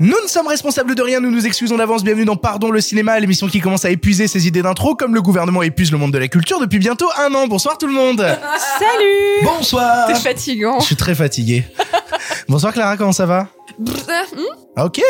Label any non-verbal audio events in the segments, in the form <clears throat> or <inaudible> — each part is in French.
Nous ne sommes responsables de rien, nous nous excusons d'avance. Bienvenue dans Pardon le cinéma, l'émission qui commence à épuiser ses idées d'intro, comme le gouvernement épuise le monde de la culture depuis bientôt un an. Bonsoir tout le monde. <laughs> Salut Bonsoir. T'es fatigant. Je suis très fatigué. Bonsoir Clara, comment ça va? Ok.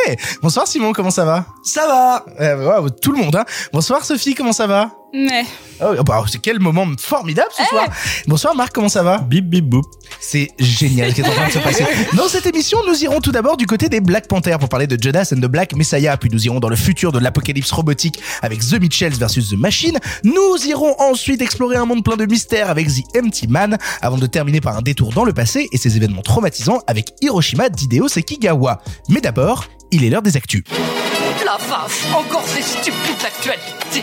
Bonsoir Simon, comment ça va? Ça va. Euh, ouais, tout le monde. Hein. Bonsoir Sophie, comment ça va? Mais. Oh, bah, c'est quel moment formidable ce soir. Bonsoir Marc, comment ça va? Bip bip boop. C'est génial ce qui est en train de se passer. <laughs> Dans cette émission, nous irons tout d'abord du côté des Black Panthers pour parler de Judas and the Black Messiah, puis nous irons dans le futur de l'apocalypse robotique avec The Mitchells versus The Machine. Nous irons ensuite explorer un monde plein de mystères avec The Empty Man, avant de terminer par un détour dans le passé et ses événements traumatisants avec Hiroshima d'Hideo Sekigawa. Mais d'abord, il est l'heure des actus. La vache, encore ces stupides actualités.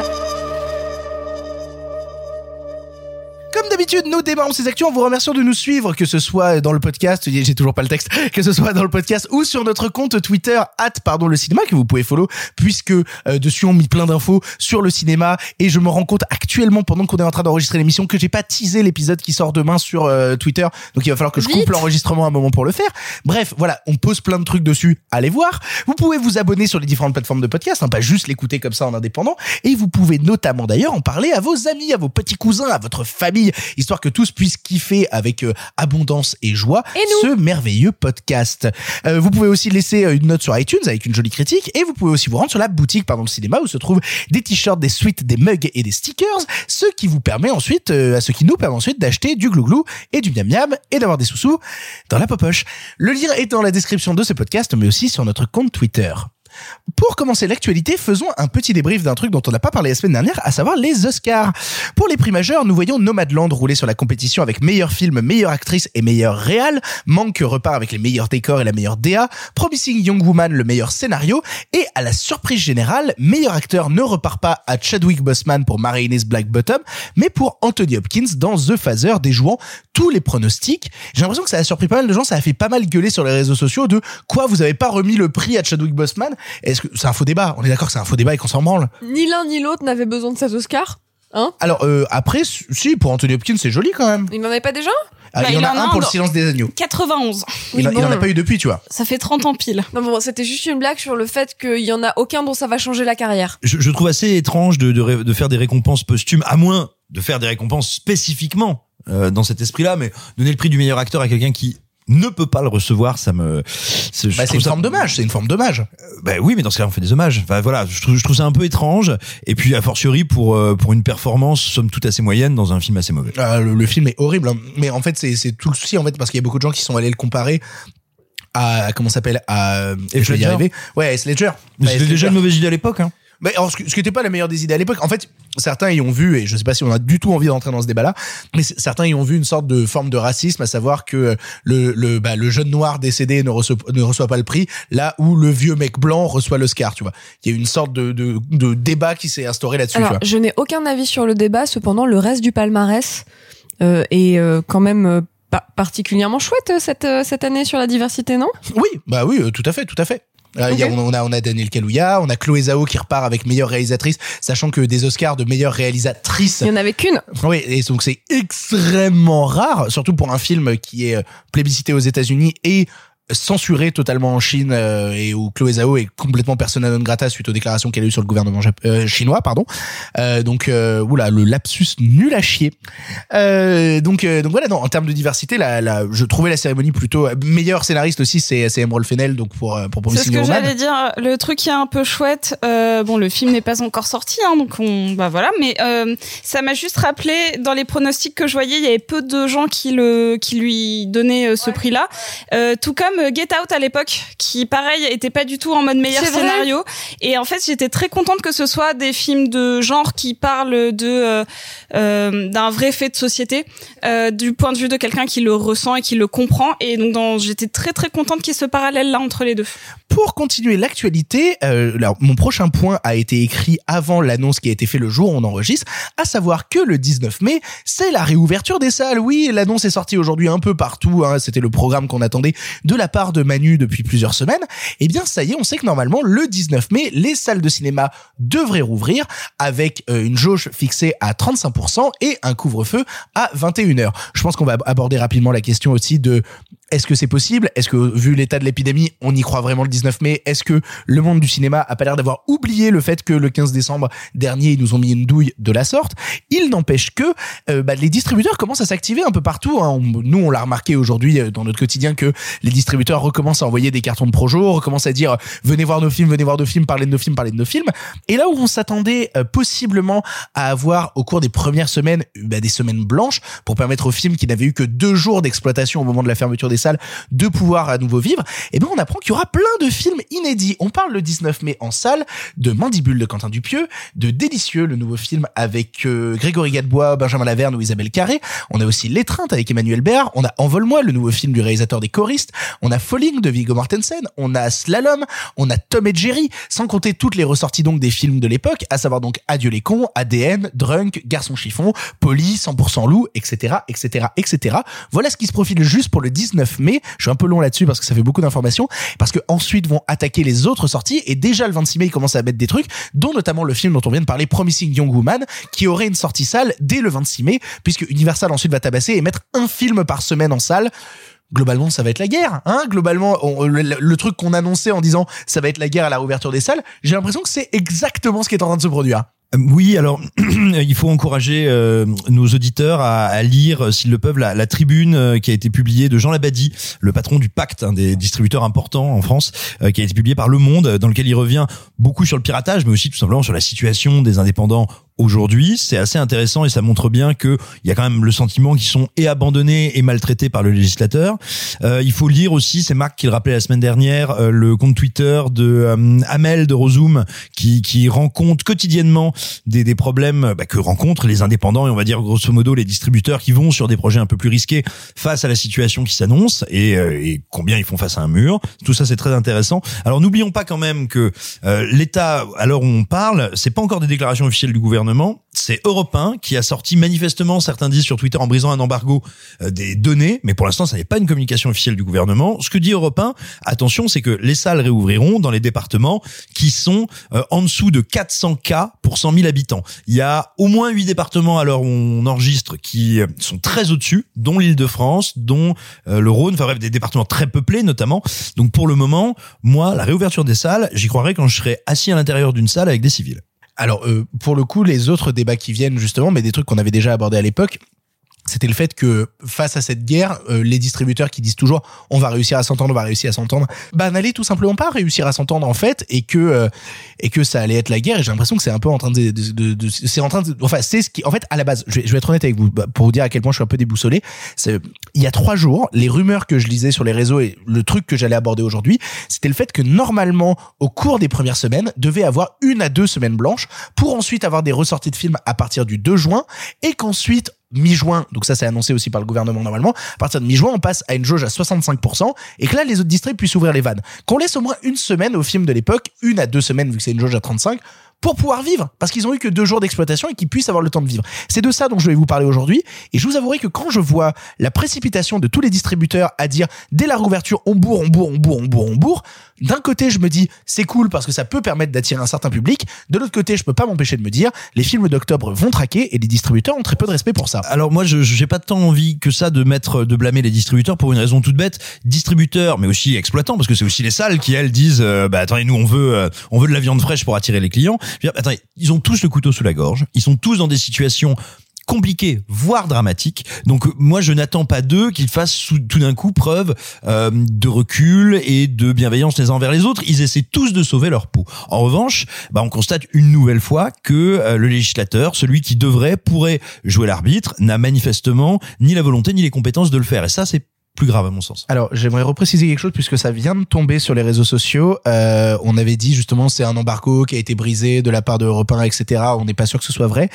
Comme d'habitude, nous démarrons ces actions en vous remerciant de nous suivre, que ce soit dans le podcast, j'ai toujours pas le texte, <laughs> que ce soit dans le podcast ou sur notre compte Twitter, at pardon le cinéma, que vous pouvez follow, puisque euh, dessus on met plein d'infos sur le cinéma, et je me rends compte actuellement, pendant qu'on est en train d'enregistrer l'émission, que j'ai pas teasé l'épisode qui sort demain sur euh, Twitter, donc il va falloir que je coupe l'enregistrement un moment pour le faire. Bref, voilà, on pose plein de trucs dessus, allez voir. Vous pouvez vous abonner sur les différentes plateformes de podcast, hein, pas juste l'écouter comme ça en indépendant, et vous pouvez notamment d'ailleurs en parler à vos amis, à vos petits cousins, à votre famille, histoire que tous puissent kiffer avec euh, abondance et joie Et ce merveilleux podcast. Euh, vous pouvez aussi laisser euh, une note sur iTunes avec une jolie critique et vous pouvez aussi vous rendre sur la boutique Pardon le cinéma où se trouvent des t-shirts, des suites, des mugs et des stickers, ce qui vous permet ensuite, euh, à ce qui nous permet ensuite d'acheter du glouglou et du miam miam et d'avoir des sous-sous dans la popoche. Le lien est dans la description de ce podcast mais aussi sur notre compte Twitter. Pour commencer l'actualité, faisons un petit débrief d'un truc dont on n'a pas parlé la semaine dernière, à savoir les Oscars. Pour les prix majeurs, nous voyons Nomadland rouler sur la compétition avec meilleur film, meilleure actrice et meilleur réal, Manque repart avec les meilleurs décors et la meilleure DA, Promising Young Woman le meilleur scénario, et à la surprise générale, meilleur acteur ne repart pas à Chadwick Boseman pour Marines Black Bottom, mais pour Anthony Hopkins dans The Phaser, déjouant tous les pronostics. J'ai l'impression que ça a surpris pas mal de gens, ça a fait pas mal gueuler sur les réseaux sociaux de quoi vous avez pas remis le prix à Chadwick Boseman? Est-ce que c'est un faux débat? On est d'accord que c'est un faux débat et qu'on s'en branle Ni l'un ni l'autre n'avait besoin de cet Oscar. Hein? Alors euh, après, si pour Anthony Hopkins c'est joli quand même. Il n'en avait pas déjà? Ah, Bah, il y en il a en a un un pour le silence des agneaux. 91. il, en- il en a pas eu depuis, tu vois. Ça fait 30 ans pile. Non, bon, c'était juste une blague sur le fait qu'il y en a aucun dont ça va changer la carrière. Je, je trouve assez étrange de, de, ré- de faire des récompenses posthumes, à moins de faire des récompenses spécifiquement euh, dans cet esprit-là, mais donner le prix du meilleur acteur à quelqu'un qui ne peut pas le recevoir, ça me. Bah, c'est trouve une ça- forme d'hommage, c'est une forme d'hommage. Bah oui, mais dans ce cas, on fait des hommages. Enfin voilà, je trouve, je trouve ça un peu étrange. Et puis a fortiori pour euh, pour une performance somme toute assez moyenne dans un film assez mauvais. Euh, le, le film est horrible, hein. mais en fait c'est tout le souci en fait parce qu'il y a beaucoup de gens qui sont allés le comparer à à- comment ça s'appelle à Heath je vais y arriver. Ouais, Ledger. Mais Bah, C'était déjà une mauvaise idée à l'époque. Hein. Mais alors, ce qui ce qui était pas la meilleure des idées à l'époque, en fait, certains y ont vu, et je sais pas si on a du tout envie d'entrer dans ce débat-là, mais certains y ont vu une sorte de forme de racisme, à savoir que le le bah, le jeune noir décédé ne reçoit ne reçoit pas le prix, là où le vieux mec blanc reçoit l'Oscar, tu vois. Il y a une sorte de de, de débat qui s'est instauré là-dessus, tu Alors, vois. je n'ai aucun avis sur le débat, cependant, le reste du palmarès euh, est euh, quand même euh, pa- particulièrement chouette euh, cette, euh, cette année sur la diversité, non? Oui, bah oui, euh, tout à fait, tout à fait. Il y a- Ok. on a on a Daniel Kaluuya, on a Chloé Zhao qui repart avec meilleure réalisatrice, sachant que des Oscars de meilleure réalisatrice Il n'y en avait qu'une. Oui, et donc c'est extrêmement rare, surtout pour un film qui est euh, plébiscité aux États-Unis et censuré totalement en Chine euh, et où Chloé Zhao est complètement persona non grata suite aux déclarations qu'elle a eues sur le gouvernement jap- euh, chinois, pardon. Euh, donc euh, oula, le lapsus nul à chier. Euh, donc euh, donc voilà, non, en termes de diversité, la, la, je trouvais la cérémonie plutôt euh, meilleur scénariste aussi, c'est c'est Emerald Fennell donc pour pour C'est ce que j'allais dire. Le truc qui est un peu chouette, euh, bon, le film n'est pas encore sorti, hein, donc on, bah voilà, mais euh, ça m'a juste rappelé dans les pronostics que je voyais, il y avait peu de gens qui le, qui lui donnaient euh, ce prix-là, Euh, tout comme euh, Get Out à l'époque, qui pareil était pas du tout en mode meilleur scénario, Et en fait, j'étais très contente que ce soit des films de genre qui parlent de euh, euh, d'un vrai fait de société, euh, du point de vue de quelqu'un qui le ressent et qui le comprend. Et donc, dans- j'étais très très contente qu'il y ait ce parallèle là entre les deux. Pour continuer l'actualité, euh, alors, mon prochain point a été écrit avant l'annonce qui a été fait le jour où on enregistre, à savoir que le 19 mai, c'est la réouverture des salles. Oui, l'annonce est sortie aujourd'hui un peu partout. Hein, C'était le programme qu'on attendait de la part de Manu depuis plusieurs semaines. Eh bien, ça y est, on sait que normalement, le 19 mai, les salles de cinéma devraient rouvrir avec euh, une jauge fixée à 35% et un couvre-feu à 21h. Je pense qu'on va aborder rapidement la question aussi de est-ce que c'est possible? Est-ce que, vu l'état de l'épidémie, on y croit vraiment le 19 mai? Est-ce que le monde du cinéma a pas l'air d'avoir oublié le fait que le 15 décembre dernier, ils nous ont mis une douille de la sorte? Il n'empêche que euh, bah, les distributeurs commencent à s'activer un peu partout. hein. Nous, on l'a remarqué aujourd'hui euh, dans notre quotidien que les distributeurs recommencent à envoyer des cartons de projo, recommencent à dire euh, venez voir nos films, venez voir nos films, parlez de nos films, parlez de nos films. Et là où on s'attendait possiblement à avoir au cours des premières semaines bah, des semaines blanches pour permettre aux films qui n'avaient eu que deux jours d'exploitation au moment de la fermeture des de pouvoir à nouveau vivre, et ben on apprend qu'il y aura plein de films inédits. On parle le 19 mai en salle de Mandibule de Quentin Dupieux, de Délicieux, le nouveau film avec euh, Grégory Gadebois, Benjamin Laverne ou Isabelle Carré. On a aussi L'étreinte avec Emmanuel Béard. On a Envole-moi, le nouveau film du réalisateur des choristes. On a Falling de Viggo Mortensen. On a Slalom. On a Tom et Jerry. Sans compter toutes les ressorties des films de l'époque, à savoir donc Adieu les cons, ADN, Drunk, Garçon chiffon, Poli, 100% loup, etc., etc., etc. Voilà ce qui se profile juste pour le 19 mai. Je suis un peu long là-dessus parce que ça fait beaucoup d'informations, parce que ensuite vont attaquer les autres sorties et déjà le 26 mai ils commencent à mettre des trucs, dont notamment le film dont on vient de parler, Promising Young Woman, qui aurait une sortie salle dès le 26 mai, puisque Universal ensuite va tabasser et mettre un film par semaine en salle globalement ça va être la guerre hein globalement le, truc qu'on annonçait en disant ça va être la guerre à la réouverture des salles j'ai l'impression que c'est exactement ce qui est en train de se produire Oui, alors <clears throat> il faut encourager euh, nos auditeurs à, à lire, euh, s'ils le peuvent, la, la tribune euh, qui a été publiée de Jean Labadie, le patron du Pacte, un des distributeurs importants en France, euh, qui a été publiée par Le Monde, euh, dans lequel il revient beaucoup sur le piratage, mais aussi tout simplement sur la situation des indépendants aujourd'hui. C'est assez intéressant et ça montre bien que il y a quand même le sentiment qu'ils sont et abandonnés et maltraités par le législateur. Euh, il faut lire aussi, c'est Marc qui le rappelait la semaine dernière, euh, le compte Twitter de euh, Amel de Rozoom qui, qui rend compte quotidiennement des, des problèmes bah, que rencontrent les indépendants et on va dire grosso modo les distributeurs qui vont sur des projets un peu plus risqués face à la situation qui s'annonce et, euh, et combien ils font face à un mur. Tout ça c'est très intéressant. Alors n'oublions pas quand même que euh, l'État, à l'heure où on parle, c'est pas encore des déclarations officielles du gouvernement, c'est Europe 1 qui a sorti manifestement, certains disent sur Twitter en brisant un embargo, euh, des données, mais pour l'instant ça n'est pas une communication officielle du gouvernement. Ce que dit Europe 1, attention, c'est que les salles réouvriront dans les départements qui sont euh, en dessous de 400 cas pour 100 000 habitants. Il y a au moins 8 départements à l'heure où on enregistre qui euh, sont très au-dessus, dont l'Île-de-France, dont le Rhône, enfin bref, des départements très peuplés notamment. Donc pour le moment, moi, la réouverture des salles, j'y croirais quand je serai assis à l'intérieur d'une salle avec des civils. Alors, euh, pour le coup, les autres débats qui viennent, justement, mais des trucs qu'on avait déjà abordés à l'époque, c'était le fait que face à cette guerre, euh, les distributeurs qui disent toujours on va réussir à s'entendre, on va réussir à s'entendre, bah n'allaient tout simplement pas réussir à s'entendre en fait, et que euh, et que ça allait être la guerre. Et j'ai l'impression que c'est un peu en train de, c'est en train de, enfin c'est ce qui, en fait à la base, je vais, être honnête avec vous bah, pour vous dire à quel point je suis un peu déboussolé. Il y a trois jours, les rumeurs que je lisais sur les réseaux et le truc que j'allais aborder aujourd'hui, c'était le fait que normalement au cours des premières semaines devait avoir une à deux semaines blanches pour ensuite avoir des ressorties de films à partir du 2 juin et qu'ensuite mi-juin, donc ça c'est annoncé aussi par le gouvernement normalement, à partir de mi-juin on passe à une jauge à 65% et que là les autres districts puissent ouvrir les vannes. Qu'on laisse au moins une semaine aux films de l'époque, une à deux semaines vu que c'est une jauge à 35, pour pouvoir vivre, parce qu'ils ont eu que deux jours d'exploitation et qu'ils puissent avoir le temps de vivre. C'est de ça dont je vais vous parler aujourd'hui, et je vous avouerai que quand je vois la précipitation de tous les distributeurs à dire dès la réouverture on bourre, on bourre, on bourre, on bourre, on bourre, d'un côté je me dis c'est cool parce que ça peut permettre d'attirer un certain public, de l'autre côté je peux pas m'empêcher de me dire les films d'octobre vont traquer et les distributeurs ont très peu de respect pour ça. Alors moi, je j'ai pas tant envie que ça de mettre, de blâmer les distributeurs pour une raison toute bête. Distributeurs, mais aussi exploitants, parce que c'est aussi les salles qui elles disent, euh, bah attendez, nous on veut, euh, on veut de la viande fraîche pour attirer les clients. Attendez, ils ont tous le couteau sous la gorge. Ils sont tous dans des situations compliquées, voire dramatiques. Donc moi, je n'attends pas d'eux qu'ils fassent tout d'un coup preuve euh, de recul et de bienveillance les uns envers les autres. Ils essaient tous de sauver leur peau. En revanche, bah, on constate une nouvelle fois que euh, le législateur, celui qui devrait, pourrait jouer l'arbitre, n'a manifestement ni la volonté ni les compétences de le faire. Et ça, c'est plus grave à mon sens. Alors, j'aimerais repréciser quelque chose puisque ça vient de tomber sur les réseaux sociaux. Euh, on avait dit justement c'est un embargo qui a été brisé de la part de Europe 1, etc. On n'est pas sûr que ce soit vrai.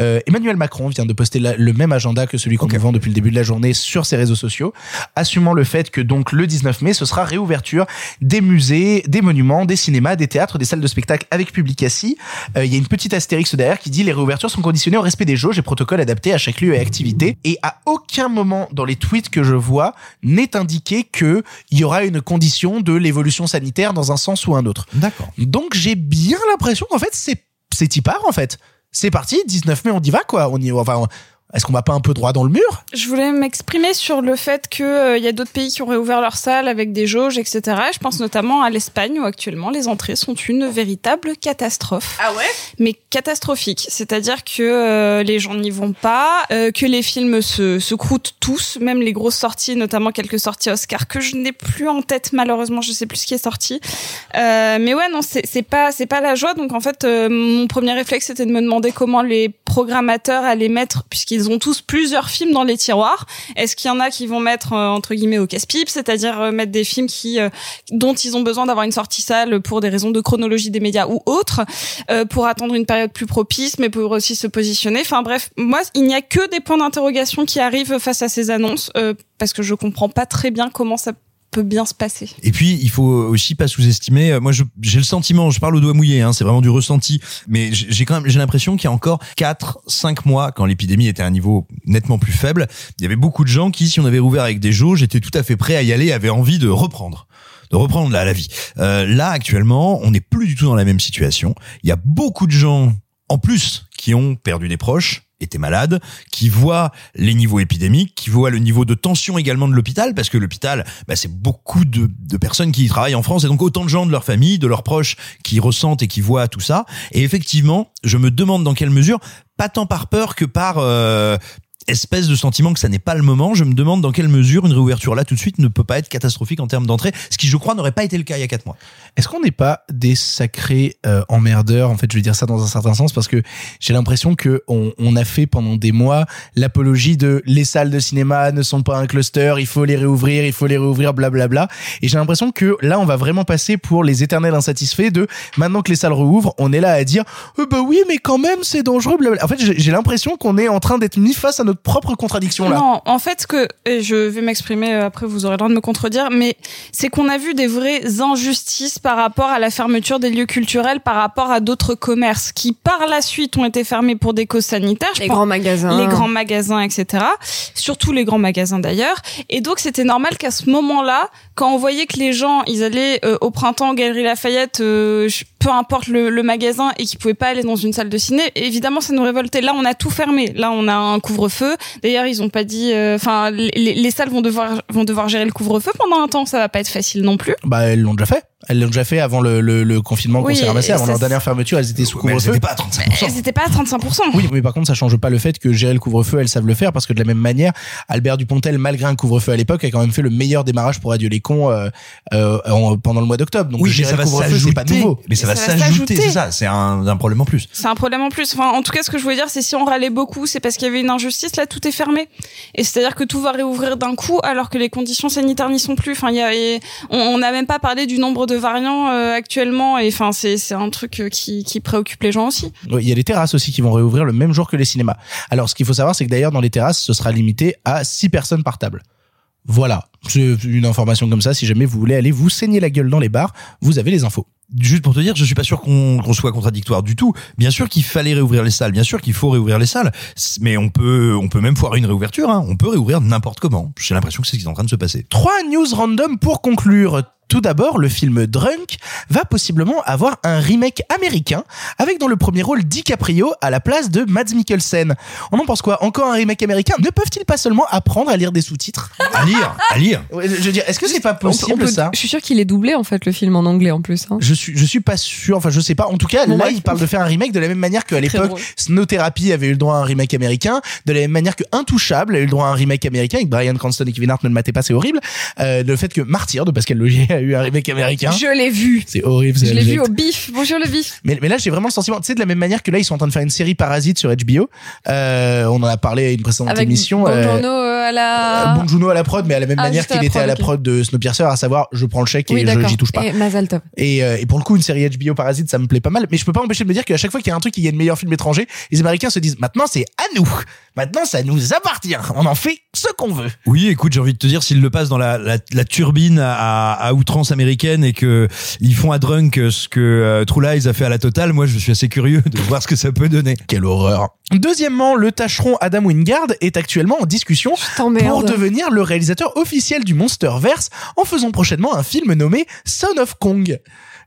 Euh, Emmanuel Macron vient de poster la- le même agenda que celui qu'on nous vend depuis le début de la journée sur ses réseaux sociaux, assumant le fait que donc le 19 mai, ce sera réouverture des musées, des monuments, des cinémas, des théâtres, des salles de spectacle avec public assis. Euh, Il y a une petite astérix derrière qui dit les réouvertures sont conditionnées au respect des jauges et protocoles adaptés à chaque lieu et activité. Et à aucun moment dans les tweets que je vois n'est indiqué que il y aura une condition de l'évolution sanitaire dans un sens ou un autre. D'accord. Donc j'ai bien l'impression qu'en fait c'est c'est y part en fait. C'est parti, 19 mai on y va quoi. On y enfin est-ce qu'on va pas un peu droit dans le mur? Je voulais m'exprimer sur le fait que euh, il y a d'autres pays qui ont réouvert leurs salles avec des jauges, etc. Je pense notamment à l'Espagne où actuellement les entrées sont une véritable catastrophe. Ah ouais? Mais catastrophique. C'est-à-dire que euh, les gens n'y vont pas, euh, que les films se, se croûtent tous, même les grosses sorties, notamment quelques sorties Oscar que je n'ai plus en tête malheureusement, je sais plus ce qui est sorti. Euh, mais ouais, non, c'est c'est pas c'est pas la joie. Donc en fait, euh, mon premier réflexe c'était de me demander comment les programmateurs allaient mettre, puisqu'ils ont tous plusieurs films dans les tiroirs. Est-ce qu'il y en a qui vont mettre euh, entre guillemets au casse-pipe, c'est-à-dire euh, mettre des films qui euh, dont ils ont besoin d'avoir une sortie salle pour des raisons de chronologie des médias ou autres, pour attendre une période plus propice, mais pour aussi se positionner. Enfin bref, moi, il n'y a que des points d'interrogation qui arrivent face à ces annonces, parce que je comprends pas très bien comment ça peut bien se passer. Et puis, il faut aussi pas sous-estimer. euh, Moi, j'ai le sentiment, je parle au doigt mouillé, hein, c'est vraiment du ressenti, mais j'ai j'ai quand même, j'ai l'impression qu'il y a encore 4, 5 mois, quand l'épidémie était à un niveau nettement plus faible, il y avait beaucoup de gens qui, si on avait rouvert avec des jauges, étaient tout à fait prêts à y aller, avaient envie de reprendre de reprendre la, la vie. Euh, là, actuellement, on n'est plus du tout dans la même situation. Il y a beaucoup de gens, en plus, qui ont perdu des proches, étaient malades, qui voient les niveaux épidémiques, qui voient le niveau de tension également de l'hôpital, parce que l'hôpital, bah, c'est beaucoup de, de personnes qui y travaillent en France, et donc autant de gens de leur famille, de leurs proches, qui ressentent et qui voient tout ça. Et effectivement, je me demande dans quelle mesure, pas tant par peur que par euh, espèce de sentiment que ça n'est pas le moment, je me demande dans quelle mesure une réouverture là tout de suite ne peut pas être catastrophique en termes d'entrée, ce qui je crois n'aurait pas été le cas il y a quatre mois. Est-ce qu'on n'est pas des sacrés euh, emmerdeurs? En fait, je vais dire ça dans un certain sens parce que j'ai l'impression que on, a fait pendant des mois l'apologie de les salles de cinéma ne sont pas un cluster, il faut les réouvrir, il faut les réouvrir, blablabla. Et j'ai l'impression que là, on va vraiment passer pour les éternels insatisfaits de maintenant que les salles rouvrent, on est là à dire euh, bah oui, mais quand même c'est dangereux. Blablabla. En fait, j'ai l'impression qu'on est en train d'être mis face à notre propre contradiction là. Non, en fait, ce que et je vais m'exprimer euh, après, vous aurez le droit de me contredire, mais c'est qu'on a vu des vraies injustices par rapport à la fermeture des lieux culturels, par rapport à d'autres commerces qui, par la suite, ont été fermés pour des causes sanitaires. Je Les pense- grands magasins. les grands magasins, etc. Surtout les grands magasins d'ailleurs. Et donc c'était normal qu'à ce moment-là, quand on voyait que les gens, ils allaient euh, au printemps aux Galeries Lafayette, euh, je- peu importe le, le magasin, et qu'ils pouvaient pas aller dans une salle de ciné, évidemment ça nous révoltait. Là, on a tout fermé. Là, on a un couvre-feu. D'ailleurs, ils ont pas dit. euh, Enfin, les, les salles vont devoir vont devoir gérer le couvre-feu pendant un temps. Ça va pas être facile non plus. Bah elles l'ont déjà fait. Elles l'ont déjà fait avant le, le, le confinement qu'on Oui, s'est ramassé, et avant leur dernière fermeture, elles étaient sous Mais elles couvre-feu. étaient pas à 35%. Elles étaient pas à 35%. Oui, mais par contre, ça change pas le fait que gérer le couvre-feu, elles savent le faire parce que de la même manière, Albert Dupontel, malgré un couvre-feu à l'époque, a quand même fait le meilleur démarrage pour Adieu les cons euh, euh, en- pendant le mois d'octobre. Donc Oui, mais gérer ça le va couvre-feu, c'est pas s'ajouter. nouveau. Mais ça va Ça va s'ajouter, s'ajouter. c'est ça. C'est un, un problème en plus. C'est un problème en plus. Enfin, en tout cas, ce que je voulais dire, c'est si on râlait beaucoup, c'est parce qu'il y avait une injustice. Là, tout est fermé. Et c'est-à-dire que tout va réouvrir d'un coup, alors que les conditions sanitaires n'y sont plus. Enfin, y a, on n'a même pas parlé du nombre de variants euh, actuellement. Et enfin, c'est c'est un truc euh, qui qui préoccupe les gens aussi. Oui, Il y a les terrasses aussi qui vont réouvrir le même jour que les cinémas. Alors, ce qu'il faut savoir, c'est que d'ailleurs, dans les terrasses, ce sera limité à 6 personnes par table. Voilà. C'est une information comme ça. Si jamais vous voulez aller vous saigner la gueule dans les bars, vous avez les infos. Juste pour te dire, je suis pas sûr qu'on qu'on soit contradictoire du tout. Bien sûr qu'il fallait réouvrir les salles, bien sûr qu'il faut réouvrir les salles, mais on peut, on peut même foirer une réouverture. Hein. On peut réouvrir n'importe comment. J'ai l'impression que c'est ce qui est en train de se passer. Trois news random pour conclure. Tout d'abord, le film Drunk va possiblement avoir un remake américain avec dans le premier rôle DiCaprio à la place de Mads Mikkelsen. On en pense quoi Encore un remake américain Ne peuvent-ils pas seulement apprendre à lire des sous-titres À lire, à lire. Ouais, Je veux dire, est-ce que c'est pas On peut- on possible peut- ça Je suis sûr qu'il est doublé en fait le film en anglais en plus. hein. je suis, je suis pas sûr, enfin je sais pas. En tout cas, Bon, là, il parle de faire un remake de la même manière qu'à l'époque. Snow Therapy avait eu le droit à un remake américain, de la même manière que Intouchable a eu le droit à un remake américain avec Brian Cranston et Kevin Hart, ne le matez pas, c'est horrible. Euh, le fait que Martyr de Pascal Logier a eu un remake américain. Je l'ai vu. C'est horrible. c'est Je l'ai vu au bif. Bonjour le bif. Mais, mais là, j'ai vraiment le sentiment, tu sais, de la même manière que là, ils sont en train de faire une série Parasite sur HBO. Euh, on en a parlé à une précédente Avec émission. Bon euh, euh, à la. Bon Juno à la prod, mais à la même Ah, manière qu'il la était à la prod, prod de Snowpiercer, à savoir, je prends le chèque et oui, je d'accord. j'y touche pas. Et Mazal Tov. Et, euh, et pour le coup, une série HBO Parasite, ça me plaît pas mal. Mais je peux pas empêcher de me dire qu'à chaque fois qu'il y a un truc qui y a de meilleur film étranger, les Américains se disent maintenant c'est à nous. Maintenant ça nous appartient. On en fait ce qu'on veut. Oui, écoute, j'ai envie de te dire, s'ils le passent dans la, la, la turbine à, à outrance américaine et que ils font à Drunk ce que euh, True Lies a fait à la Total, moi je suis assez curieux de <laughs> voir ce que ça peut donner. Quelle horreur. Deuxièmement, le tâcheron Adam Wingard est actuellement en discussion pour devenir le réalisateur officiel du Monsterverse en faisant prochainement un film nommé Son of Kong.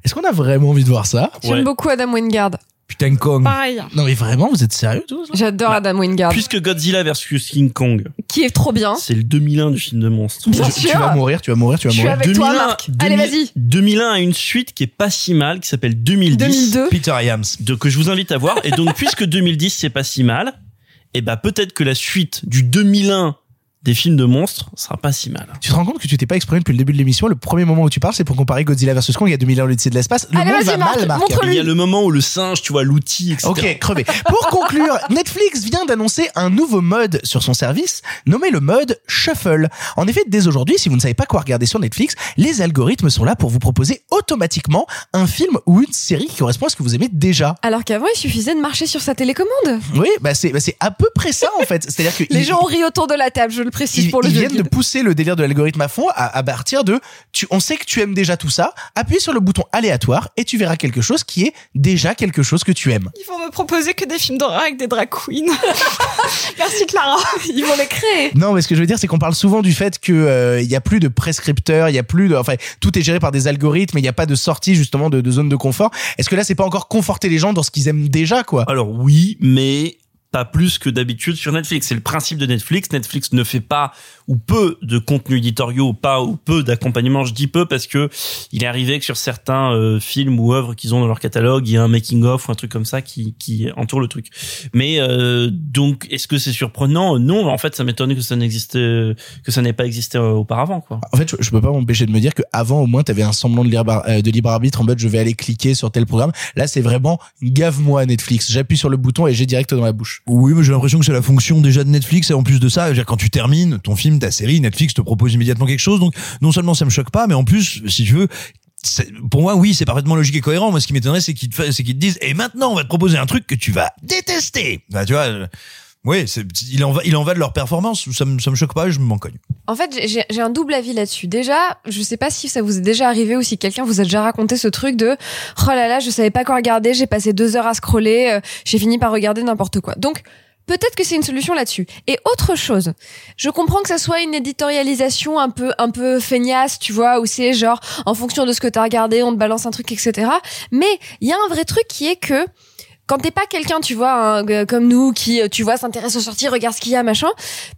Est-ce qu'on a vraiment envie de voir ça? J'aime beaucoup Adam Wingard. Putain Kong. Pareil. Non mais vraiment, vous êtes sérieux tous J'adore Adam Wingard. Puisque Godzilla versus King Kong, Qui est trop bien. c'est le 2001 du film de monstre. Bien tu, tu sûr. vas mourir, tu vas mourir, tu vas Je suis mourir. avec toi, Marc. Allez, vas-y. 2001 a une suite qui est pas si mal, qui s'appelle 2010. 2002. Peter Iams. de, que je vous invite à voir. Et donc, puisque 2010 c'est pas si mal, et bah peut-être que la suite du 2001 des films de monstres sera pas si mal. Tu te rends compte que tu t'es pas exprimé depuis le début de l'émission. Le premier moment où tu parles, c'est pour comparer Godzilla vs Kong il y a 2000 ans l'Odyssée de l'espace. Le Allez, monde vas-y, va Marc, mal, Marc. Il y a le moment où le singe, tu vois, l'outil, etc. Ok, crevé. Pour conclure, <laughs> Netflix vient d'annoncer un nouveau mode sur son service, nommé le mode Shuffle. En effet, dès aujourd'hui, si vous ne savez pas quoi regarder sur Netflix, les algorithmes sont là pour vous proposer automatiquement un film ou une série qui correspond à ce que vous aimez déjà. Alors qu'avant, il suffisait de marcher sur sa télécommande. Oui, bah c'est bah c'est à peu près ça en fait. <laughs> C'est-à-dire que Les ils- gens ont ri autour de la table, je le précise ils, pour le ils viennent de pousser le délire de l'algorithme à fond à, à partir de tu on sait que tu aimes déjà tout ça appuie sur le bouton aléatoire et tu verras quelque chose qui est déjà quelque chose que tu aimes Ils vont me proposer que des films d'horreur avec des drag queens. <laughs> Merci Clara. Ils vont les créer. Non, mais ce que je veux dire, c'est qu'on parle souvent du fait que euh, il y a plus de prescripteurs, il y a plus de, enfin, tout est géré par des algorithmes, et il n'y a pas de sortie justement de, de zone de confort. Est-ce que là, c'est pas encore conforter les gens dans ce qu'ils aiment déjà, quoi? Alors oui, mais pas plus que d'habitude sur Netflix. C'est le principe de Netflix. Netflix ne fait pas ou peu de contenus éditoriaux, pas ou peu d'accompagnement. Je dis peu parce que il est arrivé que sur certains euh, films ou œuvres qu'ils ont dans leur catalogue, il y a un making of ou un truc comme ça qui qui entoure le truc. Mais euh, donc, est-ce que c'est surprenant? Non, en fait, ça m'étonne que ça n'existe que ça n'ait pas existé euh, auparavant, quoi. En fait, je, je peux pas m'empêcher de me dire que avant, au moins, t'avais un semblant de libre, euh, de libre arbitre en mode je vais aller cliquer sur tel programme. Là, c'est vraiment gave-moi Netflix. J'appuie sur le bouton et j'ai direct dans la bouche. Oui, mais j'ai l'impression que c'est la fonction déjà de Netflix et en plus de ça, quand tu termines ton film, ta série, Netflix te propose immédiatement quelque chose. Donc non seulement ça me choque pas, mais en plus, si tu veux, pour moi, oui, c'est parfaitement logique et cohérent. Moi, ce qui m'étonnerait, c'est qu'ils te, disent, et maintenant, on va te proposer un truc que tu vas détester. Bah, tu vois, euh, oui, il en va, en va de leur performance. Ça me, ça me choque pas, je m'en cogne. En fait, j'ai j'ai un double avis là-dessus. Déjà, je sais pas si ça vous est déjà arrivé ou si quelqu'un vous a déjà raconté ce truc de oh là là, je savais pas quoi regarder, j'ai passé deux heures à scroller, euh, j'ai fini par regarder n'importe quoi. Donc Peut-être que c'est une solution là-dessus. Et autre chose, je comprends que ça soit une éditorialisation un peu un peu feignasse, tu vois, où c'est genre en fonction de ce que t'as regardé, on te balance un truc, etc. Mais il y a un vrai truc qui est que quand t'es pas quelqu'un, tu vois, euh, comme nous, qui, euh, tu vois, s'intéresse aux sorties, regarde ce qu'il y a, machin,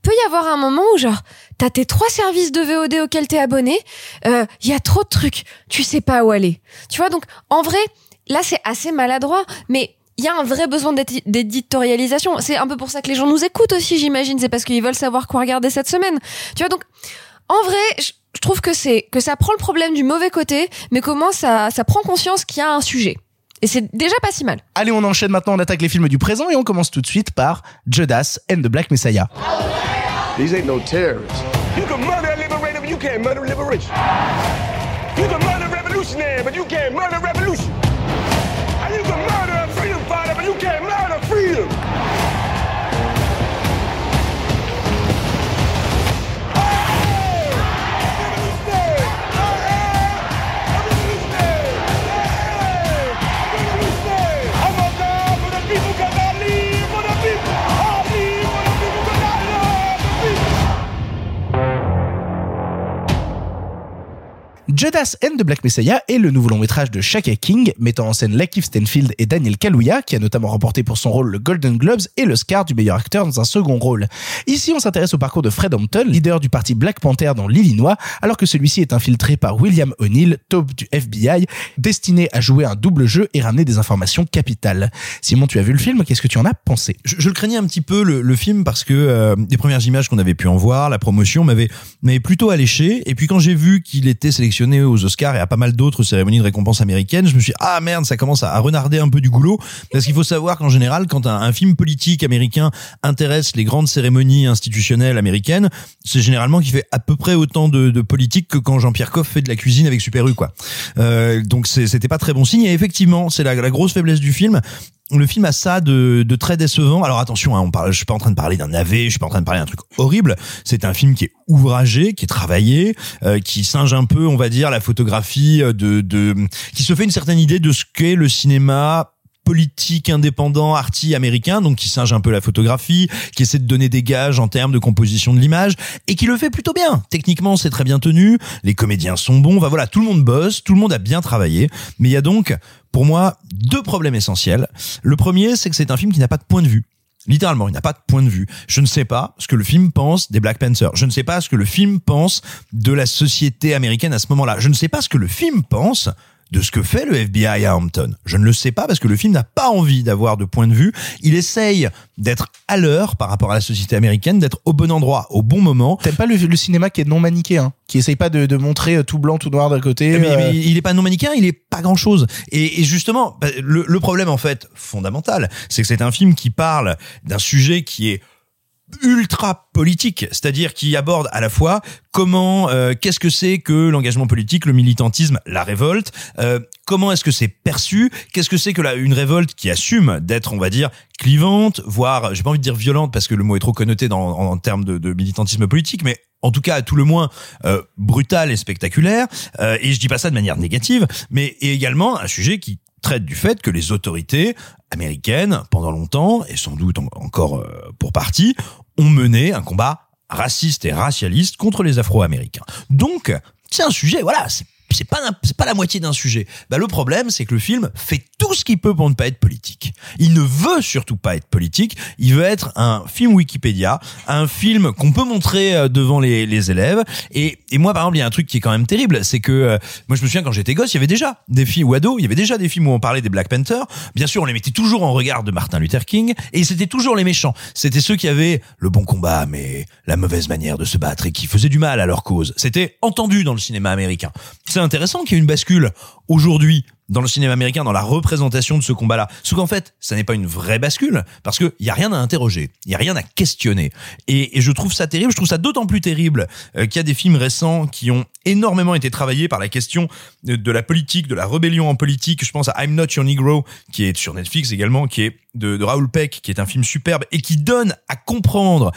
peut y avoir un moment où, genre, t'as tes trois services de VOD auxquels t'es abonné, euh, il y a trop de trucs, tu sais pas où aller. Tu vois, donc, en vrai, là, c'est assez maladroit, mais il y a un vrai besoin d'édi- d'éditorialisation. C'est un peu pour ça que les gens nous écoutent aussi, j'imagine. C'est parce qu'ils veulent savoir quoi regarder cette semaine. Tu vois, donc, en vrai, je je trouve que c'est, que ça prend le problème du mauvais côté, mais comment ça, ça prend conscience qu'il y a un sujet. Et c'est déjà pas si mal. Allez, on enchaîne maintenant, on attaque les films du présent et on commence tout de suite par Judas and the Black Messiah. These ain't no terrorists. You can murder a liberator, but you can't murder liberation. You Judas and the Black Messiah est le nouveau long métrage de Shaka King, mettant en scène Lakeith Stanfield et Daniel Kaluuya, qui a notamment remporté pour son rôle le Golden Globes et le Scar du meilleur acteur dans un second rôle. Ici, on s'intéresse au parcours de Fred Hampton, leader du parti Black Panther dans l'Illinois, alors que celui-ci est infiltré par William O'Neill, top du FBI, destiné à jouer un double jeu et ramener des informations capitales. Simon, tu as vu le film, qu'est-ce que tu en as pensé? Je, le craignais un petit peu le, film parce que euh, les premières images qu'on avait pu en voir, la promotion m'avait plutôt alléché. Et puis quand j'ai vu qu'il était sélectionné aux Oscars et à pas mal d'autres cérémonies de récompense américaines. Je me suis dit, ah merde, ça commence à renarder un peu du goulot. Parce qu'il faut savoir qu'en général, quand un, film politique américain intéresse les grandes cérémonies institutionnelles américaines, c'est généralement qu'il fait à peu près autant de, politique que quand Jean-Pierre Coff fait de la cuisine avec Super U, quoi. Euh, donc c'était pas très bon signe. Et effectivement, c'est la grosse faiblesse du film. Le film a ça de, de très décevant. Alors attention, hein, on parle, je suis pas en train de parler d'un navet, je suis pas en train de parler d'un truc horrible. C'est un film qui est ouvragé, qui est travaillé, euh, qui singe un peu, on va dire, la photographie euh, de, de, qui se fait une certaine idée de ce qu'est le cinéma politique indépendant arty américain donc qui singe un peu la photographie qui essaie de donner des gages en termes de composition de l'image et qui le fait plutôt bien techniquement c'est très bien tenu les comédiens sont bons enfin voilà tout le monde bosse tout le monde a bien travaillé mais il y a donc pour moi deux problèmes essentiels le premier c'est que c'est un film qui n'a pas de point de vue Littéralement, il n'a pas de point de vue. Je ne sais pas ce que le film pense des Black Panthers. Je ne sais pas ce que le film pense de la société américaine à ce moment-là. Je ne sais pas ce que le film pense de ce que fait le FBI à Hampton. Je ne le sais pas parce que le film n'a pas envie d'avoir de point de vue. Il essaye d'être à l'heure par rapport à la société américaine, d'être au bon endroit, au bon moment. T'aimes pas le, le cinéma qui est non manichéen, qui essaye pas de, de montrer euh, tout blanc, tout noir d'un côté. Mais, euh, mais il est pas non manichéen, il est pas grand chose. Et, et justement, bah, le, le problème en fait fondamental, c'est que c'est un film qui parle d'un sujet qui est ultra politique, c'est-à-dire qui aborde à la fois comment, euh, qu'est-ce que c'est que l'engagement politique, le militantisme, la révolte, euh, comment est-ce que c'est perçu, qu'est-ce que c'est que la, une révolte qui assume d'être, on va dire, clivante, voire, j'ai pas envie de dire violente parce que le mot est trop connoté dans, en, en termes de, de militantisme politique, mais en tout cas à tout le moins euh, brutal et spectaculaire. Euh, et je dis pas ça de manière négative, mais et également un sujet qui traite du fait que les autorités américaines, pendant longtemps, et sans doute en- encore euh, pour partie, ont mené un combat raciste et racialiste contre les Afro-Américains. Donc, c'est un sujet, voilà, c'est pas c'est pas la moitié d'un sujet. Bah le problème c'est que le film fait tout ce qu'il peut pour ne pas être politique. Il ne veut surtout pas être politique, il veut être un film Wikipédia, un film qu'on peut montrer euh, devant les, les élèves et, et moi par exemple, il y a un truc qui est quand même terrible, c'est que euh, moi je me souviens quand j'étais gosse, il y avait déjà des films ou ados, il y avait déjà des films où on parlait des Black Panthers. Bien sûr, on les mettait toujours en regard de Martin Luther King et c'était toujours les méchants. C'était ceux qui avaient le bon combat mais la mauvaise manière de se battre et qui faisaient du mal à leur cause. C'était entendu dans le cinéma américain. C'est intéressant qu'il y ait une bascule aujourd'hui dans le cinéma américain, dans la représentation de ce combat-là. Sauf qu'en fait, ça n'est pas une vraie bascule, parce qu'il y a rien à interroger, il y a rien à questionner. Et, je trouve ça terrible, je trouve ça d'autant plus terrible euh, qu'il y a des films récents qui ont énormément été travaillés par la question de, la politique, de la rébellion en politique. Je pense à I'm Not Your Negro, qui est sur Netflix également, qui est de Raoul Peck, qui est un film superbe, et qui donne à comprendre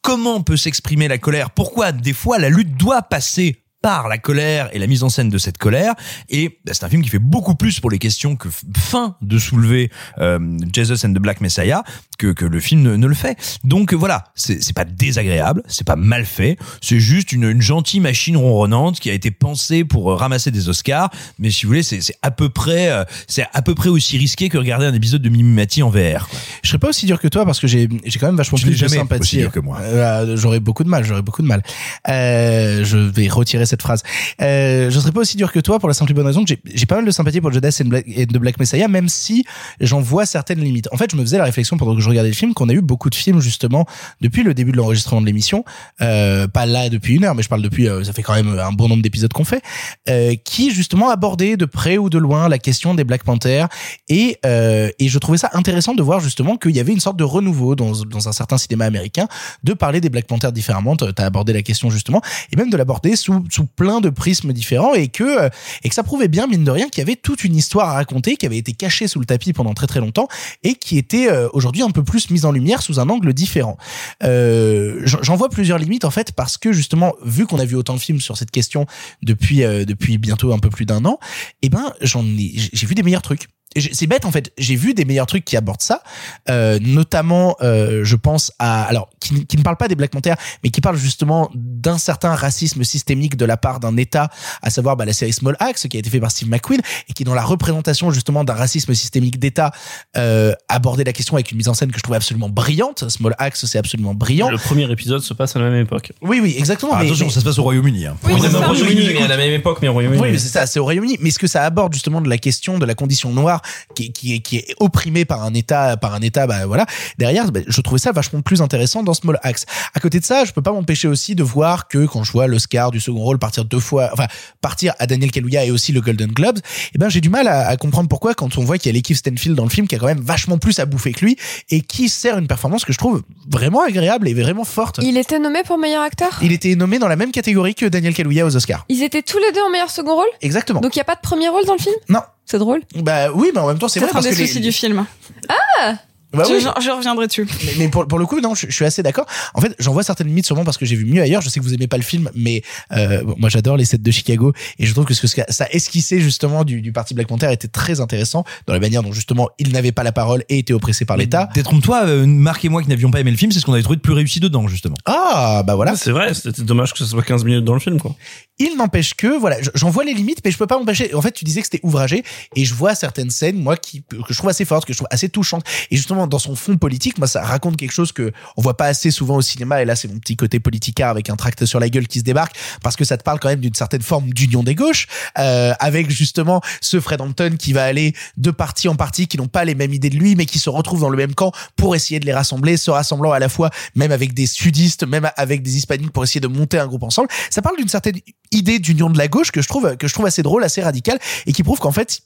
comment peut s'exprimer la colère, pourquoi des fois la lutte doit passer par la colère et la mise en scène de cette colère. Et bah, c'est un film qui fait beaucoup plus pour les questions que fin de soulever euh, Jesus and the Black Messiah que, que le film ne, ne le fait. Donc euh, voilà, c'est pas désagréable, c'est pas mal fait, c'est juste une, une gentille machine ronronnante qui a été pensée pour euh, ramasser des Oscars. Mais si vous voulez, c'est à peu près, euh, c'est à peu près aussi risqué que regarder un épisode de Mimimati en VR. quoi. Je serais pas aussi dur que toi parce que j'ai j'ai quand même vachement plus de sympathie. aussi dur que moi. Euh, j'aurais beaucoup de mal, j'aurais beaucoup de mal. Euh, je vais retirer cette phrase. Euh, je serais pas aussi dur que toi pour la simple et bonne raison que j'ai pas mal de sympathie pour Judas et de Black Messiah, même si j'en vois certaines limites. En fait, je me faisais la réflexion pendant que je regardais le film qu'on a eu beaucoup de films justement depuis le début de l'enregistrement de l'émission, euh, pas là depuis une heure, mais je parle depuis, euh, ça fait quand même un bon nombre d'épisodes qu'on fait, euh, qui justement abordaient de près ou de loin la question des Black Panthers et je trouvais ça intéressant de voir justement qu'il y avait une sorte de renouveau dans un certain cinéma américain de parler des Black Panthers différemment. T'as abordé la question justement et même de l'aborder sous plein de prismes différents et que euh, et que ça prouvait bien mine de rien qu'il y avait toute une histoire à raconter qui avait été cachée sous le tapis pendant très très longtemps et qui était euh, aujourd'hui un peu plus mise en lumière sous un angle différent. Euh, j'en vois plusieurs limites en fait parce que justement vu qu'on a vu autant de films sur cette question depuis depuis bientôt un peu plus d'un an, eh ben j'en ai j'ai vu des meilleurs trucs. C'est bête en fait. J'ai vu des meilleurs trucs qui abordent ça, euh, notamment, euh, je pense à alors qui, qui ne parle pas des Black Panthers, mais qui parle justement d'un certain racisme systémique de la part d'un État, à savoir bah, la série Small Axe qui a été fait par Steve McQueen et qui dans la représentation justement d'un racisme systémique d'État euh, abordait la question avec une mise en scène que je trouvais absolument brillante. Small Axe c'est absolument brillant. Le premier épisode se passe à la même époque. Oui oui exactement. Ah, mais- attention, mais- ça se passe au Royaume-Uni. Hein. Oui, c'est au Royaume-Uni, mais à la même époque, mais au Royaume-Uni. Oui, mais c'est ça, c'est au Royaume-Uni. Mais ce que ça aborde justement de la question de la condition noire qui, qui est qui est opprimé par un état par un état bah voilà. Derrière bah, je trouvais ça vachement plus intéressant dans Small Axe. À côté de ça je peux pas m'empêcher aussi de voir que quand je vois l'Oscar du second rôle partir deux fois enfin partir à Daniel Kaluuya et aussi le Golden Globes eh ben j'ai du mal à, à comprendre pourquoi quand on voit qu'il y a l'équipe Stanfield dans le film qui a quand même vachement plus à bouffer que lui et qui sert une performance que je trouve vraiment agréable et vraiment forte. Il était nommé pour meilleur acteur? Il était nommé dans la même catégorie que Daniel Kaluuya aux Oscars Ils étaient tous les deux en meilleur second rôle? Exactement. Donc il y a pas de premier rôle dans le film? Non C'est drôle. bah oui mais en même temps c'est vrai peut-être un parce des que soucis les- du film. Ah Bah je, oui. je- je reviendrai dessus. Mais, mais pour, pour le coup, non, je, je suis assez d'accord. En fait, j'en vois certaines limites sûrement parce que j'ai vu mieux ailleurs. Je sais que vous aimez pas le film, mais euh, bon, moi j'adore les sets de Chicago et je trouve que ce que ça esquissait justement du, du parti Black Panther était très intéressant dans la manière dont justement il n'avait pas la parole et était oppressé par l'État. Détrompe-toi, euh, Marc et moi qui n'avions pas aimé le film, c'est ce qu'on avait trouvé de plus réussi dedans, justement. Ah, bah voilà. C'est vrai, c'était dommage que ce soit 15 minutes dans le film, quoi. Il n'empêche que, voilà, j'en vois les limites, mais je peux pas m'empêcher. En fait, tu disais que c'était ouvragé, et je vois certaines scènes, moi, qui, que je trouve assez fortes, que je trouve assez touchantes. Et justement, dans son fond politique, moi, ça raconte quelque chose que on voit pas assez souvent au cinéma, et là, c'est mon petit côté politicard avec un tract sur la gueule qui se débarque, parce que ça te parle quand même d'une certaine forme d'union des gauches, euh, avec justement ce Fred Hampton qui va aller de parti en parti, qui n'ont pas les mêmes idées de lui, mais qui se retrouvent dans le même camp pour essayer de les rassembler, se rassemblant à la fois, même avec des sudistes, même avec des hispaniques pour essayer de monter un groupe ensemble. Ça parle d'une certaine idée d'union de la gauche que je trouve que je trouve assez drôle, assez radicale et qui prouve qu'en fait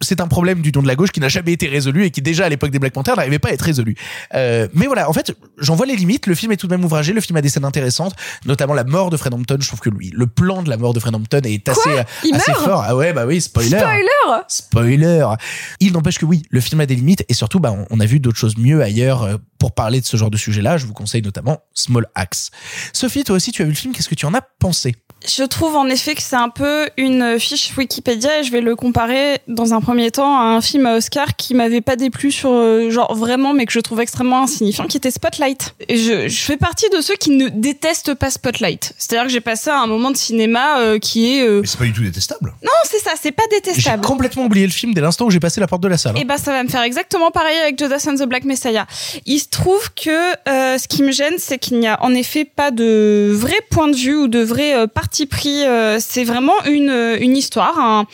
c'est un problème d'union de la gauche qui n'a jamais été résolu et qui déjà à l'époque des Black Panthers n'arrivait pas à être résolu. Euh, mais voilà, en fait, j'en vois les limites. Le film est tout de même ouvragé. Le film a des scènes intéressantes, notamment la mort de Fred Hampton. Je trouve que lui, le plan de la mort de Fred Hampton est assez, Il assez meurt fort. Ah ouais, bah oui, spoiler. Spoiler Spoiler. Il n'empêche que oui, le film a des limites et surtout, bah, on, on a vu d'autres choses mieux ailleurs euh, pour parler de ce genre de sujet-là. Je vous conseille notamment Small Axe. Sophie, toi aussi, tu as vu le film. Qu'est-ce que tu en as pensé? Je trouve en effet que c'est un peu une fiche Wikipédia et je vais le comparer dans un premier temps à un film à Oscar qui m'avait pas déplu sur euh, genre vraiment mais que je trouve extrêmement insignifiant qui était Spotlight. Et je, je fais partie de ceux qui ne détestent pas Spotlight. C'est-à-dire que j'ai passé un moment de cinéma euh, qui est euh, Mais c'est pas du tout détestable. non c'est ça c'est pas J'ai détestable. complètement oublié le film dès l'instant où j'ai passé la porte de la salle. hein. Et ben ça va me faire exactement pareil avec Judas and the Black Messiah. Il se trouve que euh, ce qui me gêne, c'est qu'il n'y a en effet pas de vrai point de vue ou de vrai euh, parti pris. euh, c'est vraiment une euh, une histoire. Un,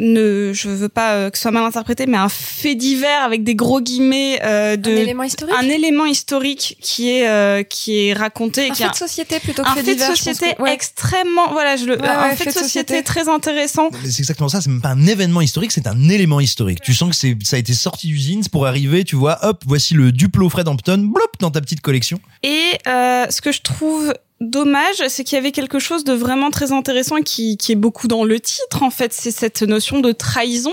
ne, je veux pas euh, que ce soit mal interprété, mais un fait divers avec des gros guillemets euh, de Un élément historique un élément historique qui est euh, qui est raconté. Un qui fait a- de société plutôt que un fait fait de divers, société que- ouais. extrêmement voilà je le Ouais, un ouais, fait de société très intéressant C'est exactement ça, c'est même pas un événement historique, c'est un élément historique. Tu sens que c'est, ça a été sorti d'usine pour arriver, tu vois, hop, voici le Duplo Fred Hampton, blop, dans ta petite collection. Et euh, ce que je trouve dommage, c'est qu'il y avait quelque chose de vraiment très intéressant qui, qui est beaucoup dans le titre en fait, c'est cette notion de trahison,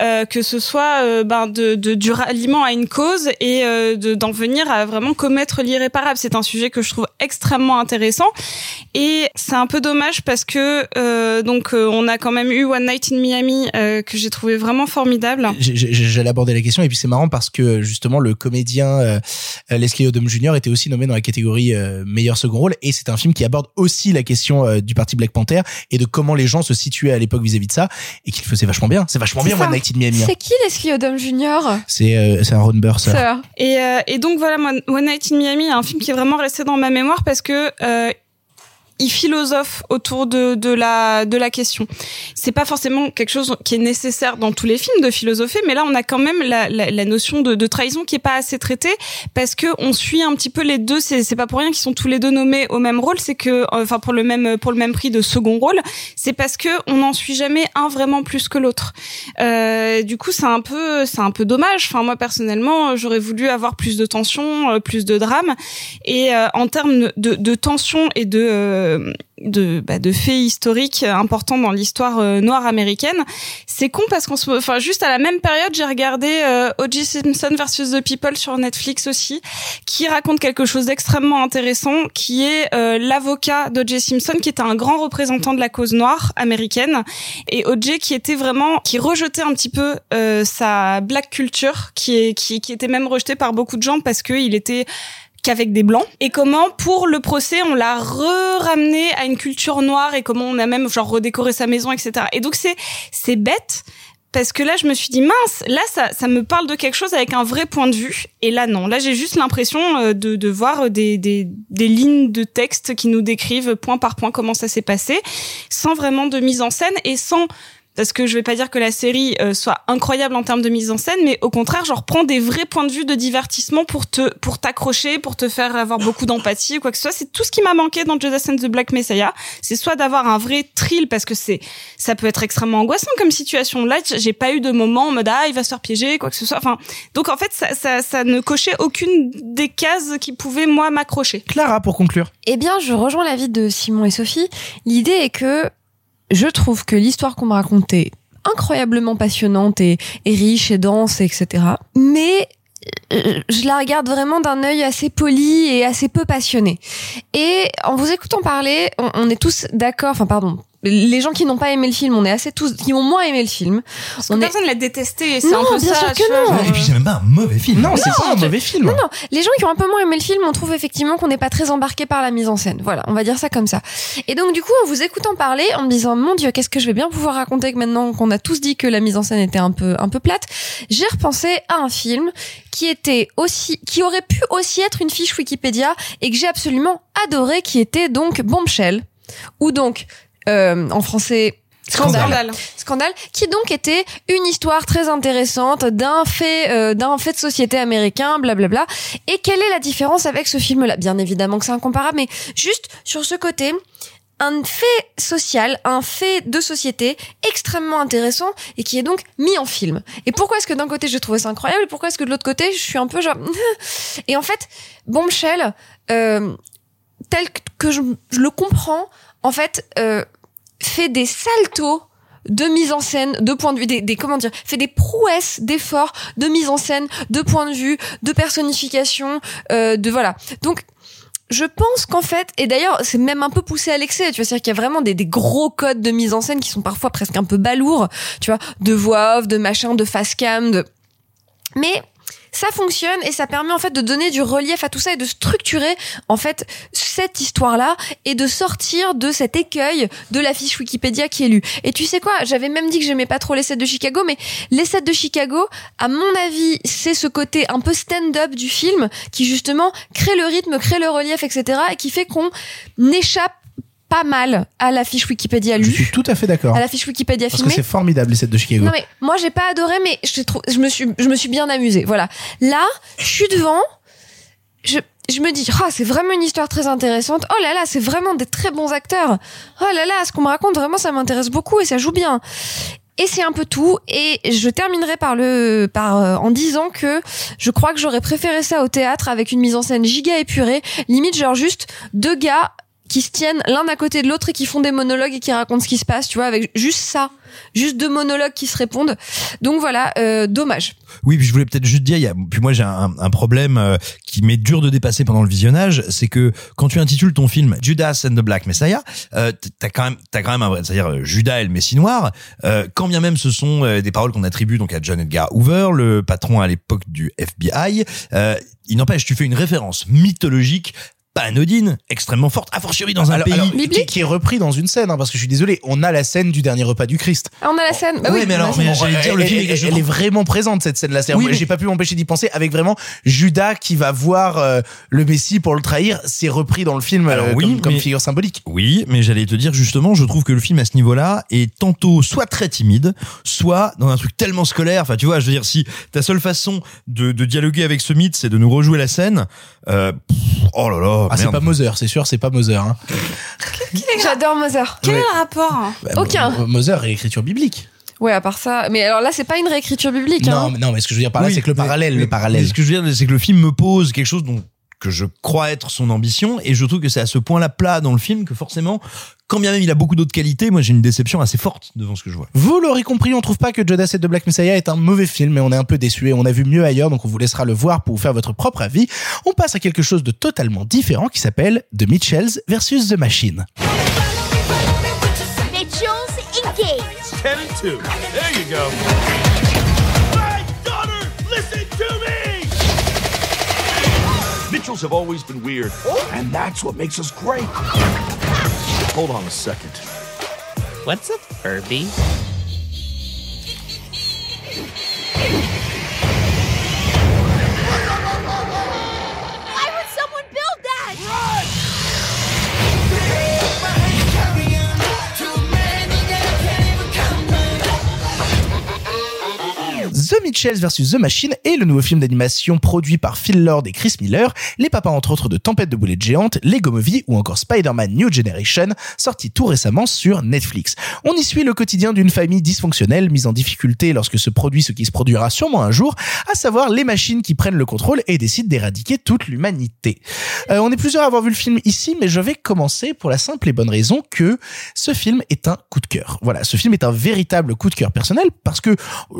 euh, que ce soit euh, ben, de, du ralliement à une cause et euh, de d'en venir à vraiment commettre l'irréparable. C'est un sujet que je trouve extrêmement intéressant et c'est un peu dommage parce que donc on a quand même eu One Night in Miami que j'ai trouvé vraiment formidable. J'allais aborder la question et puis c'est marrant parce que justement le comédien Leslie Odom Jr. était aussi nommé dans la catégorie meilleur second rôle et c'est un film qui aborde aussi la question euh, du parti Black Panther et de comment les gens se situaient à l'époque vis-à-vis de ça et qu'il faisait vachement bien. C'est vachement bien. One Night in Miami. hein. C'est qui Leslie Odom Jr. C'est euh, c'est un Ron Burr. Et, euh, et donc voilà, One Night in Miami est un film qui est vraiment resté dans ma mémoire parce que euh, il philosophe autour de, de la de la question. C'est pas forcément quelque chose qui est nécessaire dans tous les films de philosopher, mais là on a quand même la, la, la notion de, de trahison qui est pas assez traitée parce que on suit un petit peu les deux. C'est pas pour rien qu'ils sont tous les deux nommés au même rôle. C'est que enfin pour le même pour le même prix de second rôle, c'est parce que on n'en suit jamais un vraiment plus que l'autre. Euh, du coup c'est un peu c'est un peu dommage. Enfin moi personnellement j'aurais voulu avoir plus de tension, euh, plus de drame et euh, en termes de, de tension et de euh, de, bah, de faits historiques importants dans l'histoire euh, noire américaine. C'est con parce qu'on se, enfin juste à la même période, j'ai regardé euh, O.J. Simpson versus The People sur Netflix aussi, qui raconte quelque chose d'extrêmement intéressant, qui est euh, l'avocat d'O.J. Simpson, qui était un grand représentant de la cause noire américaine, et O.J. qui était vraiment, qui rejetait un petit peu euh, sa black culture, qui est, qui, qui était même rejeté par beaucoup de gens parce que il était qu'avec des blancs. Et comment pour le procès on l'a re-ramené à une culture noire et comment on a même genre redécoré sa maison etc et donc c'est c'est bête parce que là je me suis dit mince là ça ça me parle de quelque chose avec un vrai point de vue. Et là non. Là j'ai juste l'impression euh, de de voir des des des lignes de texte qui nous décrivent point par point comment ça s'est passé sans vraiment de mise en scène et sans parce que je vais pas dire que la série euh, soit incroyable en termes de mise en scène, mais au contraire, genre prends des vrais points de vue de divertissement pour te pour t'accrocher, pour te faire avoir beaucoup d'empathie ou quoi que ce soit. C'est tout ce qui m'a manqué dans Judas and the Black Messiah. C'est soit d'avoir un vrai thrill parce que c'est ça peut être extrêmement angoissant comme situation. Là, j'ai pas eu de moment en mode ah il va se faire piéger quoi que ce soit. Enfin, donc en fait ça ça, ça ne cochait aucune des cases qui pouvaient moi m'accrocher. Clara pour conclure. Eh bien, je rejoins l'avis de Simon et Sophie. L'idée est que je trouve que l'histoire qu'on m'a racontée incroyablement passionnante et, riche et dense, etc. Mais euh, je la regarde vraiment d'un œil assez poli et assez peu passionné. Et en vous écoutant parler, on est tous d'accord, enfin pardon, les gens qui n'ont pas aimé le film, on est assez tous, qui ont moins aimé le film. Parce on que est... personne l'a détesté. C'est Non, un peu bien ça. sûr que vois, non. Et puis c'est même pas un mauvais film. Non, c'est Non, pas un mauvais film. Non, non, les gens qui ont un peu moins aimé le film, on trouve effectivement qu'on n'est pas très embarqué par la mise en scène. Voilà, on va dire ça comme ça. Et donc, du coup, en vous écoutant parler, en me disant, mon Dieu, qu'est-ce que je vais bien pouvoir raconter que maintenant qu'on a tous dit que la mise en scène était un peu, un peu plate, j'ai repensé à un film qui était aussi, qui aurait pu aussi être une fiche Wikipédia et que j'ai absolument adoré, qui était donc Bombshell. Ou donc, euh, en français, Scandale. Scandale. Scandale, qui donc était une histoire très intéressante d'un fait, euh, d'un fait de société américain, blablabla. Et quelle est la différence avec ce film-là? Bien évidemment que c'est incomparable, mais juste sur ce côté, un fait social, un fait de société extrêmement intéressant et qui est donc mis en film. Et pourquoi est-ce que d'un côté je trouvais ça incroyable et pourquoi est-ce que de l'autre côté je suis un peu genre... <laughs> et en fait, Bombshell, euh, tel que je, je le comprends, en fait, euh, fait des saltos de mise en scène, de point de vue, des, des comment dire, fait des prouesses d'efforts de mise en scène, de point de vue, de personnification, euh, de voilà. Donc je pense qu'en fait, et d'ailleurs, c'est même un peu poussé à l'excès, tu vois, c'est-à-dire qu'il y a vraiment des, des gros codes de mise en scène qui sont parfois presque un peu balourds, tu vois, de voix off, de machin, de face cam, de... Mais ça fonctionne et ça permet en fait de donner du relief à tout ça et de structurer en fait cette histoire-là et de sortir de cet écueil de la fiche Wikipédia qui est lue. Et tu sais quoi, j'avais même dit que j'aimais pas trop les sets de Chicago, mais les sets de Chicago, à mon avis, c'est ce côté un peu stand-up du film qui justement crée le rythme, crée le relief, etc. et qui fait qu'on échappe pas mal à la fiche Wikipédia Je lue, suis tout à fait d'accord. à la fiche Wikipédia Parce que filmée. c'est formidable les sets de Chicago. Non mais moi j'ai pas adoré mais je je me suis je me suis bien amusée. Voilà. Là, je suis devant je je me dis ah c'est vraiment une histoire très intéressante. Oh là là, c'est vraiment des très bons acteurs. Oh là là, ce qu'on me raconte vraiment ça m'intéresse beaucoup et ça joue bien. Et c'est un peu tout. Et je terminerai par le, par, euh, en disant que je crois que j'aurais préféré ça au théâtre avec une mise en scène giga épurée. Limite, genre juste deux gars qui se tiennent l'un à côté de l'autre et qui font des monologues et qui racontent ce qui se passe, tu vois, avec juste ça. Juste deux monologues qui se répondent. Donc voilà, euh, dommage. Oui, puis je voulais peut-être juste dire, y a, puis moi j'ai un, un problème euh, qui m'est dur de dépasser pendant le visionnage, c'est que quand tu intitules ton film Judas and the Black Messiah, euh, t'as quand même, t'as quand même un vrai, c'est-à-dire euh, Judas et le Messie noir. Euh, quand bien même ce sont euh, des paroles qu'on attribue donc à John Edgar Hoover, le patron à l'époque du FBI. Il n'empêche, tu fais une référence mythologique pas anodine, extrêmement forte, a fortiori dans un Alors- pays. alors, qui, qui est repris dans une scène, hein, parce que je suis désolé, on a la scène du dernier repas du Christ. Ah, on a la scène. Bah Ouais, oui, mais alors, mais j'allais dire, le elle, film elle- est elle est vraiment présente cette scène-là. C'est-à-dire, Oui, mais- J'ai pas pu m'empêcher d'y penser avec vraiment Judas qui va voir euh, le Messie pour le trahir. C'est repris dans le film Alors euh, oui, comme, comme mais- figure symbolique. Oui, mais j'allais te dire justement, je trouve que le film à ce niveau-là est tantôt soit très timide, soit dans un truc tellement scolaire. Enfin, tu vois, je veux dire, si ta seule façon de, de dialoguer avec ce mythe, c'est de nous rejouer la scène, euh, pff, oh là là, Ah, c'est pas Moser, c'est sûr, c'est pas Moser. Hein. J'adore Mother. Quel Ouais. est le rapport Bah, Aucun. Mo- Moser est écriture biblique. Ouais, à part ça. Mais alors là, c'est pas une réécriture biblique. Non, hein. mais non, mais ce que je veux dire par là, Oui, c'est que le mais- parallèle, mais- le parallèle. mais ce que je veux dire, c'est que le film me pose quelque chose dont que je crois être son ambition, et je trouve que c'est à ce point-là plat dans le film que forcément, quand bien même il a beaucoup d'autres qualités, moi j'ai une déception assez forte devant ce que je vois. Vous l'aurez compris, on trouve pas que Judas et the Black Messiah est un mauvais film, mais on est un peu déçu et on a vu mieux ailleurs, donc on vous laissera le voir pour vous faire votre propre avis. On passe à quelque chose de totalement différent qui s'appelle The Mitchells versus The Machine. Mitchell's engaged. 10 and 2. There you go. Mitchells have always been weird, and that's what makes us great. Hold on a second. What's a Furby? Mitchells vs The Machine est le nouveau film d'animation produit par Phil Lord et Chris Miller, les papas entre autres de Tempête de boulettes géantes, Lego Movie ou encore Spider-Man New Generation, sorti tout récemment sur Netflix. On y suit le quotidien d'une famille dysfonctionnelle mise en difficulté lorsque se produit ce qui se produira sûrement un jour, à savoir les machines qui prennent le contrôle et décident d'éradiquer toute l'humanité. Euh, on est plusieurs à avoir vu le film ici, mais je vais commencer pour la simple et bonne raison que ce film est un coup de cœur. Voilà, ce film est un véritable coup de cœur personnel parce que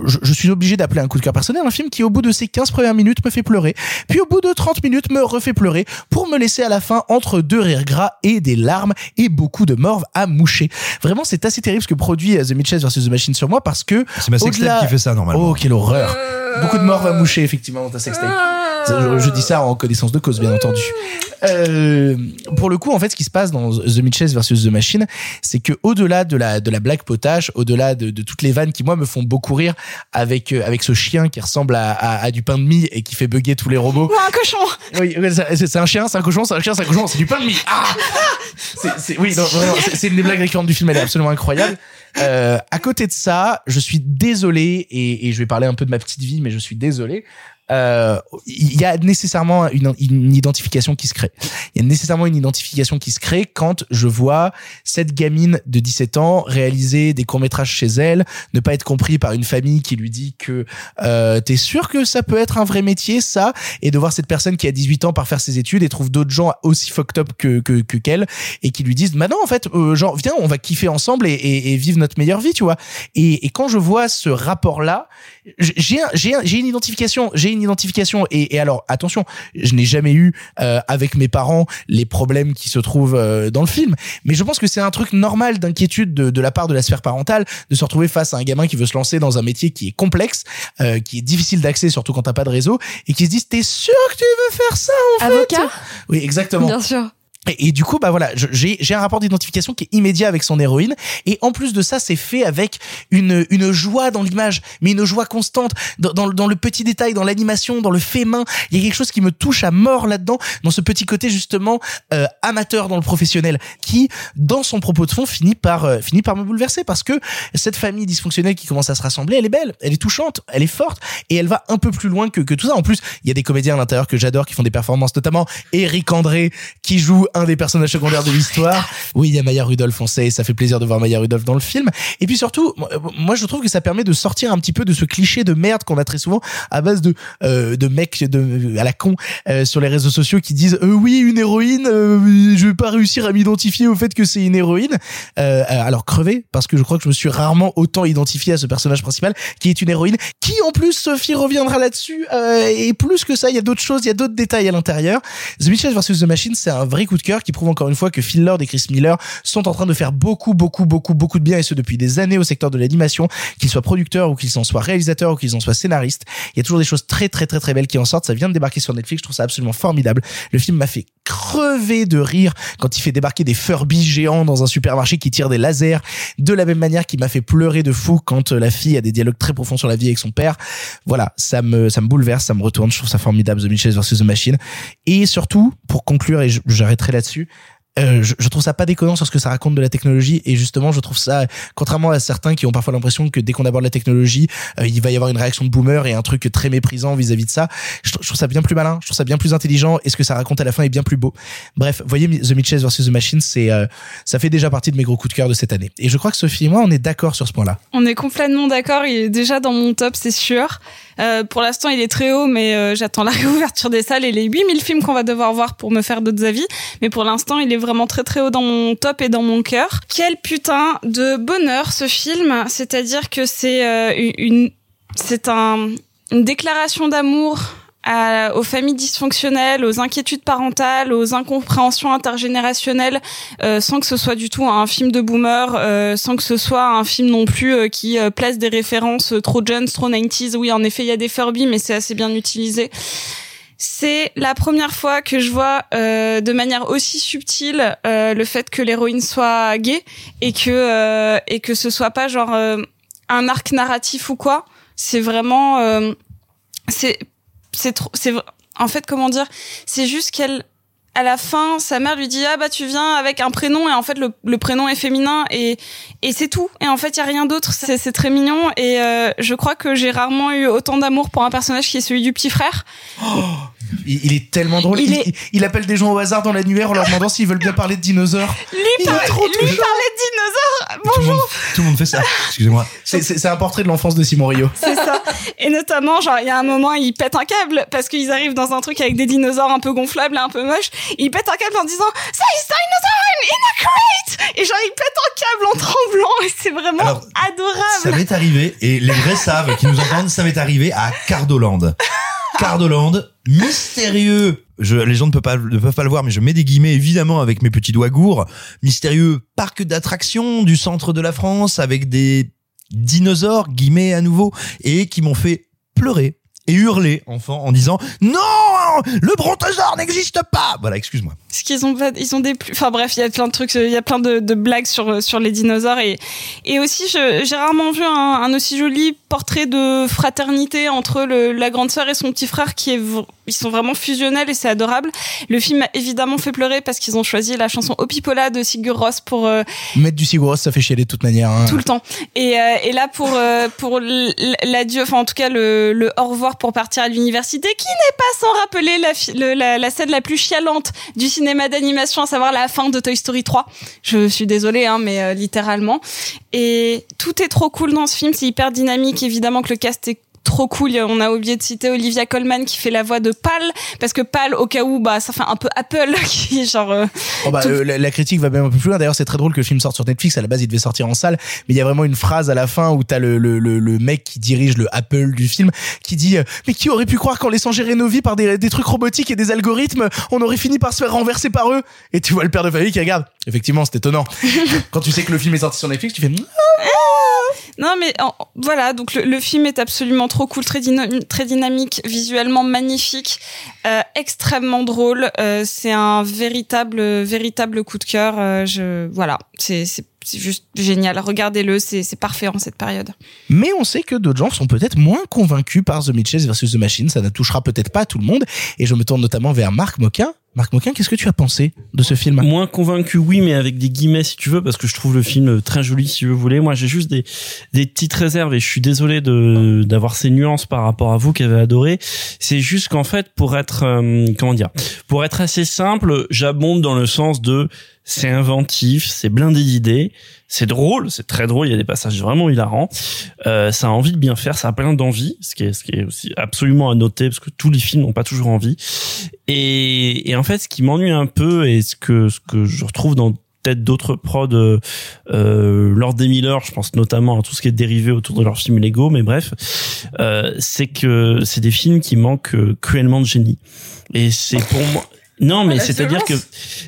je suis obligé d'appeler un coup de cœur personnel un film qui au bout de ses 15 premières minutes me fait pleurer, puis au bout de 30 minutes me refait pleurer pour me laisser à la fin entre deux rires gras et des larmes et beaucoup de morve à moucher. Vraiment, c'est assez terrible ce que produit euh, The Mitchells vs The Machine sur moi parce que C'est ma sextape qui fait ça normalement. Oh, quelle horreur. Beaucoup de morve à moucher effectivement dans ta sextape. Je, je dis ça en connaissance de cause, bien entendu. Euh, pour le coup, en fait, ce qui se passe dans The Mitchells versus The Machine, c'est que au-delà de la de la blague potage, au-delà de, de toutes les vannes qui moi me font beaucoup rire avec euh, avec ce chien qui ressemble à, à, à du pain de mie et qui fait bugger tous les robots. Ou un cochon Oui, c'est un chien, c'est un cochon, c'est un chien, c'est un cochon, c'est du pain de mie. Ah c'est, oui, c'est une des blagues récurrentes du film, elle est absolument incroyable. Euh, à côté de ça, je suis désolé et, et je vais parler un peu de ma petite vie, mais je suis désolé. Euh, il y a nécessairement une, une identification qui se crée. Il y a nécessairement une identification qui se crée quand je vois cette gamine de 17 ans réaliser des courts métrages chez elle, ne pas être compris par une famille qui lui dit que euh, t'es sûr que ça peut être un vrai métier ça, et de voir cette personne qui a 18 ans par faire ses études et trouve d'autres gens aussi fucked up que que que qu'elle et qui lui disent bah non en fait euh, genre viens on va kiffer ensemble et, et, et vivre notre meilleure vie tu vois. Et, et quand je vois ce rapport là, j'ai j'ai j'ai une identification j'ai une identification. Et, et alors attention je n'ai jamais eu euh, avec mes parents les problèmes qui se trouvent euh, dans le film. Mais je pense que c'est un truc normal d'inquiétude de, de la part de la sphère parentale de se retrouver face à un gamin qui veut se lancer dans un métier qui est complexe euh, qui est difficile d'accès surtout quand t'as pas de réseau et qui se disent t'es sûr que tu veux faire ça en Avocat? Fait oui exactement. Bien sûr. Et, du coup, bah voilà, j'ai un rapport d'identification qui est immédiat avec son héroïne. Et en plus de ça, c'est fait avec une une joie dans l'image, mais une joie constante dans, dans, dans le petit détail, dans l'animation, dans le fait main. Il y a quelque chose qui me touche à mort là-dedans, dans ce petit côté justement euh, amateur dans le professionnel, qui dans son propos de fond finit par euh, finit par me bouleverser parce que cette famille dysfonctionnelle qui commence à se rassembler, elle est belle, elle est touchante, elle est forte et elle va un peu plus loin que que tout ça. En plus, il y a des comédiens à l'intérieur que j'adore qui font des performances, notamment Eric André qui joue un des personnages secondaires de l'histoire. <laughs> Oui, il y a Maya Rudolph, on sait, ça fait plaisir de voir Maya Rudolph dans le film. Et puis surtout, moi- moi je trouve que ça permet de sortir un petit peu de ce cliché de merde qu'on a très souvent à base de euh, de mecs de à la con euh, sur les réseaux sociaux qui disent euh, oui une héroïne, euh, je vais pas réussir à m'identifier au fait que c'est une héroïne. Euh, alors crevé parce que je crois que je me suis rarement autant identifié à ce personnage principal qui est une héroïne qui en plus Sophie reviendra là-dessus euh, et plus que ça il y a d'autres choses il y a d'autres détails à l'intérieur The Mitchells vs The Machine c'est un vrai coup de cœur qui prouve encore une fois que Phil Lord et Chris Miller sont en train de faire beaucoup beaucoup beaucoup beaucoup de bien et ce depuis des années au secteur de l'animation qu'ils soient producteurs ou qu'ils en soient réalisateurs ou qu'ils en soient scénaristes. Il y a toujours des choses très très très très belles qui en sortent. Ça vient de débarquer sur Netflix. Je trouve ça absolument formidable. Le film m'a fait crever de rire quand il fait débarquer des Furby géants dans un supermarché qui tirent des lasers. De la même manière qu'il m'a fait pleurer de fou quand euh, la fille a des dialogues très profonds sur la vie avec son père. Voilà ça me ça me bouleverse ça me retourne. Je trouve ça formidable. The Mitchells vs The Machine. Et surtout pour conclure et j'arrêterai là-dessus. Euh, je, trouve ça pas déconnant sur ce que ça raconte de la technologie et justement je trouve ça contrairement à certains qui ont parfois l'impression que dès qu'on aborde la technologie euh, il va y avoir une réaction de boomer et un truc très méprisant vis-à-vis de ça je, trou- je trouve ça bien plus malin je trouve ça bien plus intelligent et ce que ça raconte à la fin est bien plus beau. Bref voyez The Mitchells vs The Machine c'est euh, ça fait déjà partie de mes gros coups de cœur de cette année. Et je crois que Sophie et moi on est d'accord sur ce point là On est complètement d'accord, il est déjà dans mon top, c'est sûr. Euh, pour l'instant, il est très haut, mais euh, j'attends la <laughs> réouverture des salles et les 8000 films qu'on va devoir voir pour me faire d'autres avis. Mais pour l'instant, il est vraiment très très haut dans mon top et dans mon cœur. Quel putain de bonheur ce film, c'est-à-dire que c'est euh, une, c'est un, une déclaration d'amour à- aux familles dysfonctionnelles, aux inquiétudes parentales, aux incompréhensions intergénérationnelles, euh, sans que ce soit du tout un film de boomer, euh, sans que ce soit un film non plus euh, qui euh, place des références euh, trop jeunes, trop 90s. Oui, en effet, il y a des Furby, mais c'est assez bien utilisé. C'est la première fois que je vois euh, de manière aussi subtile euh, le fait que l'héroïne soit gay et que euh, et que ce soit pas genre euh, un arc narratif ou quoi. C'est vraiment c'est c'est trop c'est en fait comment dire c'est juste qu'elle à la fin, sa mère lui dit ah bah tu viens avec un prénom et en fait le, le prénom est féminin et et c'est tout. Et en fait il y a rien d'autre. C'est c'est très mignon et euh, je crois que j'ai rarement eu autant d'amour pour un personnage qui est celui du petit frère. Il, il est tellement drôle. Il Il, est- il- il appelle des gens au hasard dans l'annuaire en leur demandant s'ils veulent bien parler de dinosaures. Lui, Il par- trop lui parlait de dinosaures. Monde, tout le monde fait ça. Excusez-moi. C'est- un portrait de l'enfance de Simon Rio. C'est ça. Et notamment, genre, il y a un moment, il pète un câble parce qu'ils arrivent dans un truc avec des dinosaures un peu gonflables et un peu moches. Il pète un câble en disant Size dinosaur in a crate Et genre, il pète un câble en tremblant et c'est vraiment Alors, Ça adorable. m'est arrivé, et les vrais savent, qui nous entendent, ça m'est arrivé à Cardoland. Cardoland, mystérieux. Les gens ne peuvent pas, ne peuvent pas le voir, mais je mets des guillemets évidemment avec mes petits doigts gourds. Mystérieux parc d'attractions du centre de la France avec des dinosaures, guillemets à nouveau, et qui m'ont fait pleurer et hurler, enfant, en disant non, le brontosaure n'existe pas. Voilà, excuse-moi. Parce qu'ils ont, ils ont des plus, enfin bref, il y a plein de trucs, il y a plein de, de blagues sur, sur les dinosaures et, et aussi, j'ai rarement vu un, un aussi joli portrait de fraternité entre le, la grande sœur et son petit frère qui est, ils sont vraiment fusionnels et c'est adorable. Le film a évidemment fait pleurer parce qu'ils ont choisi la chanson Opipola de Sigur Rós pour, euh, Mettre du Sigur Rós, ça fait chialer de toute manière. hein. tout le temps. Et, euh, et là pour euh, pour l'adieu, enfin en tout cas le, le au revoir pour partir à l'université, qui n'est pas sans rappeler la, scène la plus chialante du cinéma d'animation, à savoir la fin de Toy Story 3. Je suis désolée, hein, mais euh, littéralement. Et tout est trop cool dans ce film, c'est hyper dynamique. Évidemment que le cast est trop cool. On a oublié de citer Olivia Colman qui fait la voix de Pal, parce que Pal, au cas où, bah, ça fait un peu Apple, <laughs> qui genre. euh, Oh bah, tout- euh, la, la critique va même un peu plus loin. D'ailleurs, c'est très drôle que le film sorte sur Netflix. À la base, il devait sortir en salle, mais il y a vraiment une phrase à la fin où t'as le, le, le, le mec qui dirige le Apple du film qui dit euh, Mais qui aurait pu croire qu'en laissant gérer nos vies par des, des trucs robotiques et des algorithmes, on aurait fini par se faire renverser par eux? Et tu vois le père de famille qui regarde. Effectivement, c'est étonnant. <laughs> Quand tu sais que le film est sorti sur Netflix, tu fais <laughs> Non, mais voilà, donc le, film est absolument trop cool, très, dyna- très dynamique, visuellement magnifique, euh, extrêmement drôle. Euh, c'est un véritable, véritable coup de cœur. Euh, je, voilà, c'est juste génial. Regardez-le, c'est c'est parfait en cette période. Mais on sait que d'autres gens sont peut-être moins convaincus par The Mitchells versus The Machine. Ça ne touchera peut-être pas tout le monde. Et je me tourne notamment vers Marc Moquin. Marc Moquin, qu'est-ce que tu as pensé de ce film? Moins convaincu, oui, mais avec des guillemets si tu veux, parce que je trouve le film très joli si vous voulez. Moi, j'ai juste des, des petites réserves et je suis désolé de d'avoir ces nuances par rapport à vous qui avez adoré. C'est juste qu'en fait, pour être euh, comment dire, pour être assez simple, j'abonde dans le sens de c'est inventif, c'est blindé d'idées, c'est drôle, c'est très drôle, il y a des passages vraiment hilarants. Euh, ça a envie de bien faire, ça a plein d'envie, ce qui est ce qui est aussi absolument à noter parce que tous les films n'ont pas toujours envie. Et, et en fait, ce qui m'ennuie un peu et ce que ce que je retrouve dans peut-être d'autres prods euh, euh, Lord des Miller, je pense notamment à tout ce qui est dérivé autour de leurs films Lego, mais bref, euh, c'est que c'est des films qui manquent cruellement de génie. Et c'est pour moi. Non, mais La c'est-à-dire que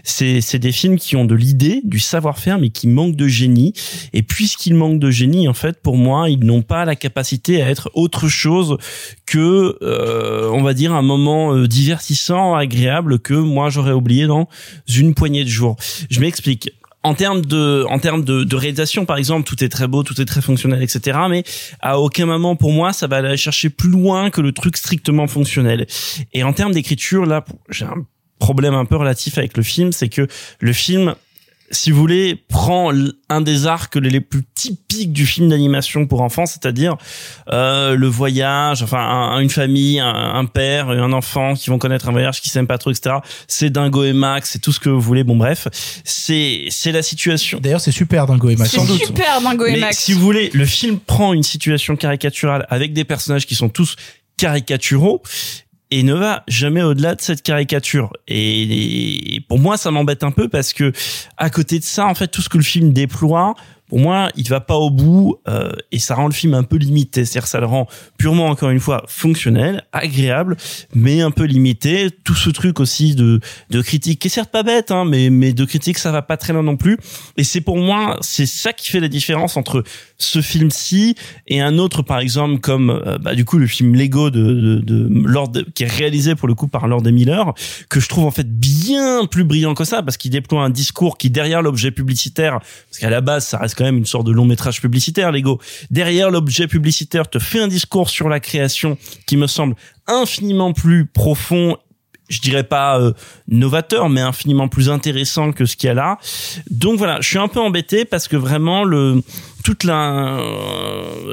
c'est des films qui ont de l'idée, du savoir-faire, mais qui manquent de génie. Et puisqu'ils manquent de génie, en fait, pour moi, ils n'ont pas la capacité à être autre chose que, euh, on va dire, un moment euh, divertissant, agréable que moi j'aurais oublié dans une poignée de jours. Je m'explique. En termes de, en termes de, de réalisation, par exemple, tout est très beau, tout est très fonctionnel, etc. Mais à aucun moment, pour moi, ça va aller chercher plus loin que le truc strictement fonctionnel. Et en termes d'écriture, là, j'ai un problème un peu relatif avec le film, c'est que le film, si vous voulez, prend un des arcs les plus typiques du film d'animation pour enfants, c'est-à-dire euh, le voyage, enfin un- une famille, un, un père et un enfant qui vont connaître un voyage qui s'aiment pas trop, etc. C'est Dingo et Max, c'est tout ce que vous voulez. Bon bref, c'est c'est la situation. D'ailleurs, c'est super Dingo et Max. C'est super, Dingo et Mais Max. si vous voulez, le film prend une situation caricaturale avec des personnages qui sont tous caricaturaux et ne va jamais au-delà de cette caricature. Et, pour moi, ça m'embête un peu parce que à côté de ça, en fait, tout ce que le film déploie, pour moi, il va pas au bout euh, et ça rend le film un peu limité. C'est-à-dire, ça le rend purement, encore une fois, fonctionnel, agréable, mais un peu limité. Tout ce truc aussi de de critique, qui est certes pas bête, hein, mais mais de critique, ça va pas très loin non plus. Et c'est pour moi, c'est ça qui fait la différence entre ce film-ci et un autre, par exemple, comme euh, bah, du coup le film Lego de, de, de Lord, qui est réalisé pour le coup par Lord Miller, que je trouve en fait bien plus brillant que ça, parce qu'il déploie un discours qui derrière l'objet publicitaire, parce qu'à la base ça reste quand même une sorte de long métrage publicitaire, Lego, derrière l'objet publicitaire te fait un discours sur la création qui me semble infiniment plus profond je dirais pas euh, novateur, mais infiniment plus intéressant que ce qu'il y a là. Donc voilà, je suis un peu embêté parce que vraiment le toute la,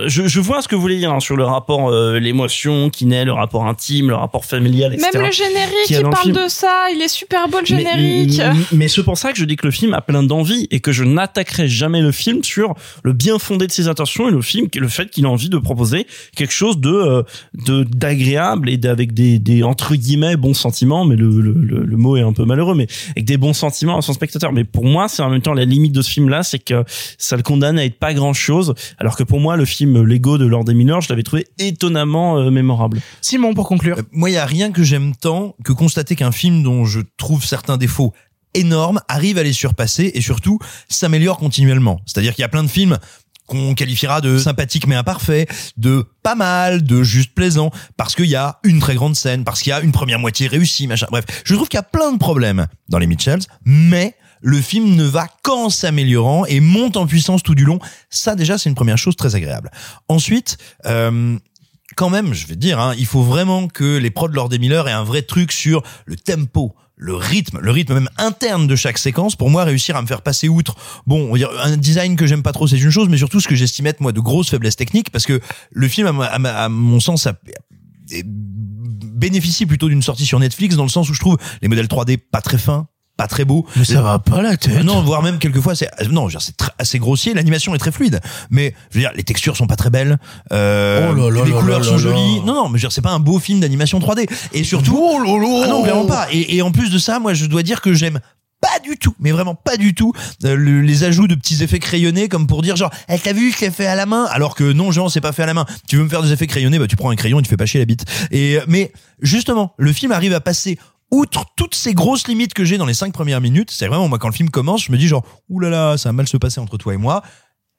je, je vois ce que vous voulez dire hein, sur le rapport, euh, l'émotion qui naît, le rapport intime, le rapport familial, etc. Même le générique, il parle film. de ça. Il est super beau le générique. Mais, mais c'est pour ça que je dis que le film a plein d'envie et que je n'attaquerai jamais le film sur le bien fondé de ses intentions et le film, le fait qu'il a envie de proposer quelque chose de euh, de d'agréable et avec des, des entre guillemets bons sentiments, mais le, le, le, le mot est un peu malheureux, mais avec des bons sentiments à son spectateur. Mais pour moi, c'est en même temps la limite de ce film-là, c'est que ça le condamne à être pas grand-chose, alors que pour moi, le film Lego de Lord Miller, je l'avais trouvé étonnamment euh, mémorable. Simon, pour conclure. Euh, Moi, il y a rien que j'aime tant que constater qu'un film dont je trouve certains défauts énormes arrive à les surpasser et surtout s'améliore continuellement. C'est-à-dire qu'il y a plein de films qu'on qualifiera de sympathique mais imparfait, de pas mal, de juste plaisant, parce qu'il y a une très grande scène, parce qu'il y a une première moitié réussie, machin. Bref, je trouve qu'il y a plein de problèmes dans les Mitchells, mais le film ne va qu'en s'améliorant et monte en puissance tout du long. Ça déjà, c'est une première chose très agréable. Ensuite, euh, quand même, je vais dire, hein, il faut vraiment que les prods de Miller aient un vrai truc sur le tempo, le rythme, le rythme même interne de chaque séquence. Pour moi, réussir à me faire passer outre, bon, on va dire un design que j'aime pas trop, c'est une chose, mais surtout ce que j'estimais être moi de grosses faiblesses techniques, parce que le film, à mon sens, a bénéficie plutôt d'une sortie sur Netflix dans le sens où je trouve les modèles 3D pas très fins pas très beaux Mais ça va pas la tête. non voire même quelquefois c'est non je veux dire, c'est assez grossier l'animation est très fluide. Mais je veux dire les textures sont pas très belles euh, Oh là là les là couleurs sont jolies. Non non mais je veux dire c'est pas un beau film d'animation 3D et surtout Oh ah non vraiment pas. Et, et en plus de ça moi je dois dire que j'aime pas du tout, mais vraiment pas du tout, euh, le- les ajouts de petits effets crayonnés comme pour dire genre, eh, t'as vu, je l'ai fait à la main, alors que non, genre, c'est pas fait à la main. Tu veux me faire des effets crayonnés, bah tu prends un crayon et tu fais pas chier la bite. Et euh, mais justement, le film arrive à passer outre toutes ces grosses limites que j'ai dans les cinq premières minutes. C'est vraiment moi quand le film commence, je me dis genre, oulala, ça va mal se passer entre toi et moi.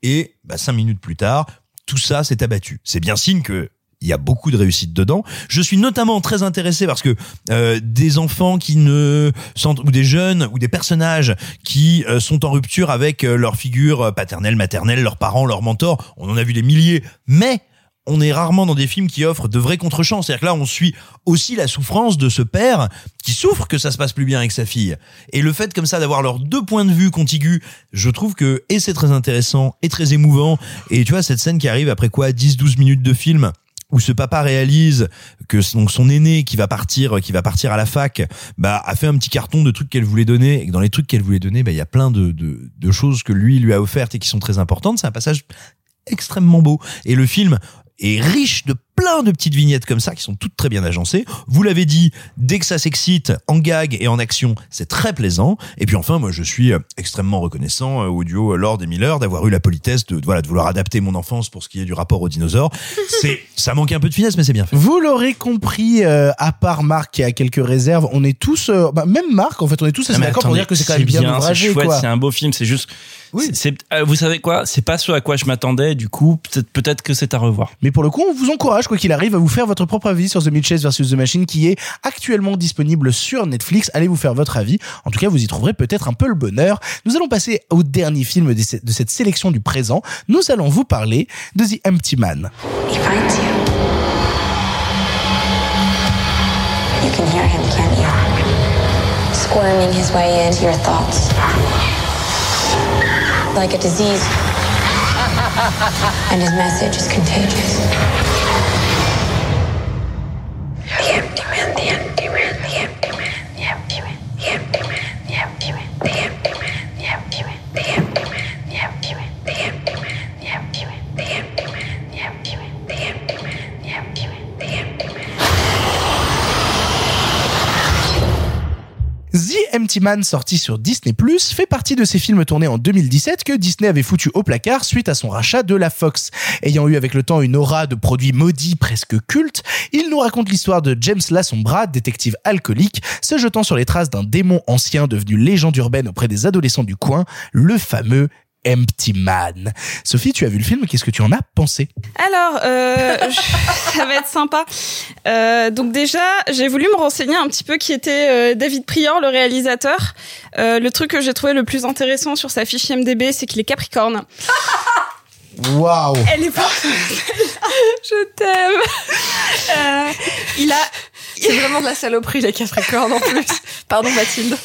Et bah, cinq minutes plus tard, tout ça s'est abattu. C'est bien signe que il y a beaucoup de réussite dedans. Je suis notamment très intéressé parce que euh, des enfants qui ne sont ou des jeunes ou des personnages qui euh, sont en rupture avec euh, leur figure paternelle, maternelle, leurs parents, leurs mentors, on en a vu des milliers, mais on est rarement dans des films qui offrent de vrais contre-champs. C'est-à-dire que là, on suit aussi la souffrance de ce père qui souffre que ça se passe plus bien avec sa fille. Et le fait comme ça d'avoir leurs deux points de vue contigus, je trouve que et c'est très intéressant et très émouvant. Et tu vois, cette scène qui arrive après quoi 10-12 minutes de film où ce papa réalise que son, son aîné qui va partir qui va partir à la fac bah a fait un petit carton de trucs qu'elle voulait donner et que dans les trucs qu'elle voulait donner bah il y a plein de, de, de choses que lui lui a offertes et qui sont très importantes c'est un passage extrêmement beau et le film est riche de plein de petites vignettes comme ça qui sont toutes très bien agencées. Vous l'avez dit, dès que ça s'excite en gag et en action, c'est très plaisant. Et puis enfin, moi, je suis euh, extrêmement reconnaissant euh, au duo Lord et Miller d'avoir eu la politesse de, de, voilà de vouloir adapter mon enfance pour ce qui est du rapport aux dinosaures. <laughs> C'est ça manque un peu de finesse, mais c'est bien fait. Vous l'aurez compris, euh, à part Marc qui a quelques réserves, on est tous, euh, bah, même Marc, en fait, on est tous assez mais d'accord pour dire que c'est quand même bien, c'est ouvragé. C'est un beau film, c'est juste. c'est- euh, vous savez quoi C'est pas ce à quoi je m'attendais. Du coup, peut-être peut-être que c'est à revoir. Mais pour le coup, on vous encourage, quoi qu'il arrive, à vous faire votre propre avis sur The Mitchells vs. The Machine, qui est actuellement disponible sur Netflix. Allez vous faire votre avis. En tout cas, vous y trouverez peut-être un peu le bonheur. Nous allons passer au dernier film de ce- de cette sélection du présent. Nous allons vous parler de The Empty Man. Squirming his way into your thoughts. Like a disease. <laughs> And his message is contagious. Bien, dime, The Empty Man, sorti sur Disney+, fait partie de ces films tournés en 2017 que Disney avait foutu au placard suite à son rachat de la Fox. Ayant eu avec le temps une aura de produits maudits presque cultes, il nous raconte l'histoire de James Lassombra, détective alcoolique, se jetant sur les traces d'un démon ancien devenu légende urbaine auprès des adolescents du coin, le fameux Empty Man. Sophie, tu as vu le film, qu'est-ce que tu en as pensé? Alors, euh, <laughs> je- ça va être sympa. Euh, donc déjà, j'ai voulu me renseigner un petit peu qui était euh, David Prior, le réalisateur. Euh, le truc que j'ai trouvé le plus intéressant sur sa fiche IMDb, c'est qu'il est Capricorne. <laughs> Waouh Elle est pas. <laughs> je t'aime. Euh, il a C'est vraiment de la saloperie, les Capricornes, en plus. Pardon, Mathilde.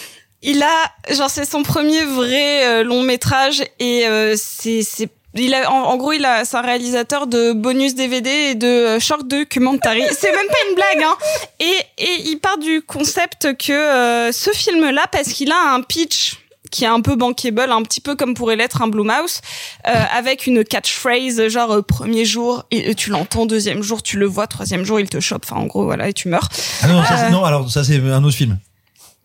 Il a, genre, c'est son premier vrai euh, long métrage et euh, c'est, c'est, il a, en, en gros, il a, c'est un réalisateur de bonus DVD et de euh, short documentary. <laughs> c'est même pas une blague, hein. Et, et il part du concept que euh, ce film-là, parce qu'il a un pitch qui est un peu bankable, un petit peu comme pourrait l'être un Blumhouse, euh, avec une catchphrase genre euh, premier jour et, et tu l'entends, deuxième jour tu le vois, troisième jour il te chope, enfin en gros voilà et tu meurs. Ah non, ça, c'est- non, alors ça c'est un autre film.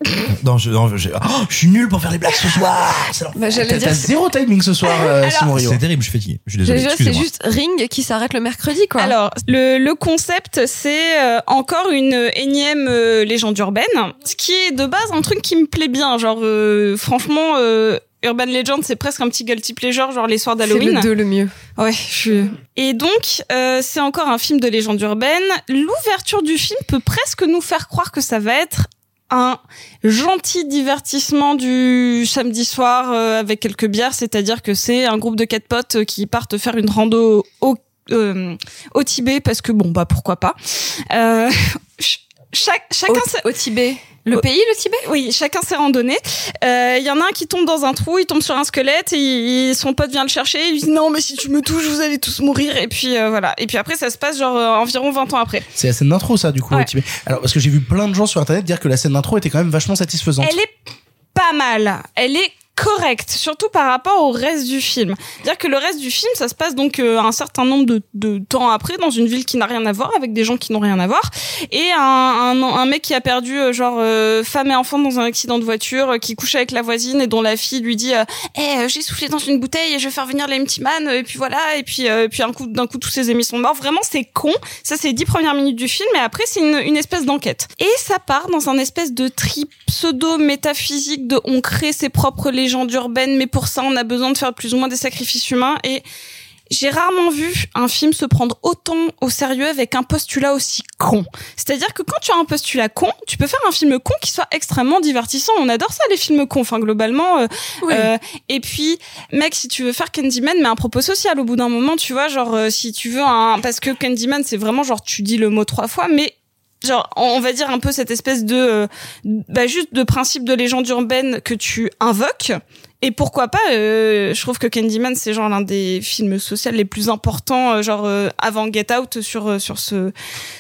<coughs> non, je, non, je, oh, je suis nul pour faire les blagues ce soir. C'est Bah, j'allais T'as dire, t'as c'est- zéro timing ce soir, euh, Alors- Simon Rio. C'est terrible, je suis fatigué. Je suis désolé. Déjà, c'est juste Ring qui s'arrête le mercredi, quoi. Alors, le, le concept, c'est euh, encore une énième euh, légende urbaine, ce qui est de base un truc qui me plaît bien. Genre, euh, franchement, euh, Urban Legend, c'est presque un petit guilty pleasure, genre les soirs c'est d'Halloween. le 2 le mieux. Ouais, je suis... Et donc, euh, c'est encore un film de légende urbaine. L'ouverture du film peut presque nous faire croire que ça va être un gentil divertissement du samedi soir euh, avec quelques bières, c'est-à-dire que c'est un groupe de quatre potes euh, qui partent faire une rando au, euh, au Tibet parce que bon bah pourquoi pas. Euh, <laughs> ch- chaque, chacun Au, au Tibet. Le Au- pays, le Tibet? oui, chacun ses randonnées. Euh, Il y en a un qui tombe dans un trou, il tombe sur un squelette et, il- son pote vient le chercher. Il lui dit non, mais si tu me touches, vous allez tous mourir. Et puis euh, voilà. Et puis après, ça se passe genre euh, environ 20 ans après. C'est la scène d'intro, ça, du coup, Ouais. au Tibet. Alors, parce que j'ai vu plein de gens sur Internet dire que la scène d'intro était quand même vachement satisfaisante. Elle est pas mal. Elle est correcte, surtout par rapport au reste du film. C'est-à-dire que le reste du film, ça se passe donc euh, un certain nombre de, de temps après dans une ville qui n'a rien à voir avec des gens qui n'ont rien à voir et un, un, un mec qui a perdu euh, genre euh, femme et enfant dans un accident de voiture, euh, qui couche avec la voisine et dont la fille lui dit euh, Eh, euh, j'ai soufflé dans une bouteille et je vais faire venir les Empty Man et puis voilà et puis euh, puis un coup d'un coup tous ses amis sont morts. Vraiment c'est con. Ça c'est les dix premières minutes du film et après c'est une, une espèce d'enquête. Et ça part dans un espèce de trip pseudo métaphysique de on crée ses propres légendes urbaines mais pour ça on a besoin de faire plus ou moins des sacrifices humains et j'ai rarement vu un film se prendre autant au sérieux avec un postulat aussi con. C'est-à-dire que quand tu as un postulat con, tu peux faire un film con qui soit extrêmement divertissant. On adore ça, les films cons, enfin globalement. euh, euh, et puis, mec, si tu veux faire Candyman, mais un propos social au bout d'un moment, tu vois, genre euh, si tu veux un... Parce que Candyman, c'est vraiment genre tu dis le mot trois fois, mais genre on va dire un peu cette espèce de euh, bah juste de principe de légende urbaine que tu invoques. Et pourquoi pas euh, je trouve que Candyman c'est genre l'un des films sociaux les plus importants euh, genre euh, avant Get Out sur euh, sur ce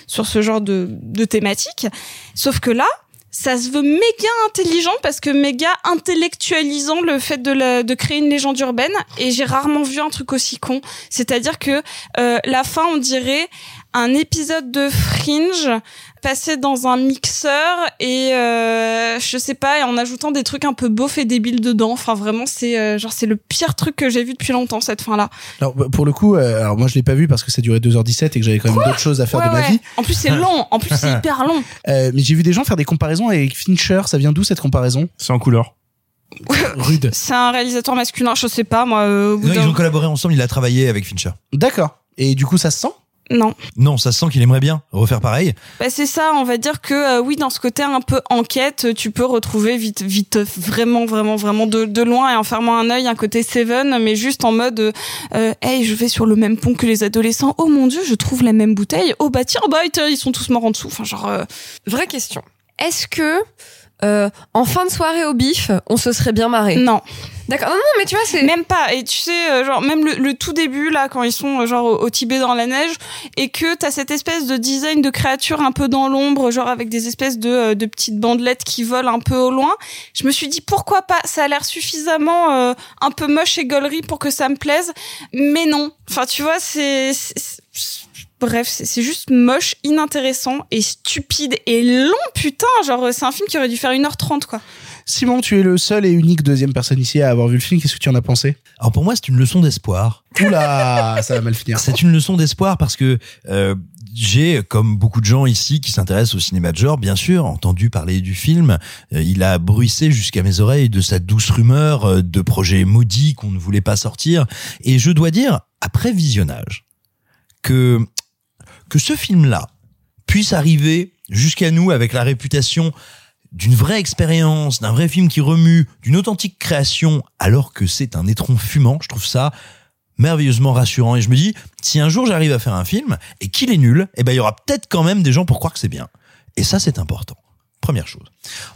sur ce genre de de thématique. Sauf que là ça se veut méga intelligent parce que méga intellectualisant le fait de, la, de créer une légende urbaine. Et j'ai rarement vu un truc aussi con. C'est-à-dire que euh, la fin, on dirait un épisode de Fringe passé dans un mixeur et euh, je sais pas et en ajoutant des trucs un peu beaufs et débiles dedans. Enfin vraiment c'est euh, genre c'est le pire truc que j'ai vu depuis longtemps cette fin là. Alors, bah, pour le coup, euh, alors moi, je l'ai pas vu parce que ça durait 2h17 et que j'avais quand même d'autres choses à faire Ouais, de ma ouais. vie. En plus c'est long, en plus c'est <laughs> hyper long. Euh, mais j'ai vu des gens faire des comparaisons avec Fincher. Ça vient d'où cette comparaison? C'est en couleur. <laughs> Rude. C'est un réalisateur masculin, je sais pas moi. euh, au bout Non, ils ont collaboré ensemble, il a travaillé avec Fincher. D'accord. Et du coup, ça se sent? Non. Non, ça se sent qu'il aimerait bien refaire pareil. Bah c'est ça, on va dire que euh, oui, dans ce côté un peu enquête, tu peux retrouver vite, vite, euh, vraiment, vraiment, vraiment de, de loin et en fermant un œil un côté Seven, mais juste en mode, euh, euh, hey, je vais sur le même pont que les adolescents. Oh mon dieu, je trouve la même bouteille. Oh bah tiens, bah tiens, ils sont tous morts en dessous. Enfin genre. euh, Vraie question. Est-ce que euh, en fin de soirée au bif, on se serait bien marré? Non. D'accord. Non, non, mais tu vois, c'est Même pas. Et tu sais, euh, genre même le, tout début là, quand ils sont euh, genre au, Tibet dans la neige, et que t'as cette espèce de design de créature un peu dans l'ombre, genre avec des espèces de, euh, de petites bandelettes qui volent un peu au loin. Je me suis dit pourquoi pas? Ça a l'air suffisamment euh, un peu moche et gaulerie pour que ça me plaise, mais non. Enfin, tu vois, c'est Bref, c'est juste moche, inintéressant et stupide et long, putain. Genre, c'est un film qui aurait dû faire 1h30, quoi. Simon, tu es le seul et unique deuxième personne ici à avoir vu le film. Qu'est-ce que tu en as pensé? Alors pour moi, c'est une leçon d'espoir. Oula, ça va mal finir. C'est une leçon d'espoir parce que euh, j'ai, comme beaucoup de gens ici qui s'intéressent au cinéma de genre, bien sûr, entendu parler du film. Euh, il a bruissé jusqu'à mes oreilles de sa douce rumeur euh, de projets maudits qu'on ne voulait pas sortir. Et je dois dire, après visionnage, que que ce film-là puisse arriver jusqu'à nous avec la réputation d'une vraie expérience, d'un vrai film qui remue, d'une authentique création, alors que c'est un étron fumant, je trouve ça merveilleusement rassurant. Et je me dis, si un jour j'arrive à faire un film et qu'il est nul, eh ben il y aura peut-être quand même des gens pour croire que c'est bien. Et ça, c'est important. Première chose.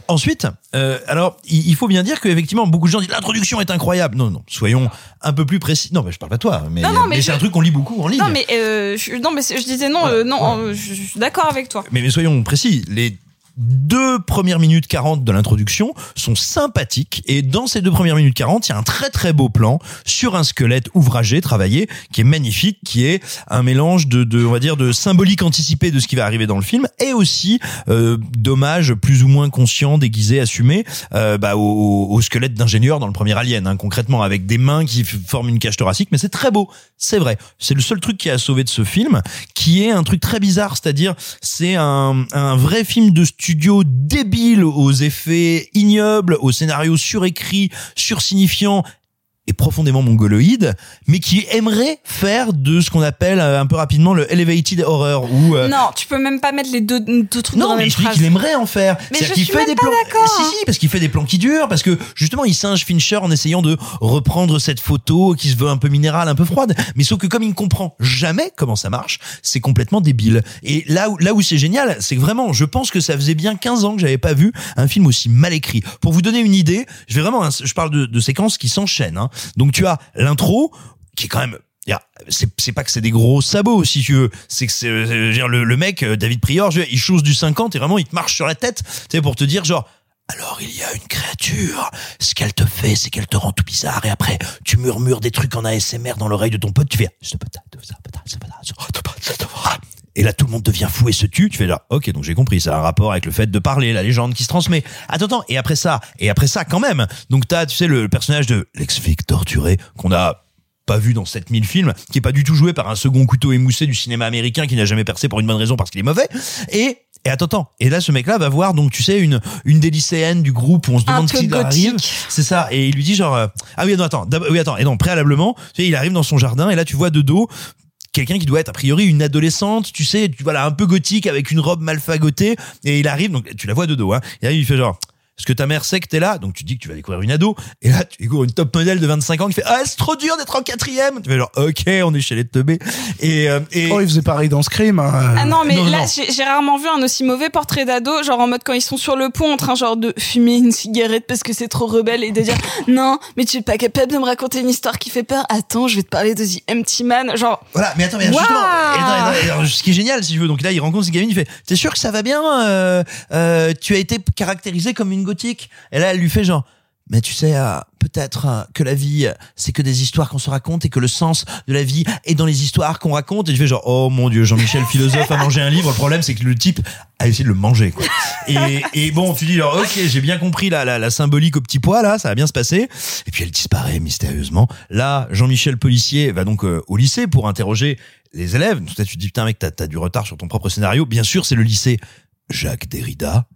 Ensuite, euh, alors il faut bien dire qu'effectivement beaucoup de gens disent l'introduction est incroyable. Non, non, soyons un peu plus précis. Non, mais je parle pas de toi, mais, Non, non, mais mais c'est je- un truc qu'on lit beaucoup en ligne. Non mais euh, je, non mais c'est- je disais non euh, non euh, je, je suis d'accord avec toi. Mais, mais soyons précis, les deux premières minutes 40 de l'introduction sont sympathiques et dans ces deux premières minutes 40, il y a un très très beau plan sur un squelette ouvragé, travaillé, qui est magnifique, qui est un mélange de, de on va dire de symbolique anticipée de ce qui va arriver dans le film et aussi euh, d'hommage plus ou moins conscient, déguisé, assumé euh, bah, au, au squelette d'ingénieur dans le premier Alien, hein, concrètement avec des mains qui forment une cage thoracique, mais c'est très beau, c'est vrai. C'est le seul truc qui a sauvé de ce film, qui est un truc très bizarre, c'est-à-dire c'est un, un vrai film de studio débile aux effets ignobles, au scénario surécrit, sursignifiant profondément mongoloïde, mais qui aimerait faire de ce qu'on appelle euh, un peu rapidement le elevated horror ou euh, Non, tu peux même pas mettre les deux, deux trucs dans non, la mais même je dis phrase. qu'il aimerait en faire. Mais C'est-à-dire je qu'il suis fait même des pas plans. d'accord, Si, hein. si, parce qu'il fait des plans qui durent, parce que justement, il singe Fincher en essayant de reprendre cette photo qui se veut un peu minérale, un peu froide. Mais sauf que comme il ne comprend jamais comment ça marche, c'est complètement débile. Et là où, là où c'est génial, c'est que vraiment, je pense que ça faisait bien 15 ans que j'avais pas vu un film aussi mal écrit. Pour vous donner une idée, je vais vraiment, hein, je parle de, de séquences qui s'enchaînent. hein. Donc tu as l'intro, qui est quand même c'est pas que c'est des gros sabots si tu veux. C'est que c'est euh, le, le mec euh, David Prior il chose du 50 et vraiment il te marche sur la tête tu sais pour te dire genre alors il y a une créature, ce qu'elle te fait, c'est qu'elle te rend tout bizarre et après tu murmures des trucs en ASMR dans l'oreille de ton pote, tu fais et là tout le monde devient fou et se tue, tu fais là OK donc j'ai compris, ça a un rapport avec le fait de parler, la légende qui se transmet. Attends attends, et après ça, et après ça quand même. Donc t'as tu sais le personnage de l'ex-flic torturé qu'on a pas vu dans 7000 films, qui est pas du tout joué par un second couteau émoussé du cinéma américain qui n'a jamais percé pour une bonne raison parce qu'il est mauvais. Et et attends, attends. Et là, ce mec-là va voir, donc, tu sais, une, une des lycéennes du groupe où on se demande qui arrive. C'est ça. Et il lui dit genre, euh, ah oui, non, attends, oui, attends. Et non, préalablement, tu sais, il arrive dans son jardin et là, tu vois de dos, quelqu'un qui doit être a priori une adolescente, tu sais, tu vois là un peu gothique avec une robe mal fagotée et il arrive donc tu la vois de dos hein. Et là il fait genre est-ce que ta mère sait que t'es là Donc tu dis que tu vas découvrir une ado. Et là, tu découvres une top modèle de 25 ans qui fait Ah, c'est trop dur d'être en quatrième. Tu fais genre Ok, on est chez les teubés. Et, euh, et Oh, il faisait pareil dans Scream. hein. Ah non mais Non, là j'ai rarement vu un aussi mauvais portrait d'ado genre en mode quand ils sont sur le pont en train genre de fumer une cigarette parce que c'est trop rebelle et de dire non mais tu es pas capable de me raconter une histoire qui fait peur attends je vais te parler de The Empty Man genre Voilà, mais attends, mais Waouh justement, et attends, attends, et ce qui est génial, si tu veux, donc là, il rencontre cette gamine, il fait, t'es sûr que ça va bien, euh, euh, tu as été caractérisé comme une gothique? Et là, elle lui fait genre, mais tu sais, euh, peut-être euh, que la vie, euh, c'est que des histoires qu'on se raconte et que le sens de la vie est dans les histoires qu'on raconte. Et je fais genre, oh mon dieu, Jean-Michel <laughs> philosophe a mangé un livre. Le problème, c'est que le type a essayé de le manger, quoi. Et, et bon, tu dis genre, ok, j'ai bien compris la, la, la symbolique au petit pois, là, ça va bien se passer. Et puis elle disparaît mystérieusement. Là, Jean-Michel policier va donc au lycée pour interroger les élèves. À tu te dis, putain, mec, t'as, t'as du retard sur ton propre scénario. Bien sûr, c'est le lycée Jacques Derrida.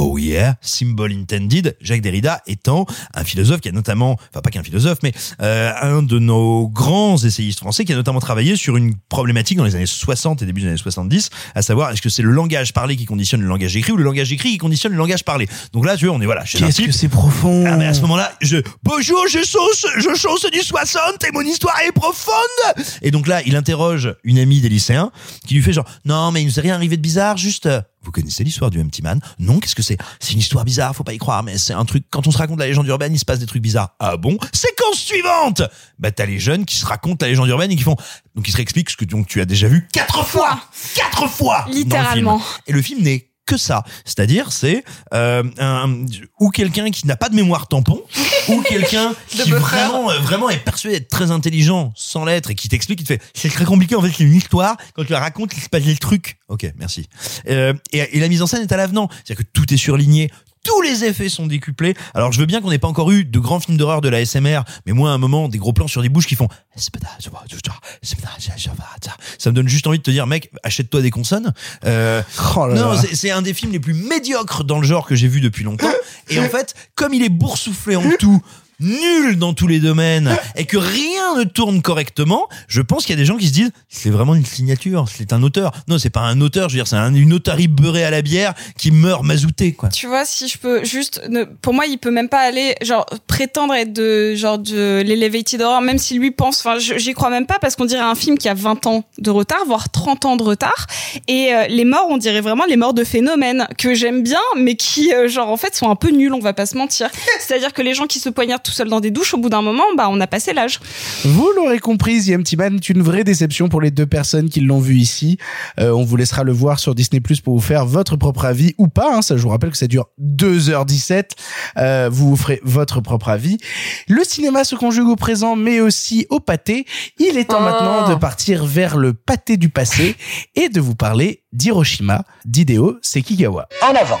Oh yeah, symbol intended. Jacques Derrida étant un philosophe qui a notamment, enfin pas qu'un philosophe, mais euh, un de nos grands essayistes français qui a notamment travaillé sur une problématique dans les années 60 et début des années 70, à savoir est-ce que c'est le langage parlé qui conditionne le langage écrit ou le langage écrit qui conditionne le langage parlé? Donc là, tu vois, on est voilà Qu'est-ce que c'est profond. Ah, mais à ce moment-là, je, bonjour, je chausse, je chausse du 60 et mon histoire est profonde. Et donc là, il interroge une amie des lycéens qui lui fait genre, non, mais il nous est rien arrivé de bizarre, juste, vous connaissez l'histoire du Empty Man? Non, qu'est-ce que c'est? C'est une histoire bizarre, faut pas y croire, mais c'est un truc, quand on se raconte la légende urbaine, il se passe des trucs bizarres. Ah bon? Séquence suivante! Bah, t'as les jeunes qui se racontent la légende urbaine et qui font, donc ils se réexpliquent ce que donc tu as déjà vu quatre fois! Quatre fois! dans le film. Littéralement. Et le film n'est que ça. C'est-à-dire, c'est euh, un, ou quelqu'un qui n'a pas de mémoire tampon, ou <laughs> quelqu'un qui vraiment, euh, vraiment est persuadé d'être très intelligent sans l'être et qui t'explique, qui te fait, c'est très compliqué, en fait, c'est une histoire. Quand tu la racontes, il se passe des trucs. Ok, merci. Euh, et, et la mise en scène est à l'avenant. C'est-à-dire que tout est surligné. Tous les effets sont décuplés. Alors je veux bien qu'on n'ait pas encore eu de grands films d'horreur de la SMR, mais moi à un moment des gros plans sur des bouches qui font ça me donne juste envie de te dire mec achète-toi des consonnes. Euh, Oh là non, c'est un des films les plus médiocres dans le genre que j'ai vu depuis longtemps. Et en fait, comme il est boursouflé en tout, nul dans tous les domaines et que rien ne tourne correctement, je pense qu'il y a des gens qui se disent c'est vraiment une signature, c'est un auteur. Non, c'est pas un auteur, je veux dire, c'est un- une otarie beurrée à la bière qui meurt mazouté, quoi. Tu vois, si je peux juste, ne- pour moi, il peut même pas aller, genre, prétendre être de, genre, de l'elevated horror, même si lui pense, enfin, j'y crois même pas parce qu'on dirait un film qui a 20 ans de retard, voire 30 ans de retard. Et euh, les morts, on dirait vraiment les morts de phénomène que j'aime bien, mais qui, euh, genre, en fait, sont un peu nuls, on va pas se mentir. <laughs> C'est-à-dire que les gens qui se poignardent tout seuls dans des douches, au bout d'un moment, bah, on a passé l'âge. Vous l'aurez compris, The Empty Man est une vraie déception pour les deux personnes qui l'ont vu ici. Euh, on vous laissera le voir sur Disney Plus pour vous faire votre propre avis ou pas. hein. Ça, je vous rappelle que ça dure 2h17. Euh, vous vous ferez votre propre avis. Le cinéma se conjugue au présent, mais aussi au pâté. Il est temps Oh. maintenant de partir vers le pâté du passé et de vous parler d'Hiroshima, d'Hideo Sekigawa. En avant.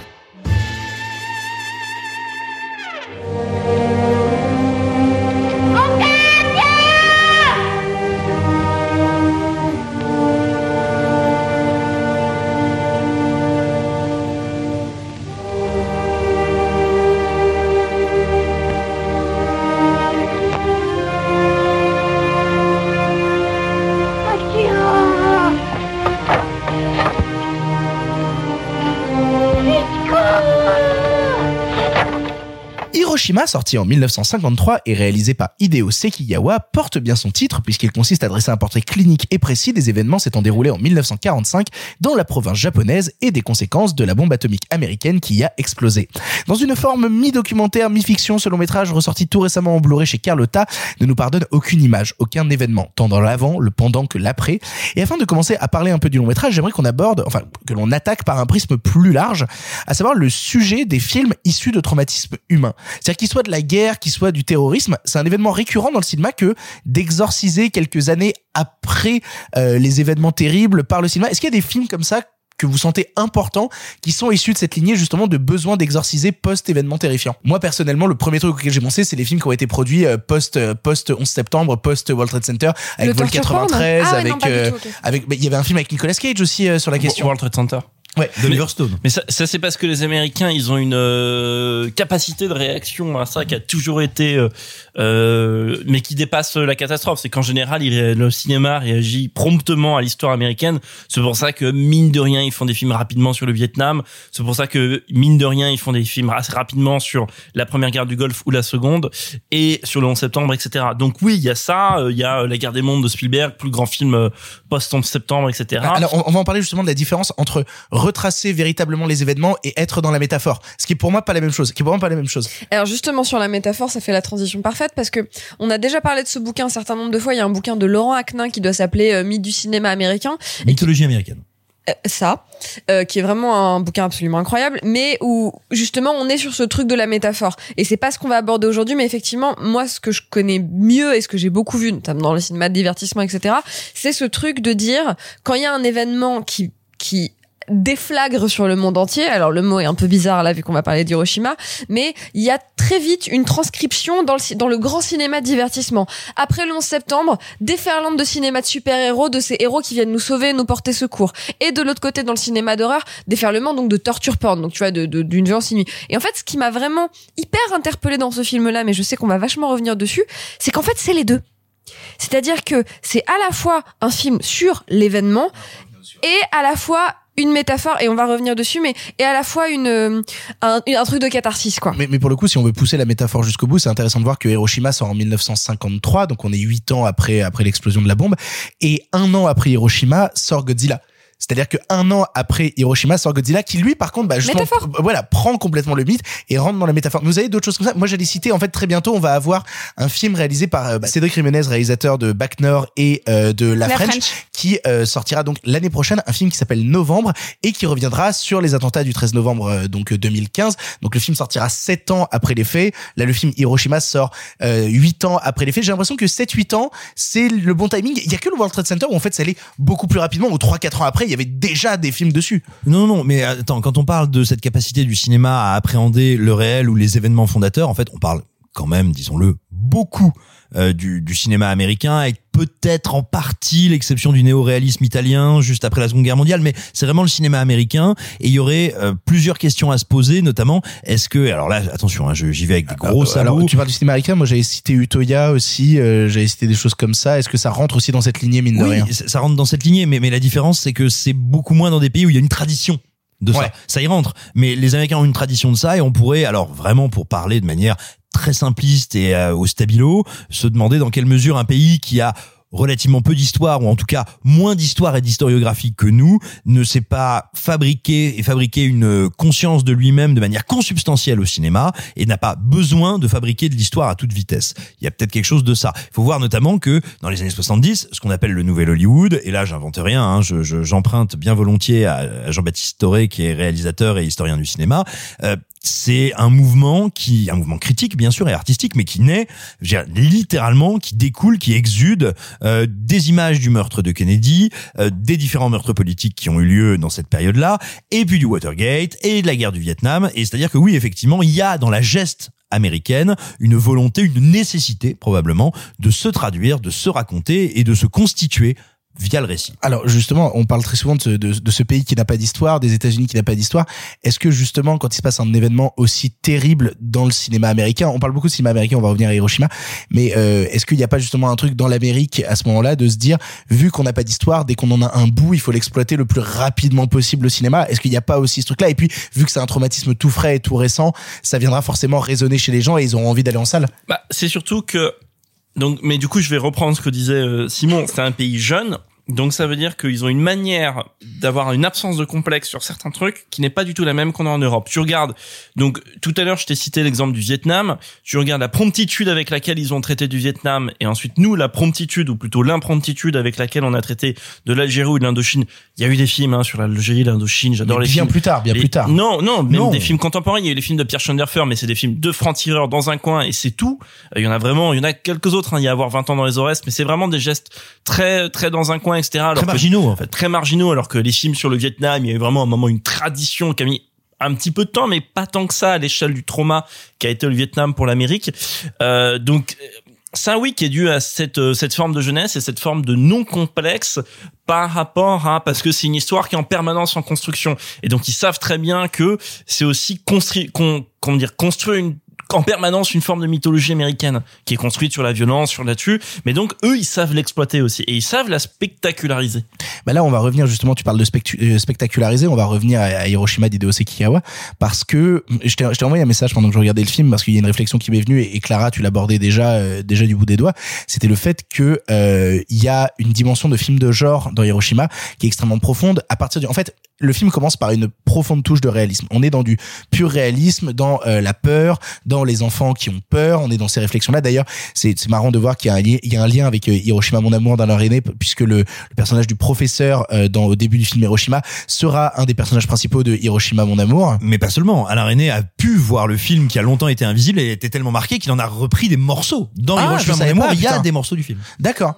Hiroshima, sorti en 1953 et réalisé par Hideo Sekigawa, porte bien son titre puisqu'il consiste à dresser un portrait clinique et précis des événements s'étant déroulés en 1945 dans la province japonaise et des conséquences de la bombe atomique américaine qui y a explosé. Dans une forme mi-documentaire, mi-fiction, ce long métrage ressorti tout récemment en Blu-ray chez Carlotta ne nous pardonne aucune image, aucun événement, tant dans l'avant, le pendant que l'après. Et afin de commencer à parler un peu du long métrage, j'aimerais qu'on aborde, enfin, que l'on attaque par un prisme plus large, à savoir le sujet des films issus de traumatismes humains. C'est-à-dire qu'il soit de la guerre, qu'il soit du terrorisme, c'est un événement récurrent dans le cinéma que d'exorciser quelques années après euh, les événements terribles par le cinéma. Est-ce qu'il y a des films comme ça que vous sentez importants qui sont issus de cette lignée justement de besoin d'exorciser post-événement terrifiant? Moi personnellement, le premier truc auquel j'ai pensé, c'est les films qui ont été produits euh, post euh, post 11 septembre, post World Trade Center avec Le Vol torture porn? 93 Ah avec non, euh, il y avait un film avec Nicolas Cage aussi euh, sur la question. World Trade Center. Ouais, d'Oliver Stone. Mais ça, ça c'est parce que les Américains, ils ont une euh, capacité de réaction à ça qui a toujours été, euh, euh, mais qui dépasse la catastrophe. C'est qu'en général, il le cinéma réagit promptement à l'histoire américaine. C'est pour ça que mine de rien, ils font des films rapidement sur le Vietnam. C'est pour ça que mine de rien, ils font des films assez rapidement sur la première guerre du Golfe ou la seconde et sur le 11 septembre, etc. Donc oui, il y a ça. euh, Il y a La guerre des mondes de Spielberg, plus grand film euh, post 11 septembre, etc. Alors, on, on va en parler justement de la différence entre retracer véritablement les événements et être dans la métaphore. Ce qui est pour moi pas la même chose. Ce qui est pour moi pas la même chose. Alors justement sur la métaphore, ça fait la transition parfaite parce que on a déjà parlé de ce bouquin un certain nombre de fois. Il y a un bouquin de Laurent Aknin qui doit s'appeler euh, Mythe du cinéma américain. Mythologie américaine. Euh, ça, euh, qui est vraiment un bouquin absolument incroyable, mais où justement on est sur ce truc de la métaphore. Et c'est pas ce qu'on va aborder aujourd'hui, mais effectivement, moi, ce que je connais mieux et ce que j'ai beaucoup vu, notamment dans le cinéma de divertissement, etc., c'est ce truc de dire quand il y a un événement qui qui déflagre sur le monde entier. Alors le mot est un peu bizarre là vu qu'on va parler d'Hiroshima, mais il y a très vite une transcription dans le ci- dans le grand cinéma de divertissement. Après le 11 septembre, déferlante de cinéma de super-héros, de ces héros qui viennent nous sauver, nous porter secours. Et de l'autre côté dans le cinéma d'horreur, déferlement donc de torture porn, donc tu vois de de- d'une violence inouïe. Et en fait, ce qui m'a vraiment hyper interpellé dans ce film-là, mais je sais qu'on va vachement revenir dessus, c'est qu'en fait c'est les deux. C'est-à-dire que c'est à la fois un film sur l'événement et à la fois une métaphore et on va revenir dessus mais et à la fois une euh, un, un truc de catharsis quoi. Mais, mais pour le coup, si on veut pousser la métaphore jusqu'au bout, c'est intéressant de voir que Hiroshima sort en 1953, donc on est huit ans après après l'explosion de la bombe, et un an après Hiroshima sort Godzilla. C'est-à-dire que un an après Hiroshima sort Godzilla, qui lui, par contre, bah, justement, Métaphore. euh, voilà, prend complètement le mythe et rentre dans la métaphore. Vous avez d'autres choses comme ça? Moi, j'allais citer, en fait, très bientôt, on va avoir un film réalisé par euh, bah, Cédric Jiménez, réalisateur de Back Nord et euh, de La, La French, French. qui euh, sortira donc l'année prochaine, un film qui s'appelle Novembre et qui reviendra sur les attentats du 13 novembre euh, donc euh, 2015. Donc le film sortira sept ans après les faits. Là, le film Hiroshima sort euh, huit ans après les faits. J'ai l'impression que 7-8 ans, c'est le bon timing. Il y a que le World Trade Center où en fait ça allait beaucoup plus rapidement, où 3-4 ans après, il y avait déjà des films dessus. Non, non, mais attends, quand on parle de cette capacité du cinéma à appréhender le réel ou les événements fondateurs, en fait, on parle quand même, disons-le, beaucoup euh, du, du cinéma américain, avec peut-être en partie l'exception du néo-réalisme italien juste après la Seconde Guerre mondiale, mais c'est vraiment le cinéma américain. Et il y aurait euh, plusieurs questions à se poser, notamment est-ce que, alors là, attention, hein, je- j'y vais avec des gros sabots. alors, tu parles du cinéma américain, moi j'avais cité Utoya aussi, euh, j'avais cité des choses comme ça. Est-ce que ça rentre aussi dans cette lignée, mine de Oui, rien? ça ça rentre dans cette lignée, mais, mais la différence, c'est que c'est beaucoup moins dans des pays où il y a une tradition de ça. Ça y rentre. Mais les Américains ont une tradition de ça et on pourrait, alors vraiment pour parler de manière très simpliste et euh, au stabilo, se demander dans quelle mesure un pays qui a relativement peu d'histoire ou en tout cas moins d'histoire et d'historiographie que nous ne sait pas fabriquer et fabriquer une conscience de lui-même de manière consubstantielle au cinéma et n'a pas besoin de fabriquer de l'histoire à toute vitesse. Il y a peut-être quelque chose de ça. Il faut voir notamment que dans les années 70, ce qu'on appelle le nouvel Hollywood, et là j'invente rien, hein, je- je- j'emprunte bien volontiers à, à Jean-Baptiste Toré qui est réalisateur et historien du cinéma, euh, c'est un mouvement qui, un mouvement critique bien sûr et artistique, mais qui naît, dire, littéralement, qui découle, qui exude euh, des images du meurtre de Kennedy, euh, des différents meurtres politiques qui ont eu lieu dans cette période-là, et puis du Watergate et de la guerre du Vietnam. Et c'est-à-dire que oui, effectivement, il y a dans la geste américaine une volonté, une nécessité probablement de se traduire, de se raconter et de se constituer via le récit. Alors justement, on parle très souvent de ce, de, de ce pays qui n'a pas d'histoire, des États-Unis qui n'a pas d'histoire. Est-ce que justement, quand il se passe un événement aussi terrible dans le cinéma américain, on parle beaucoup de cinéma américain, on va revenir à Hiroshima, mais euh, est-ce qu'il n'y a pas justement un truc dans l'Amérique à ce moment-là de se dire, vu qu'on n'a pas d'histoire, dès qu'on en a un bout, il faut l'exploiter le plus rapidement possible au cinéma? Est-ce qu'il n'y a pas aussi ce truc-là? Et puis, vu que c'est un traumatisme tout frais et tout récent, ça viendra forcément résonner chez les gens et ils auront envie d'aller en salle. Bah, c'est surtout que donc, mais du coup, je vais reprendre ce que disait euh, Simon. C'est un pays jeune, donc ça veut dire qu'ils ont une manière d'avoir une absence de complexe sur certains trucs qui n'est pas du tout la même qu'on a en Europe. Tu regardes, donc tout à l'heure, je t'ai cité l'exemple du Vietnam. Tu regardes la promptitude avec laquelle ils ont traité du Vietnam, et ensuite nous, la promptitude ou plutôt l'impromptitude avec laquelle on a traité de l'Algérie ou de l'Indochine. Il y a eu des films hein, sur l'Algérie, l'Indochine. J'adore les bien films. plus tard, bien plus tard. Non, non, même Non. des films contemporains. Il y a eu les films de Pierre Schoenderfer, mais c'est des films de francs-tireurs dans un coin et c'est tout. Euh, Il y en a vraiment, il y en a quelques autres. hein. Il y a avoir 20 ans dans les Aurès, mais c'est vraiment des gestes très, très dans un coin, etc. Alors Très marginaux en fait. Très marginaux, alors que les films sur le Vietnam, il y a eu vraiment un moment une tradition qui a mis un petit peu de temps, mais pas tant que ça à l'échelle du trauma qu'a été le Vietnam pour l'Amérique. Euh, donc un oui qui est dû à cette euh, cette forme de jeunesse et cette forme de non complexe par rapport à parce que c'est une histoire qui est en permanence en construction et donc ils savent très bien que c'est aussi construire con, comment dire construire une en permanence une forme de mythologie américaine qui est construite sur la violence, sur la dessus mais donc eux ils savent l'exploiter aussi et ils savent la spectaculariser. Bah là, on va revenir justement. Tu parles de euh, spectaculariser. On va revenir à, Hiroshima d'Hideo Sekikawa parce que je t'ai je t'ai envoyé un message pendant que je regardais le film parce qu'il y a une réflexion qui m'est venue et, et Clara, tu l'abordais déjà euh, déjà du bout des doigts. C'était le fait que euh, il y a une dimension de film de genre dans Hiroshima qui est extrêmement profonde. À partir du, en fait, le film commence par une profonde touche de réalisme. On est dans du pur réalisme, dans euh, la peur, dans les enfants qui ont peur. On est dans ces réflexions-là. D'ailleurs, c'est marrant de voir qu'il y a un, il y a un lien avec euh, Hiroshima mon amour dans leur aîné, puisque le, le personnage du professeur euh, dans au début du film Hiroshima sera un des personnages principaux de Hiroshima mon amour. Mais pas seulement. Alain René a pu voir le film qui a longtemps été invisible et était tellement marqué qu'il en a repris des morceaux. Dans Ah, Hiroshima Mon Amour, il y a des morceaux du film. D'accord.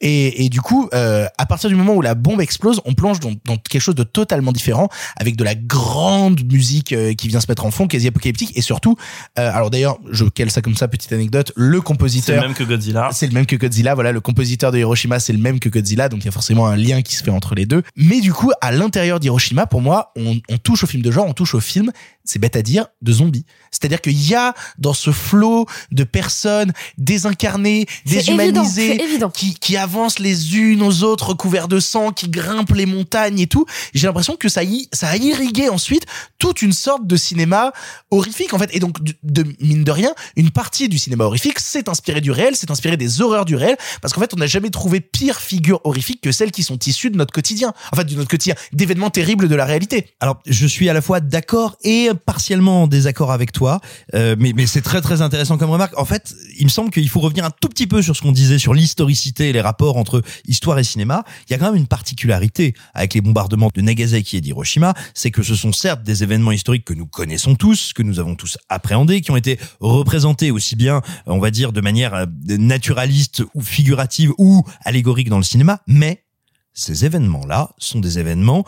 Et, et du coup, euh, à partir du moment où la bombe explose, on plonge dans, dans quelque chose de totalement différent, avec de la grande musique euh, qui vient se mettre en fond, quasi apocalyptique, et surtout, euh, alors d'ailleurs, je cale ça comme ça, petite anecdote, le C'est compositeur, le même que Godzilla. c'est le même que Godzilla, voilà, le compositeur de Hiroshima, c'est le même que Godzilla, donc il y a forcément un lien qui se fait entre les deux. Mais du coup, à l'intérieur d'Hiroshima, pour moi, on, on touche au film de genre, on touche au film, c'est bête à dire, de zombies. C'est-à-dire qu'il y a dans ce flot de personnes désincarnées, déshumanisées, évident, qui, qui avancent les unes aux autres recouverts de sang, qui grimpent les montagnes et tout. J'ai l'impression que ça, y, ça a irrigué ensuite toute une sorte de cinéma horrifique en fait. Et donc, de, de- mine de rien, une partie du cinéma horrifique s'est inspirée du réel, s'est inspirée des horreurs du réel, parce qu'en fait, on n'a jamais trouvé pire figure horrifique que celles qui sont issues de notre quotidien. En fait, de notre quotidien, d'événements terribles de la réalité. Alors, je suis à la fois d'accord et partiellement en désaccord avec toi, euh, mais, mais c'est très très intéressant comme remarque. En fait, il me semble qu'il faut revenir un tout petit peu sur ce qu'on disait sur l'historicité et les rapports entre histoire et cinéma. Il y a quand même une particularité avec les bombardements de Nagasaki et d'Hiroshima, c'est que ce sont certes des événements historiques que nous connaissons tous, que nous avons tous appréhendés, qui ont été représentés aussi bien, on va dire, de manière euh, naturaliste ou figurative ou allégorique dans le cinéma, mais ces événements-là sont des événements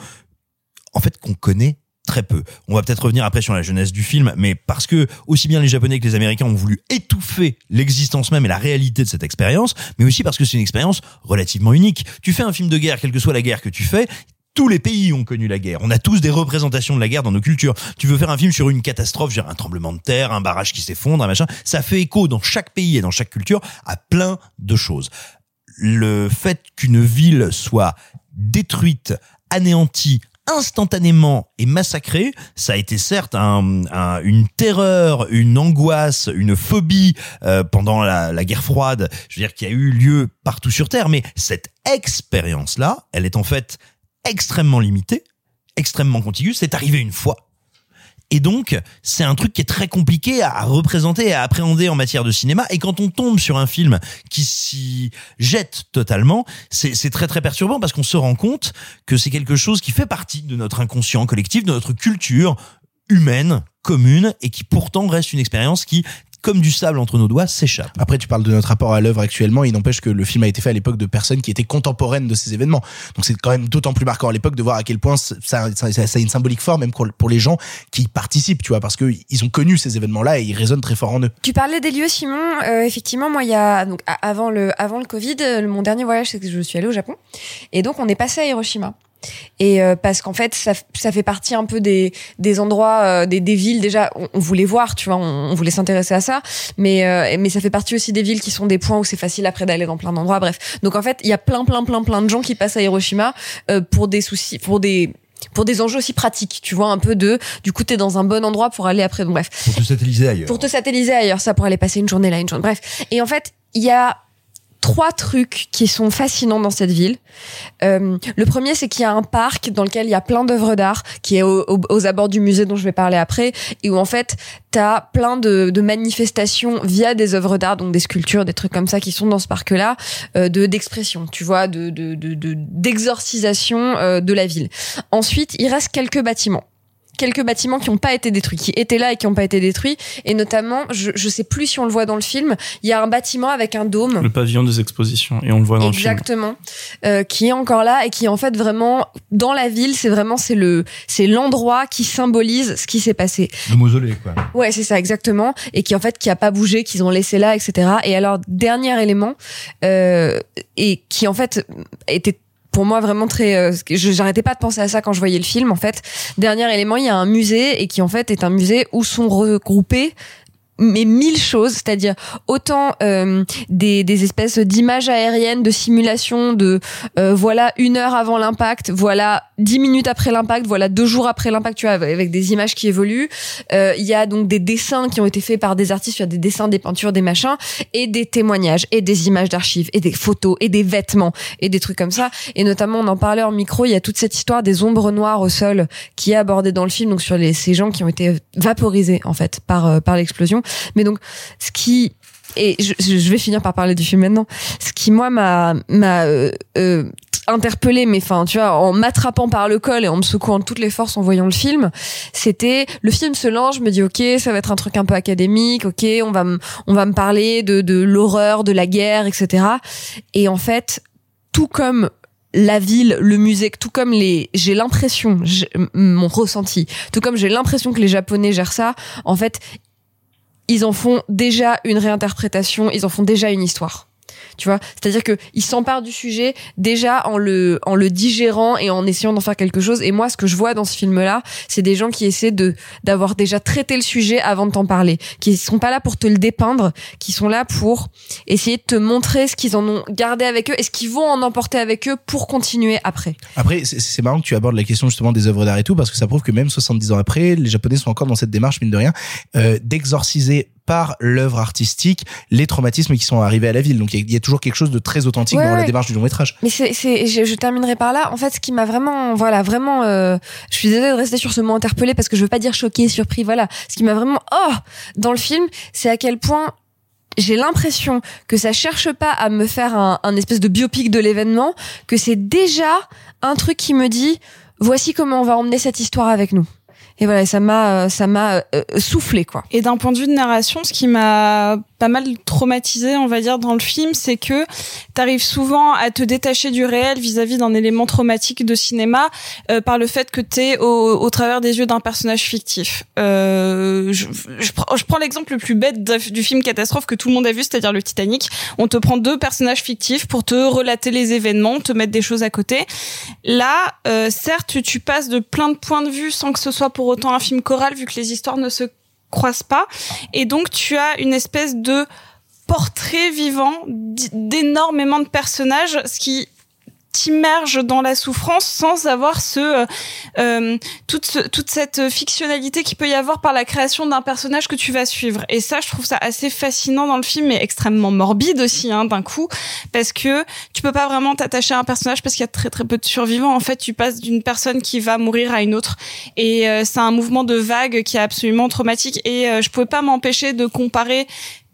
en fait qu'on connaît très peu. On va peut-être revenir après sur la jeunesse du film, mais parce que aussi bien les Japonais que les Américains ont voulu étouffer l'existence même et la réalité de cette expérience, mais aussi parce que c'est une expérience relativement unique. Tu fais un film de guerre, quelle que soit la guerre que tu fais, tous les pays ont connu la guerre. On a tous des représentations de la guerre dans nos cultures. Tu veux faire un film sur une catastrophe, genre un tremblement de terre, un barrage qui s'effondre, un machin. Ça fait écho dans chaque pays et dans chaque culture à plein de choses. Le fait qu'une ville soit détruite, anéantie, instantanément et massacrée, ça a été certes un- un- une terreur, une angoisse, une phobie euh, pendant la, la guerre froide, je veux dire, qui a eu lieu partout sur Terre, mais cette expérience-là, elle est en fait extrêmement limitée, extrêmement contiguë, c'est arrivé une fois. Et donc, c'est un truc qui est très compliqué à représenter et à appréhender en matière de cinéma. Et quand on tombe sur un film qui s'y jette totalement, c'est très très perturbant parce qu'on se rend compte que c'est quelque chose qui fait partie de notre inconscient collectif, de notre culture humaine, commune, et qui pourtant reste une expérience qui, comme du sable entre nos doigts, s'échappe. Après, tu parles de notre rapport à l'œuvre actuellement. Il n'empêche que le film a été fait à l'époque de personnes qui étaient contemporaines de ces événements. Donc c'est quand même d'autant plus marquant à l'époque de voir à quel point ça, ça, ça- ça a une symbolique forte même pour, pour les gens qui y participent, tu vois, parce que ils ont connu ces événements-là et ils résonnent très fort en eux. Tu parlais des lieux, Simon. Euh, effectivement, moi, il y a donc avant le avant le Covid, euh, mon dernier voyage, c'est que je suis allée au Japon, et donc on est passé à Hiroshima. Et euh, parce qu'en fait, ça, ça fait partie un peu des des endroits, euh, des, des villes déjà. On, on voulait voir, tu vois, on, on voulait s'intéresser à ça, mais euh, mais ça fait partie aussi des villes qui sont des points où c'est facile après d'aller dans plein d'endroits. Bref, donc en fait, il y a plein plein plein plein de gens qui passent à Hiroshima euh, pour des soucis, pour des pour des enjeux aussi pratiques, tu vois, un peu de, du coup, t'es dans un bon endroit pour aller après, donc bref. Pour te satelliser ailleurs. Pour te satelliser ailleurs, ça pour aller passer une journée là, une journée. Bref. Et en fait, il y a trois trucs qui sont fascinants dans cette ville. Euh, le premier, c'est qu'il y a un parc dans lequel il y a plein d'œuvres d'art, qui est au- au- aux abords du musée dont je vais parler après, et où en fait, t'as plein de, de manifestations via des œuvres d'art, donc des sculptures, des trucs comme ça qui sont dans ce parc-là, euh, de d'expression, tu vois, de de de de- d'exorcisation euh, de la ville. Ensuite, il reste quelques bâtiments quelques bâtiments qui n'ont pas été détruits, qui étaient là et qui n'ont pas été détruits. Et notamment, je, je sais plus si on le voit dans le film, il y a un bâtiment avec un dôme. Le pavillon des expositions, et on le voit dans le film. Exactement, euh, qui est encore là et qui en fait vraiment dans la ville, c'est vraiment c'est le c'est l'endroit qui symbolise ce qui s'est passé. Le mausolée, quoi. Ouais, c'est ça exactement, et qui en fait qui a pas bougé, qu'ils ont laissé là, etc. Et alors dernier élément, euh, et qui en fait était pour moi vraiment très euh, j'arrêtais pas de penser à ça quand je voyais le film en fait. Dernier élément il y a un musée et qui en fait est un musée où sont regroupés mais mille choses, c'est-à-dire autant euh, des, des espèces d'images aériennes, de simulations, de euh, voilà une heure avant l'impact, voilà dix minutes après l'impact, voilà deux jours après l'impact, tu vois, avec des images qui évoluent. Euh, Il y a donc des dessins qui ont été faits par des artistes, il y a des dessins, des peintures, des machins, et des témoignages, et des images d'archives, et des photos, et des vêtements, et des trucs comme ça. Et notamment, on en parlait en micro, il y a toute cette histoire des ombres noires au sol qui est abordée dans le film, donc sur les, ces gens qui ont été vaporisés en fait par euh, par l'explosion. Mais donc, ce qui et je, vais finir par parler du film maintenant. Ce qui moi m'a m'a euh, euh, interpellé mais enfin tu vois en m'attrapant par le col et en me secouant de toutes les forces en voyant le film c'était le film se lance je me dis ok ça va être un truc un peu académique ok on va me on va me parler de de l'horreur de la guerre etc et en fait tout comme la ville, le musée, tout comme les, j'ai l'impression, mon ressenti, tout comme j'ai l'impression que les Japonais gèrent ça, en fait, ils en font déjà une réinterprétation, ils en font déjà une histoire. Tu vois, c'est-à-dire que ils s'emparent du sujet déjà en le digérant et en essayant d'en faire quelque chose. Et moi, ce que je vois dans ce film-là, c'est des gens qui essaient de d'avoir déjà traité le sujet avant de t'en parler, qui sont pas là pour te le dépeindre, qui sont là pour essayer de te montrer ce qu'ils en ont gardé avec eux et ce qu'ils vont en emporter avec eux pour continuer après. Après, c'est- c'est marrant que tu abordes la question justement des œuvres d'art et tout, parce que ça prouve que même 70 ans après, les Japonais sont encore dans cette démarche, mine de rien, euh, d'exorciser par l'œuvre artistique les traumatismes qui sont arrivés à la ville. Donc il y, a- il y a toujours quelque chose de très authentique Ouais, dans la démarche du long métrage. Mais c'est, c'est, je, je terminerai par là. En fait, ce qui m'a vraiment, voilà, vraiment, euh, je suis désolée de rester sur ce mot interpellé parce que je veux pas dire choqué, surpris, voilà. Ce qui m'a vraiment, oh, dans le film, c'est à quel point j'ai l'impression que ça cherche pas à me faire un, un espèce de biopic de l'événement, que c'est déjà un truc qui me dit, voici comment on va emmener cette histoire avec nous. Et voilà, ça m'a, euh, ça m'a euh, soufflé quoi. Et d'un point de vue de narration, ce qui m'a pas mal traumatisé, on va dire, dans le film, c'est que t'arrives souvent à te détacher du réel vis-à-vis d'un élément traumatique de cinéma euh, par le fait que t'es au, au travers des yeux d'un personnage fictif. Euh, je, je prends, je prends l'exemple le plus bête du film catastrophe que tout le monde a vu, c'est-à-dire le Titanic. On te prend deux personnages fictifs pour te relater les événements, te mettre des choses à côté. Là, euh, certes, tu passes de plein de points de vue sans que ce soit pour autant un film choral, vu que les histoires ne se croisent pas. Et donc, tu as une espèce de portrait vivant d'énormément de personnages, ce qui t'immerge dans la souffrance sans avoir ce euh, euh, toute ce- toute cette fictionnalité qui peut y avoir par la création d'un personnage que tu vas suivre. Et ça je trouve ça assez fascinant dans le film mais extrêmement morbide aussi hein, d'un coup parce que tu peux pas vraiment t'attacher à un personnage parce qu'il y a très très peu de survivants. En fait tu passes d'une personne qui va mourir à une autre. Et euh, c'est un mouvement de vague qui est absolument traumatique. Et euh, je pouvais pas m'empêcher de comparer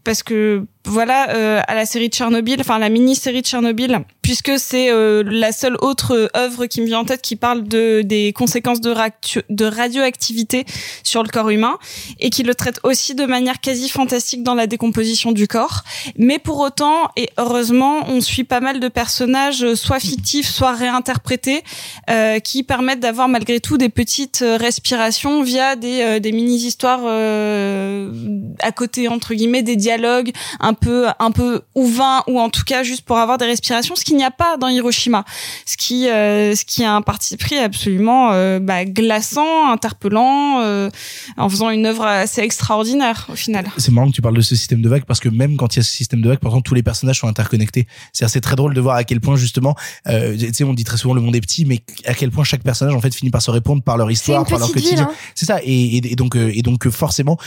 parce que voilà euh, à la série de Tchernobyl, enfin la mini-série de Tchernobyl, puisque c'est euh, la seule autre euh, œuvre qui me vient en tête qui parle de des conséquences de, radioactivité sur le corps humain et qui le traite aussi de manière quasi fantastique dans la décomposition du corps. Mais pour autant et heureusement, on suit pas mal de personnages euh, soit fictifs, soit réinterprétés, euh, qui permettent d'avoir malgré tout des petites euh, respirations via des, des mini-histoires à côté entre guillemets des dialogues peu un peu ouvins ou en tout cas juste pour avoir des respirations, ce qu'il n'y a pas dans Hiroshima, ce qui euh, ce qui a un parti pris absolument euh, bah, glaçant, interpellant, euh, en faisant une œuvre assez extraordinaire au final. C'est marrant que tu parles de ce système de vague parce que même quand il y a ce système de vague, pourtant tous les personnages sont interconnectés. C'est assez très drôle de voir à quel point justement, euh, tu sais, on dit très souvent le monde est petit, mais à quel point chaque personnage en fait finit par se répondre par leur histoire, par leur quotidien. hein. C'est ça. Et, et, et donc et donc forcément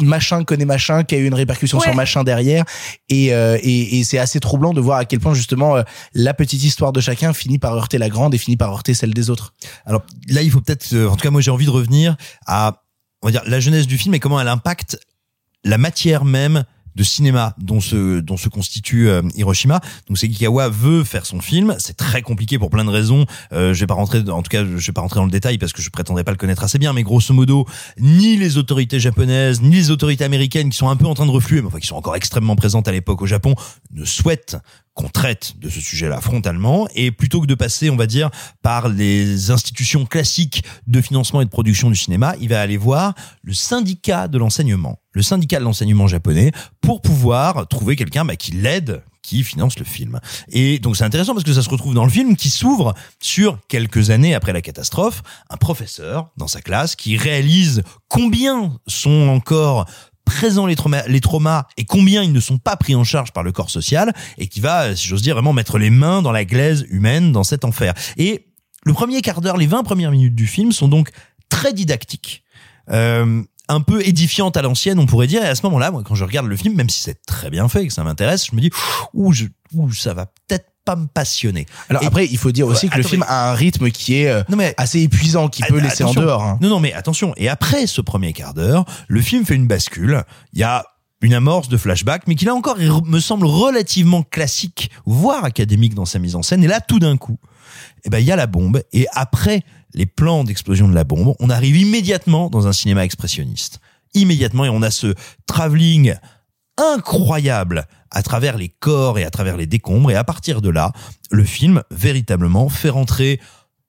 machin connaît machin qui a eu une répercussion Ouais. sur machin derrière et euh, et, et c'est assez troublant de voir à quel point justement euh, la petite histoire de chacun finit par heurter la grande et finit par heurter celle des autres. Alors là, il faut peut-être, euh, en tout cas, moi j'ai envie de revenir à, on va dire, la jeunesse du film et comment elle impacte la matière même de cinéma dont se dont se constitue euh, Hiroshima. Donc Sekikawa veut faire son film, c'est très compliqué pour plein de raisons. Euh, je vais pas rentrer en tout cas, je vais pas rentrer dans le détail parce que je prétendrais pas le connaître assez bien, mais grosso modo, ni les autorités japonaises, ni les autorités américaines qui sont un peu en train de refluer, mais enfin qui sont encore extrêmement présentes à l'époque au Japon, ne souhaitent qu'on traite de ce sujet-là frontalement et plutôt que de passer, on va dire, par les institutions classiques de financement et de production du cinéma, il va aller voir le syndicat de l'enseignement, le syndicat de l'enseignement japonais pour pouvoir trouver quelqu'un bah, qui l'aide qui finance le film. Et donc c'est intéressant parce que ça se retrouve dans le film qui s'ouvre sur quelques années après la catastrophe, un professeur dans sa classe qui réalise combien sont encore présents les traumas, les traumas et combien ils ne sont pas pris en charge par le corps social et qui va, si j'ose dire, vraiment mettre les mains dans la glaise humaine dans cet enfer. Et le premier quart d'heure, les 20 premières minutes du film sont donc très didactiques. Euh, un peu édifiante à l'ancienne, on pourrait dire. Et à ce moment-là, moi, quand je regarde le film, même si c'est très bien fait et que ça m'intéresse, je me dis, ouh, ça va peut-être pas me passionner. Alors Et- après, il faut dire aussi Ouais, que le film a un rythme qui est euh, Non, mais- assez épuisant, qui peut laisser attention. en dehors. hein. Non, non, mais attention. Et après ce premier quart d'heure, le film fait une bascule. Il y a une amorce de flashback, mais qui là encore me semble relativement classique, voire académique dans sa mise en scène. Et là, tout d'un coup, eh ben, il y a la bombe. Et après les plans d'explosion de la bombe, on arrive immédiatement dans un cinéma expressionniste. Immédiatement, et on a ce travelling incroyable à travers les corps et à travers les décombres. Et à partir de là, le film véritablement fait rentrer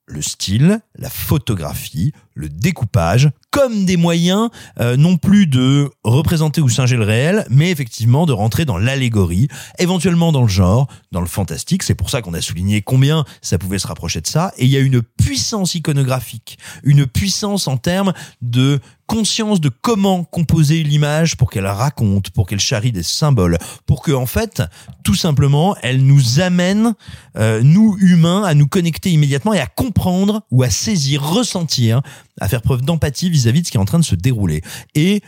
le style, la photographie, le découpage, comme des moyens euh, non plus de représenter ou singer le réel, mais effectivement de rentrer dans l'allégorie, éventuellement dans le genre, dans le fantastique. C'est pour ça qu'on a souligné combien ça pouvait se rapprocher de ça. Et il y a une puissance iconographique, une puissance en termes de conscience de comment composer l'image pour qu'elle raconte, pour qu'elle charrie des symboles, pour que en fait, tout simplement, elle nous amène, euh, nous humains, à nous connecter immédiatement et à comprendre ou à saisir, ressentir, à faire preuve d'empathie vis-à-vis de ce qui est en train de se dérouler. Et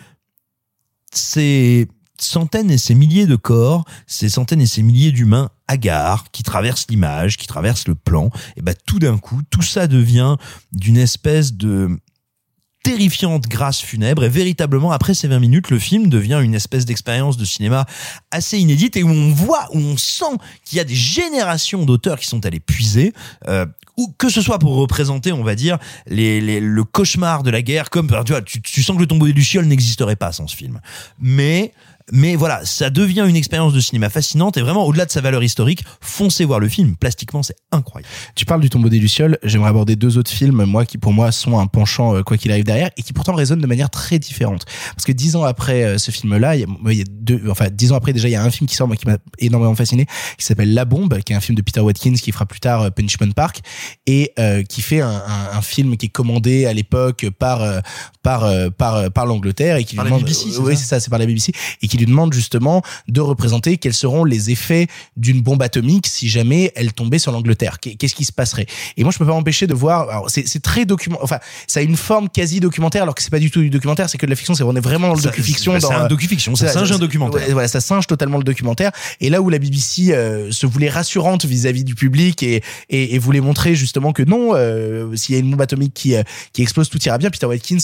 ces centaines et ces milliers de corps, ces centaines et ces milliers d'humains hagards qui traversent l'image, qui traversent le plan, et ben tout d'un coup, tout ça devient d'une espèce de terrifiante grâce funèbre. Et véritablement après ces 20 minutes le film devient une espèce d'expérience de cinéma assez inédite et où on voit où on sent qu'il y a des générations d'auteurs qui sont allés puiser euh, ou que ce soit pour représenter on va dire les, les- le cauchemar de la guerre comme tu vois tu, tu sens que le tombeau du ciel n'existerait pas sans ce film. Mais mais voilà, ça devient une expérience de cinéma fascinante et vraiment au-delà de sa valeur historique, foncez voir le film. Plastiquement, c'est incroyable. Tu parles du tombeau des Lucioles, j'aimerais aborder deux autres films, moi, qui pour moi sont un penchant, euh, quoi qu'il arrive derrière, et qui pourtant résonnent de manière très différente. Parce que dix ans après euh, ce film-là, il y a, deux, enfin, dix ans après, déjà, il y a un film qui sort, moi, qui m'a énormément fasciné, qui s'appelle La Bombe, qui est un film de Peter Watkins, qui fera plus tard euh, Punishment Park, et euh, qui fait un, un, un film qui est commandé à l'époque par, par, par, par l'Angleterre, et qui Par lui la BBC, c'est oui, ça c'est ça, c'est par la BBC, et qui lui demande justement de représenter quels seront les effets d'une bombe atomique si jamais elle tombait sur l'Angleterre. Qu'est- Qu'est-ce qui se passerait? Et moi, je peux pas m'empêcher de voir. C'est très document. Enfin, ça a une forme quasi documentaire, alors que c'est pas du tout du documentaire. C'est que de la fiction. C'est on est vraiment dans le docu-fiction. c'est- un euh, docu-fiction, ça singe un documentaire. voilà, ça singe totalement le documentaire. Et là où la BBC euh, se voulait rassurante vis-à-vis du public et, et, et voulait montrer justement que non, euh, s'il y a une bombe atomique qui qui explose, tout ira bien. Peter Watkins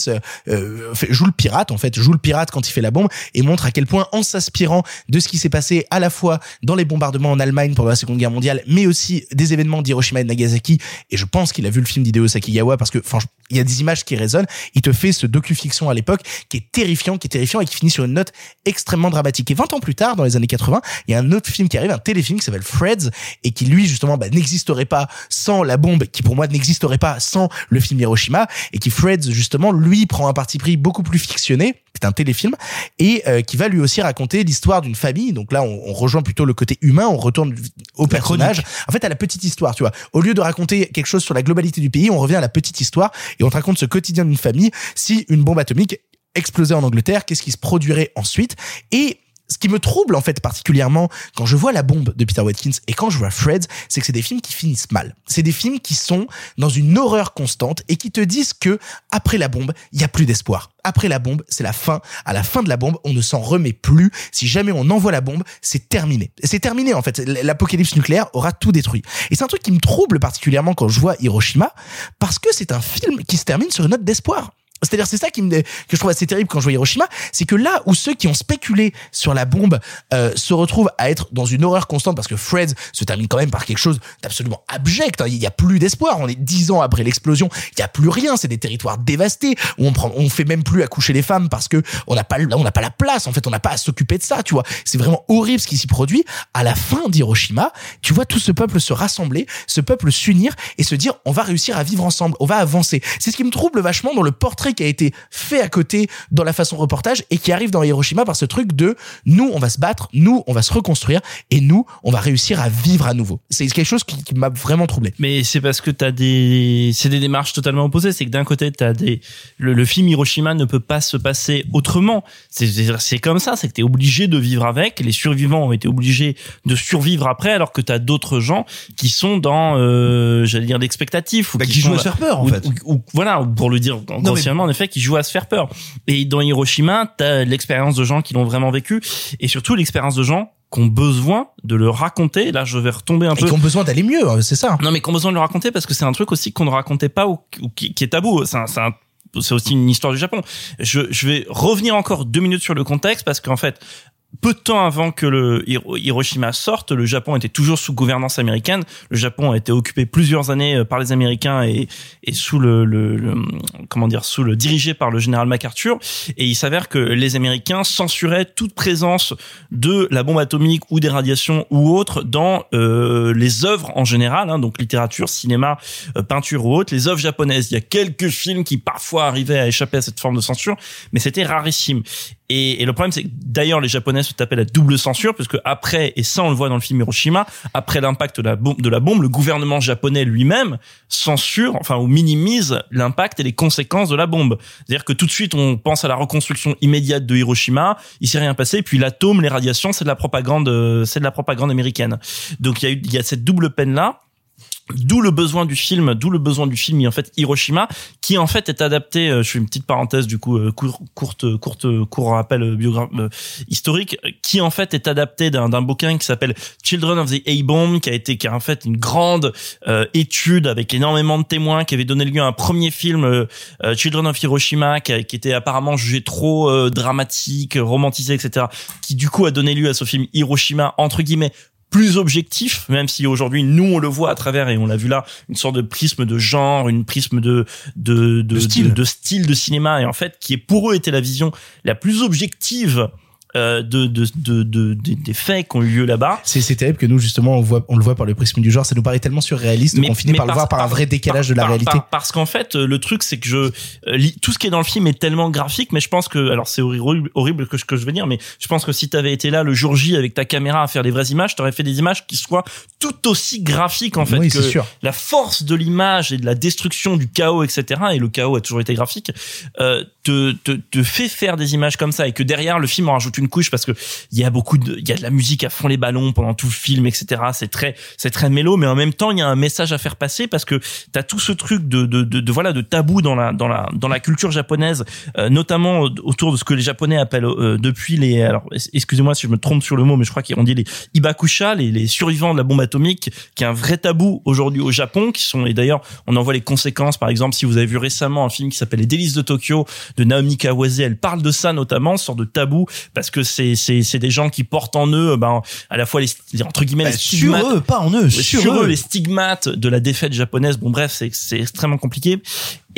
euh, fait- joue le pirate en fait, joue le pirate quand il fait la bombe et montre à quel point en s'inspirant de ce qui s'est passé à la fois dans les bombardements en Allemagne pendant la Seconde Guerre mondiale, mais aussi des événements d'Hiroshima et de Nagasaki. Et je pense qu'il a vu le film d'Hideo Sakigawa parce que, franchement, il y a des images qui résonnent. Il te fait ce docu-fiction à l'époque qui est terrifiant, qui est terrifiant et qui finit sur une note extrêmement dramatique. Et 20 ans plus tard, dans les années 80, il y a un autre film qui arrive, un téléfilm qui s'appelle Freds et qui lui, justement, bah, n'existerait pas sans la bombe, qui pour moi n'existerait pas sans le film Hiroshima et qui Freds, justement, lui prend un parti pris beaucoup plus fictionné. C'est un téléfilm et euh, qui va lui aussi raconter l'histoire d'une famille. Donc là, on, on rejoint plutôt le côté humain, on retourne au personnage. En fait, à la petite histoire, tu vois. Au lieu de raconter quelque chose sur la globalité du pays, on revient à la petite histoire et on te raconte ce quotidien d'une famille. Si une bombe atomique explosait en Angleterre, qu'est-ce qui se produirait ensuite? Et ce qui me trouble en fait particulièrement quand je vois la bombe de Peter Watkins et quand je vois Fred, c'est que c'est des films qui finissent mal. C'est des films qui sont dans une horreur constante et qui te disent que après la bombe, il y a plus d'espoir. Après la bombe, c'est la fin. À la fin de la bombe, on ne s'en remet plus. Si jamais on envoie la bombe, c'est terminé. C'est terminé en fait. L'apocalypse nucléaire aura tout détruit. Et c'est un truc qui me trouble particulièrement quand je vois Hiroshima parce que c'est un film qui se termine sur une note d'espoir. C'est-à-dire, c'est ça qui me, que je trouve assez terrible quand je vois Hiroshima, c'est que là où ceux qui ont spéculé sur la bombe euh, se retrouvent à être dans une horreur constante, parce que Fred se termine quand même par quelque chose d'absolument abject. hein. Il y a plus d'espoir. On est dix ans après l'explosion, il y a plus rien. C'est des territoires dévastés où on prend, on fait même plus accoucher les femmes parce que on n'a pas, on n'a pas la place. En fait, on n'a pas à s'occuper de ça. Tu vois, c'est vraiment horrible ce qui s'y produit. À la fin d'Hiroshima, tu vois tout ce peuple se rassembler, ce peuple s'unir et se dire, on va réussir à vivre ensemble, on va avancer. C'est ce qui me trouble vachement dans le portrait qui a été fait à côté dans la façon reportage et qui arrive dans Hiroshima par ce truc de nous, on va se battre, nous, on va se reconstruire et nous, on va réussir à vivre à nouveau. C'est quelque chose qui, qui m'a vraiment troublé. Mais c'est parce que t'as des, c'est des démarches totalement opposées. C'est que d'un côté, t'as des, le, le film Hiroshima ne peut pas se passer autrement. C'est, comme ça. C'est que t'es obligé de vivre avec. Les survivants ont été obligés de survivre après, alors que t'as d'autres gens qui sont dans, euh, j'allais dire, l'expectatif. ou Bah, qui sont jouent à faire peur, en ou- fait. ou- ou- voilà, pour le dire mais- en effet, qui jouent à se faire peur. Et dans Hiroshima, t'as l'expérience de gens qui l'ont vraiment vécu, et surtout l'expérience de gens qui ont besoin de le raconter. Là, je vais retomber un Et peu. qui ont besoin d'aller mieux, hein, c'est ça. Non, mais qui ont besoin de le raconter parce que c'est un truc aussi qu'on ne racontait pas ou, qui, est tabou. C'est un- c'est un- c'est aussi une histoire du Japon. Je, je vais revenir encore deux minutes sur le contexte parce qu'en fait, peu de temps avant que le Hiro- Hiroshima sorte, le Japon était toujours sous gouvernance américaine. Le Japon a été occupé plusieurs années euh, par les Américains et, sous le, le- le- comment dire sous le dirigé par le général MacArthur. Et il s'avère que les Américains censuraient toute présence de la bombe atomique ou des radiations ou autres dans euh, les œuvres en général, hein, donc littérature, cinéma, euh, peinture ou autre. Les œuvres japonaises, il y a quelques films qui parfois arrivaient à échapper à cette forme de censure, mais c'était rarissime. Et, et le problème, c'est que d'ailleurs, les Japonais se tapaient la double censure, puisque après, et ça on le voit dans le film Hiroshima, après l'impact de la bombe, de la bombe, le gouvernement japonais lui-même censure, enfin, ou minimise l'impact et les conséquences de la bombe. C'est-à-dire que tout de suite, on pense à la reconstruction immédiate de Hiroshima, il s'est rien passé, et puis l'atome, les radiations, c'est de la propagande, euh, c'est de la propagande américaine. Donc il y a il y a cette double peine là. D'où le besoin du film, d'où le besoin du film, en fait Hiroshima, qui en fait est adapté. euh, je fais une petite parenthèse du coup euh, cour- courte, courte, court rappel euh, biogra- euh, historique, qui en fait est adapté d'un bouquin qui s'appelle Children of the A-Bomb, qui a été qui a en fait une grande euh, étude avec énormément de témoins, qui avait donné lieu à un premier film euh, Children of Hiroshima, qui, a- qui était apparemment jugé trop dramatique, romantisé, etc. Qui du coup a donné lieu à ce film Hiroshima entre guillemets plus objectif, même si aujourd'hui nous on le voit à travers et on l'a vu là une sorte de prisme de genre, une prisme de de de, style. de, de style de cinéma et en fait qui est pour eux était la vision la plus objective euh, de, de, de, de- des- des faits qui ont eu lieu là-bas. C'est c'est terrible que nous justement on, voit, on le voit par le prisme du genre, ça nous paraît tellement surréaliste qu'on finit par le voir par un vrai décalage de la réalité. par- parce qu'en fait, euh, le truc, c'est que je euh, lis- tout ce qui est dans le film est tellement graphique, mais je pense que, alors c'est horrible, horrible que, ce que je veux dire, mais je pense que si t'avais été là le jour J avec ta caméra à faire des vraies images, t'aurais fait des images qui soient tout aussi graphiques en fait Oui, que c'est sûr. la force de l'image et de la destruction du chaos, etc. Et le chaos a toujours été graphique, euh, te, te, te fait faire des images comme ça et que derrière le film en rajoute une couche parce que il y a beaucoup de, il y a de la musique à fond les ballons pendant tout le film, etc. C'est très, c'est très mélo, mais en même temps il y a un message à faire passer parce que t'as tout ce truc de, de, de, de, voilà de tabou dans la dans la dans la culture japonaise, euh, notamment autour de ce que les Japonais appellent euh, depuis les, alors excusez-moi si je me trompe sur le mot, mais je crois qu'on dit les ibakusha, les, les survivants de la bombe atomique, qui est un vrai tabou aujourd'hui au Japon, qui sont et d'ailleurs on en voit les conséquences. Par exemple, si vous avez vu récemment un film qui s'appelle Les délices de Tokyo de Naomi Kawase, elle parle de ça notamment, sorte de tabou, parce que c'est c'est c'est des gens qui portent en eux, ben à la fois les, entre guillemets Bah, les sur stigmates, eux, pas en eux, Ouais, sur eux. les stigmates de la défaite japonaise. Bon bref, c'est c'est extrêmement compliqué.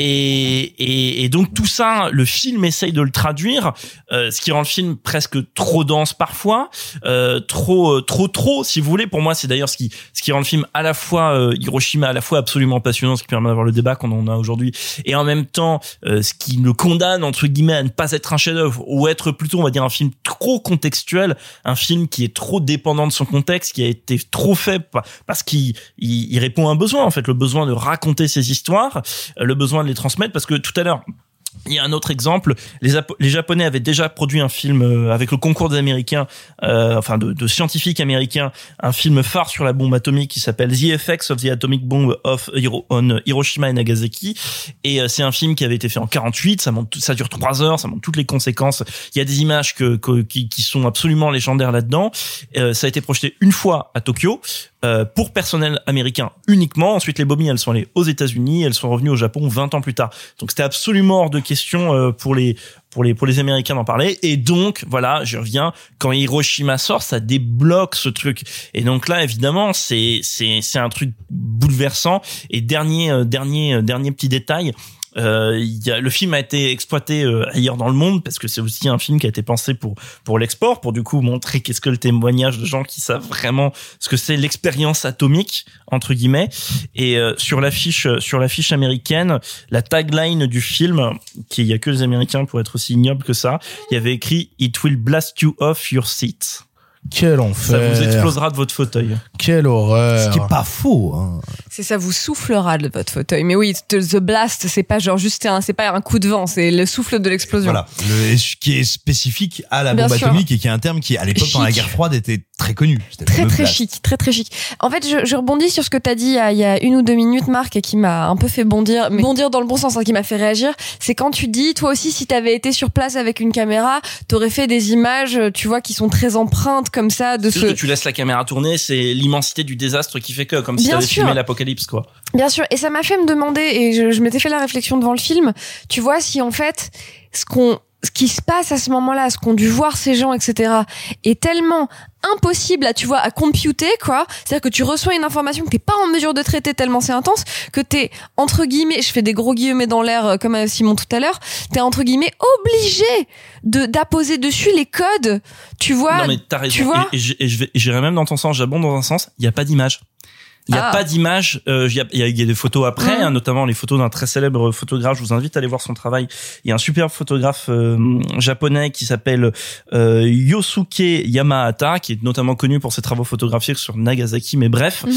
Et, et, et donc tout ça, le film essaye de le traduire, euh, ce qui rend le film presque trop dense parfois, euh, trop, euh, trop, trop, si vous voulez. Pour moi, c'est d'ailleurs ce qui, ce qui rend le film à la fois euh, Hiroshima, à la fois absolument passionnant, ce qui permet d'avoir le débat qu'on en a aujourd'hui, et en même temps euh, ce qui le condamne entre guillemets à ne pas être un chef-d'œuvre ou être plutôt, on va dire, un film trop contextuel, un film qui est trop dépendant de son contexte, qui a été trop fait pa- parce qu'il il, il répond à un besoin en fait, le besoin de raconter ses histoires, euh, le besoin de transmettre, parce que tout à l'heure. Il y a un autre exemple. Les, les Japonais avaient déjà produit un film euh, avec le concours des Américains, euh, enfin de, scientifiques américains, un film phare sur la bombe atomique qui s'appelle The Effects of the Atomic Bomb of on Hiroshima et Nagasaki. Et euh, c'est un film qui avait été fait en 48. Ça montre, ça dure trois heures. Ça montre toutes les conséquences. Il y a des images qui, sont absolument légendaires là-dedans. Ça a été projeté une fois à Tokyo. Euh, pour personnel américain uniquement. Ensuite, les bobines, elles sont allées aux États-Unis, elles sont revenues au Japon 20 ans plus tard. Donc, c'était absolument hors de question euh, pour les pour les pour les Américains d'en parler. Et donc, voilà, je reviens quand Hiroshima sort, ça débloque ce truc. Et donc là, évidemment, c'est c'est c'est un truc bouleversant. Et dernier euh, dernier dernier petit détail. Euh, y a, le film a été exploité euh, ailleurs dans le monde parce que c'est aussi un film qui a été pensé pour pour l'export, pour du coup montrer qu'est-ce que le témoignage de gens qui savent vraiment ce que c'est l'expérience atomique entre guillemets. Et euh, sur l'affiche sur l'affiche américaine, la tagline du film, qui il y a que les Américains pour être aussi ignobles que ça, il y avait écrit It will blast you off your seat. Quel Ça enfer. vous explosera de votre fauteuil. Quelle horreur. Ce qui est pas faux. Hein. C'est ça vous soufflera de votre fauteuil. Mais oui, the blast, c'est pas genre juste un, c'est pas un coup de vent, c'est le souffle de l'explosion. Voilà, le, ce qui est spécifique à la Bien bombe sûr. atomique et qui est un terme qui, à l'époque, dans la guerre froide, était très connu. Très très blast. chic, très très chic. En fait, je, je rebondis sur ce que t'as dit il y, a, il y a une ou deux minutes, Marc, et qui m'a un peu fait bondir, mais bondir dans le bon sens, hein, qui m'a fait réagir. C'est quand tu dis, toi aussi, si t'avais été sur place avec une caméra, t'aurais fait des images, tu vois, qui sont très empreintes comme ça de C'est ce. que tu laisses la caméra tourner, c'est l'immensité du désastre qui fait que, comme si Bien t'avais sûr. filmé l'apocalypse, quoi. Bien sûr, et ça m'a fait me demander, et je, je m'étais fait la réflexion devant le film, tu vois, si en fait, ce qu'on, ce qui se passe à ce moment-là, ce qu'ont dû voir ces gens, etc., est tellement impossible à, tu vois, à computer, quoi. C'est-à-dire que tu reçois une information que t'es pas en mesure de traiter tellement c'est intense, que t'es, entre guillemets, je fais des gros guillemets dans l'air, euh, comme Simon tout à l'heure, t'es, entre guillemets, obligé de, d'apposer dessus les codes, tu vois. non, mais t'as raison. Tu vois et, et je- et je vais, j'irai même dans ton sens, j'abonde dans un sens, il n'y a pas d'image. Il n'y a Ah. pas d'image. euh, Il y, a, il y a- il y a des photos après, Mhm. hein, notamment les photos d'un très célèbre photographe. Je vous invite à aller voir son travail. Il y a un superbe photographe euh, japonais qui s'appelle euh, Yosuke Yamahata, qui est notamment connu pour ses travaux photographiques sur Nagasaki. Mais bref, Mhm.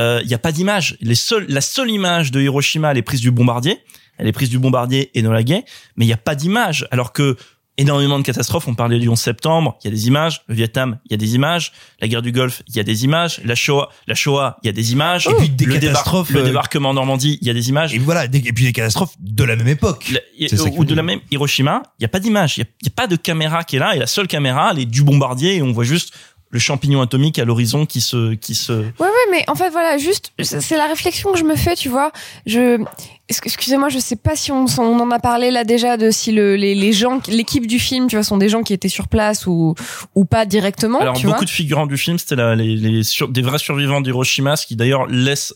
euh, il n'y a pas d'image. Les seuls, la seule image de Hiroshima, elle est prise du bombardier. Elle est prise du bombardier et Enola Gay, mais il n'y a pas d'image. Alors que énormément de catastrophes. On parlait du 11 septembre, il y a des images. Le Vietnam, il y a des images. La guerre du Golfe, il y a des images. La Shoah, la Shoah, il y a des images. Et puis des le, débar- catastrophes, le euh, débarquement en Normandie, il y a des images. Et voilà, et puis des catastrophes de la même époque. La- y- ou de la même Hiroshima, il y a pas d'image, il y y a pas de caméra qui est là et la seule caméra, elle est du bombardier et on voit juste le champignon atomique à l'horizon qui se qui se Ouais, ouais, mais en fait, voilà, juste, c'est la réflexion que je me fais, tu vois. Je, excusez-moi, je sais pas si on, on en a parlé là déjà de si le, les, les gens, l'équipe du film, tu vois, sont des gens qui étaient sur place ou, ou pas directement, Alors tu beaucoup vois. de figurants du film, c'était la- les, les sur- des vrais survivants d'Hiroshima, ce qui d'ailleurs laisse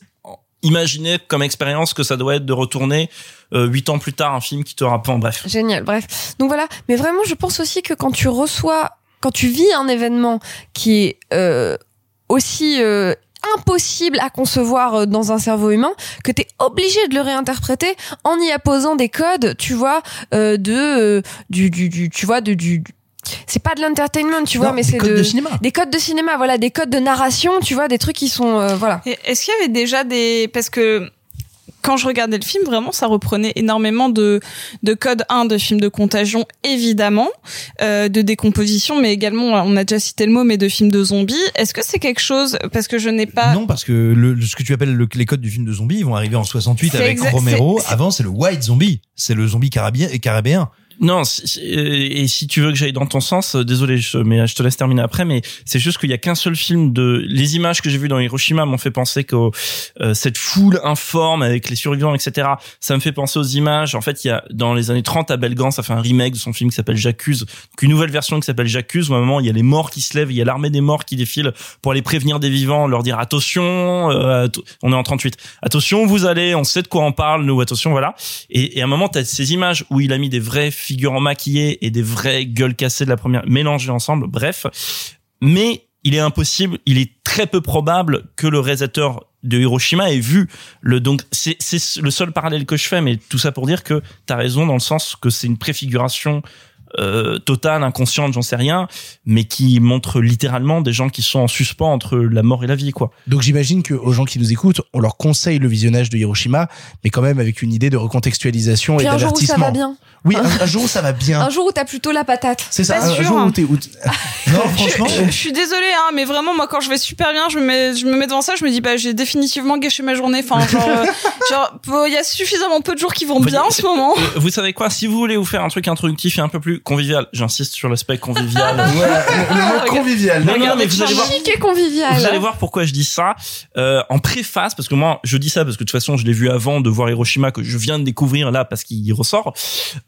imaginer comme expérience que ça doit être de retourner euh, huit ans plus tard un film qui te rappelle. Bref. Génial, bref. Donc voilà, mais vraiment, je pense aussi que quand tu reçois, quand tu vis un événement qui est euh, aussi euh, impossible à concevoir euh, dans un cerveau humain, que t'es obligé de le réinterpréter en y apposant des codes, tu vois, euh, de euh, du, du, du, tu vois, de du c'est pas de l'entertainment, tu vois, Non, mais des c'est codes de, de cinéma. des codes de cinéma, voilà, des codes de narration, tu vois, des trucs qui sont, euh, voilà. Est-ce qu'il y avait déjà des parce que quand je regardais le film, vraiment, ça reprenait énormément de, de codes 1 de films de contagion, évidemment, euh, de décomposition, mais également, on a déjà cité le mot, mais de films de zombies. Est-ce que c'est quelque chose, parce que je n'ai pas... Non, parce que le, ce que tu appelles le- les codes du film de zombie, ils vont arriver en 68 C'est avec Romero. Avant, c'est le white zombie. C'est le zombie carabien, caribéen. Non, si- si- et si tu veux que j'aille dans ton sens, euh, désolé, je, mais je te laisse terminer après, mais c'est juste qu'il y a qu'un seul film de les images que j'ai vues dans Hiroshima m'ont fait penser que euh, cette foule informe avec les survivants, etc. Ça me fait penser aux images. En fait, il y a dans les années 30 à Belgan, ça fait un remake de son film qui s'appelle J'accuse, une nouvelle version qui s'appelle J'accuse. Où à un moment il y a les morts qui se lèvent, il y a l'armée des morts qui défile pour aller prévenir des vivants, leur dire attention, euh, on est en 38, attention vous allez, on sait de quoi on parle, nous attention voilà. Et, et à un moment t'as ces images où il a mis des vrais figurants maquillés et des vraies gueules cassées de la première mélangées ensemble. Bref, mais il est impossible, il est très peu probable que le réalisateur de Hiroshima ait vu le donc c'est c'est le seul parallèle que je fais mais tout ça pour dire que t'as raison dans le sens que c'est une préfiguration euh, totale inconsciente j'en sais rien mais qui montre littéralement des gens qui sont en suspens entre la mort et la vie quoi Donc j'imagine que aux gens qui nous écoutent, on leur conseille le visionnage de Hiroshima, mais quand même avec une idée de recontextualisation Puis et un jour où ça d'avertissement. va bien. Oui, un, un jour où ça va bien. Un jour où t'as plutôt la patate. C'est ça, Pas un, sûr, jour hein. où t'es... où <laughs> Non, franchement. Je, je suis désolée, hein, mais vraiment, moi, quand je vais super bien, je me mets, je me mets devant ça, je me dis, bah, j'ai définitivement gâché ma journée. Enfin, genre, euh, <laughs> genre, il y a suffisamment peu de jours qui vont bien en ce moment. euh, vous savez quoi? Si vous voulez vous faire un truc introductif et un peu plus convivial j'insiste sur l'aspect convivial <laughs> Voilà, le, le mot <laughs> convivial. non, non, mais vous allez voir Chic et convivial. Vous allez voir pourquoi je dis ça. Euh, en préface, parce que moi, je dis ça parce que de toute façon, je l'ai vu avant de voir Hiroshima, que je viens de découvrir là parce qu'il ressort.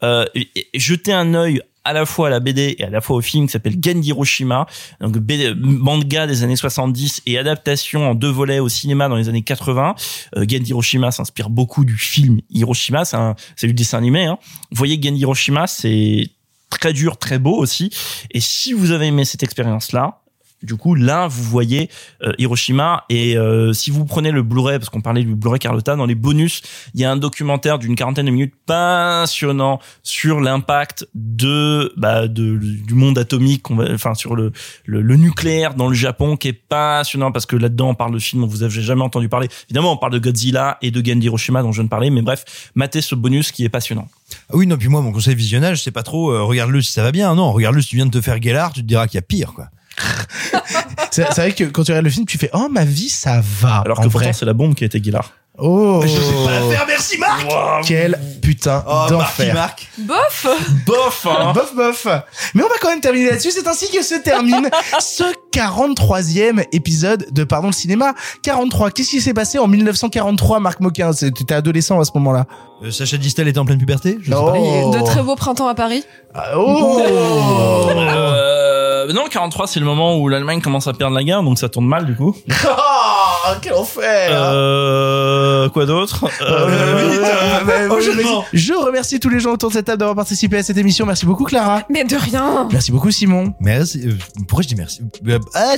Euh, et, et jeter un œil à la fois à la BD et à la fois au film qui s'appelle Genji Hiroshima, donc BD, manga des années 70 et adaptation en deux volets au cinéma dans les années 80. Euh, Genji Hiroshima s'inspire beaucoup du film Hiroshima, c'est un, c'est du dessin animé. Hein. Vous voyez Genji Hiroshima, c'est très dur, très beau aussi. Et si vous avez aimé cette expérience-là, du coup, là, vous voyez euh, Hiroshima. Et euh, si vous prenez le Blu-ray, parce qu'on parlait du Blu-ray Carlotta, dans les bonus, il y a un documentaire d'une quarantaine de minutes passionnant sur l'impact de, bah, de du monde atomique, enfin sur le, le le nucléaire dans le Japon, qui est passionnant parce que là-dedans, on parle de films dont vous avez jamais entendu parler. Évidemment, on parle de Godzilla et de Genji Hiroshima dont je viens de parler, mais bref, matez ce bonus qui est passionnant. Ah oui, non, puis moi, mon conseil visionnage, c'est pas trop, euh, regarde-le si ça va bien. Non, regarde-le si tu viens de te faire Gellard, tu te diras qu'il y a pire, quoi. <laughs> C'est vrai que quand tu regardes le film, tu fais Oh, ma vie, ça va. Alors que pourtant, c'est la bombe qui a été Guillard. Oh Je sais pas la faire, merci Marc Quel putain Oh, d'enfer. Marc. Bof Bof, hein <laughs> Bof, bof. Mais on va quand même terminer là-dessus. C'est ainsi que se termine <laughs> ce 43e épisode de Pardon le cinéma. 43. Qu'est-ce qui s'est passé en 1943, Marc Moquin? T'étais adolescent à ce moment-là. Euh, Sacha Distel était en pleine puberté je sais Oh. pas. De très beaux printemps à Paris. Ah, Oh Euh, non, 43, c'est le moment où l'Allemagne commence à perdre la guerre, donc ça tourne mal du coup. <laughs> <laughs> Oh, quel enfer Euh, quoi d'autre Euh, euh, euh, euh, vas-y. Je remercie tous les gens autour de cette table d'avoir participé à cette émission. Merci beaucoup Clara. Mais de rien. Merci beaucoup Simon. Merci. pourquoi je dis merci Euh, ah,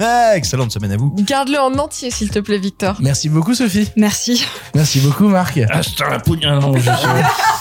ah, Excellente semaine à vous. Garde-le en entier, s'il te plaît, Victor. Merci beaucoup Sophie. Merci. Merci beaucoup Marc. Ah, c'est un poignard, non, je sais. <laughs>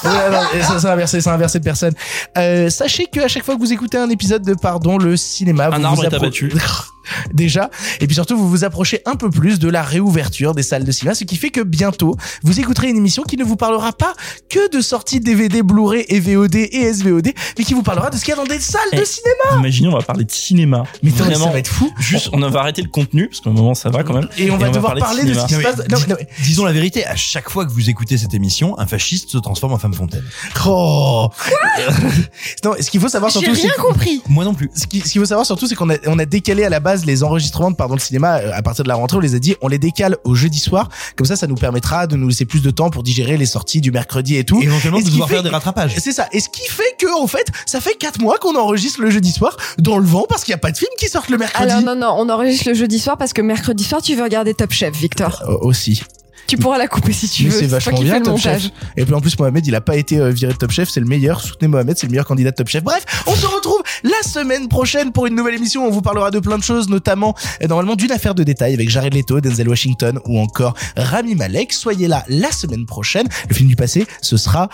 Ouais, non, et ça, ça a inversé, ça a inversé de personne. Euh, sachez que à chaque fois que vous écoutez un épisode de Pardon le cinéma, Un vous arbre vous est abattu. <laughs> <laughs> déjà. Et puis surtout, vous vous approchez un peu plus de la réouverture des salles de cinéma, ce qui fait que bientôt, vous écouterez une émission qui ne vous parlera pas que de sorties DVD, Blu-ray et VOD et SVOD, mais qui vous parlera de ce qu'il y a dans des salles de Eh, cinéma. Imaginez, on va parler de cinéma. Mais Vraiment, ça va être fou. Juste, on va arrêter le contenu, parce qu'à un moment, ça va quand même. Et on va devoir parler de ce qui se passe. Non, mais- non, mais- Disons la vérité, à chaque fois que vous écoutez cette émission, un fasciste se transforme en femme fontaine. Oh. <laughs> non, ce qu'il faut savoir surtout, c'est rien compris. Moi non plus. ce qui- ce qu'il faut savoir surtout, c'est qu'on a, on a décalé à la base les enregistrements de Pardon le cinéma euh, à partir de la rentrée. On les a dit, on les décale au jeudi soir. Comme ça, ça nous permettra de nous laisser plus de temps pour digérer les sorties du mercredi et tout. Et éventuellement Et ce de qui devoir fait faire des rattrapages. C'est ça. Et ce qui fait que, en fait, ça fait quatre mois qu'on enregistre le jeudi soir dans le vent parce qu'il n'y a pas de film qui sortent le mercredi. Alors non, non, on enregistre le jeudi soir parce que mercredi soir, tu veux regarder Top Chef, Victor. Euh, aussi. Tu pourras la couper si tu Mais veux. c'est vachement qui bien Top. Chef. Et puis en plus Mohamed, il a pas été euh, viré de Top Chef, c'est le meilleur. Soutenez Mohamed, c'est le meilleur candidat de Top Chef. Bref, on se retrouve la semaine prochaine pour une nouvelle émission. où On vous parlera de plein de choses, notamment euh, normalement d'une affaire de détail avec Jared Leto, Denzel Washington ou encore Rami Malek. Soyez là la semaine prochaine. Le film du passé, ce sera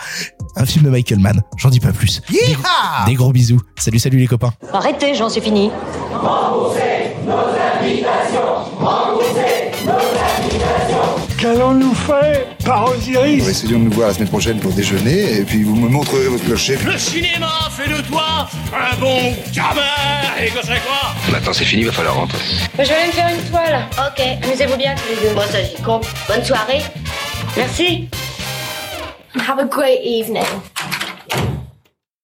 un film de Michael Mann. J'en dis pas plus. Des, Yeehaw des gros bisous. Salut, salut les copains. Arrêtez, j'en suis fini. Qu'allons-nous faire par Osiris Essayons de nous voir la semaine prochaine pour déjeuner et puis vous me montrerez votre clocher. Le cinéma fait de toi un bon gamin et que c'est quoi? Maintenant c'est fini, va falloir rentrer. Je vais aller me faire une toile. Ok, amusez-vous bien tous les deux. Bon, ça j'y compte. Bonne soirée. Merci. Have a great evening.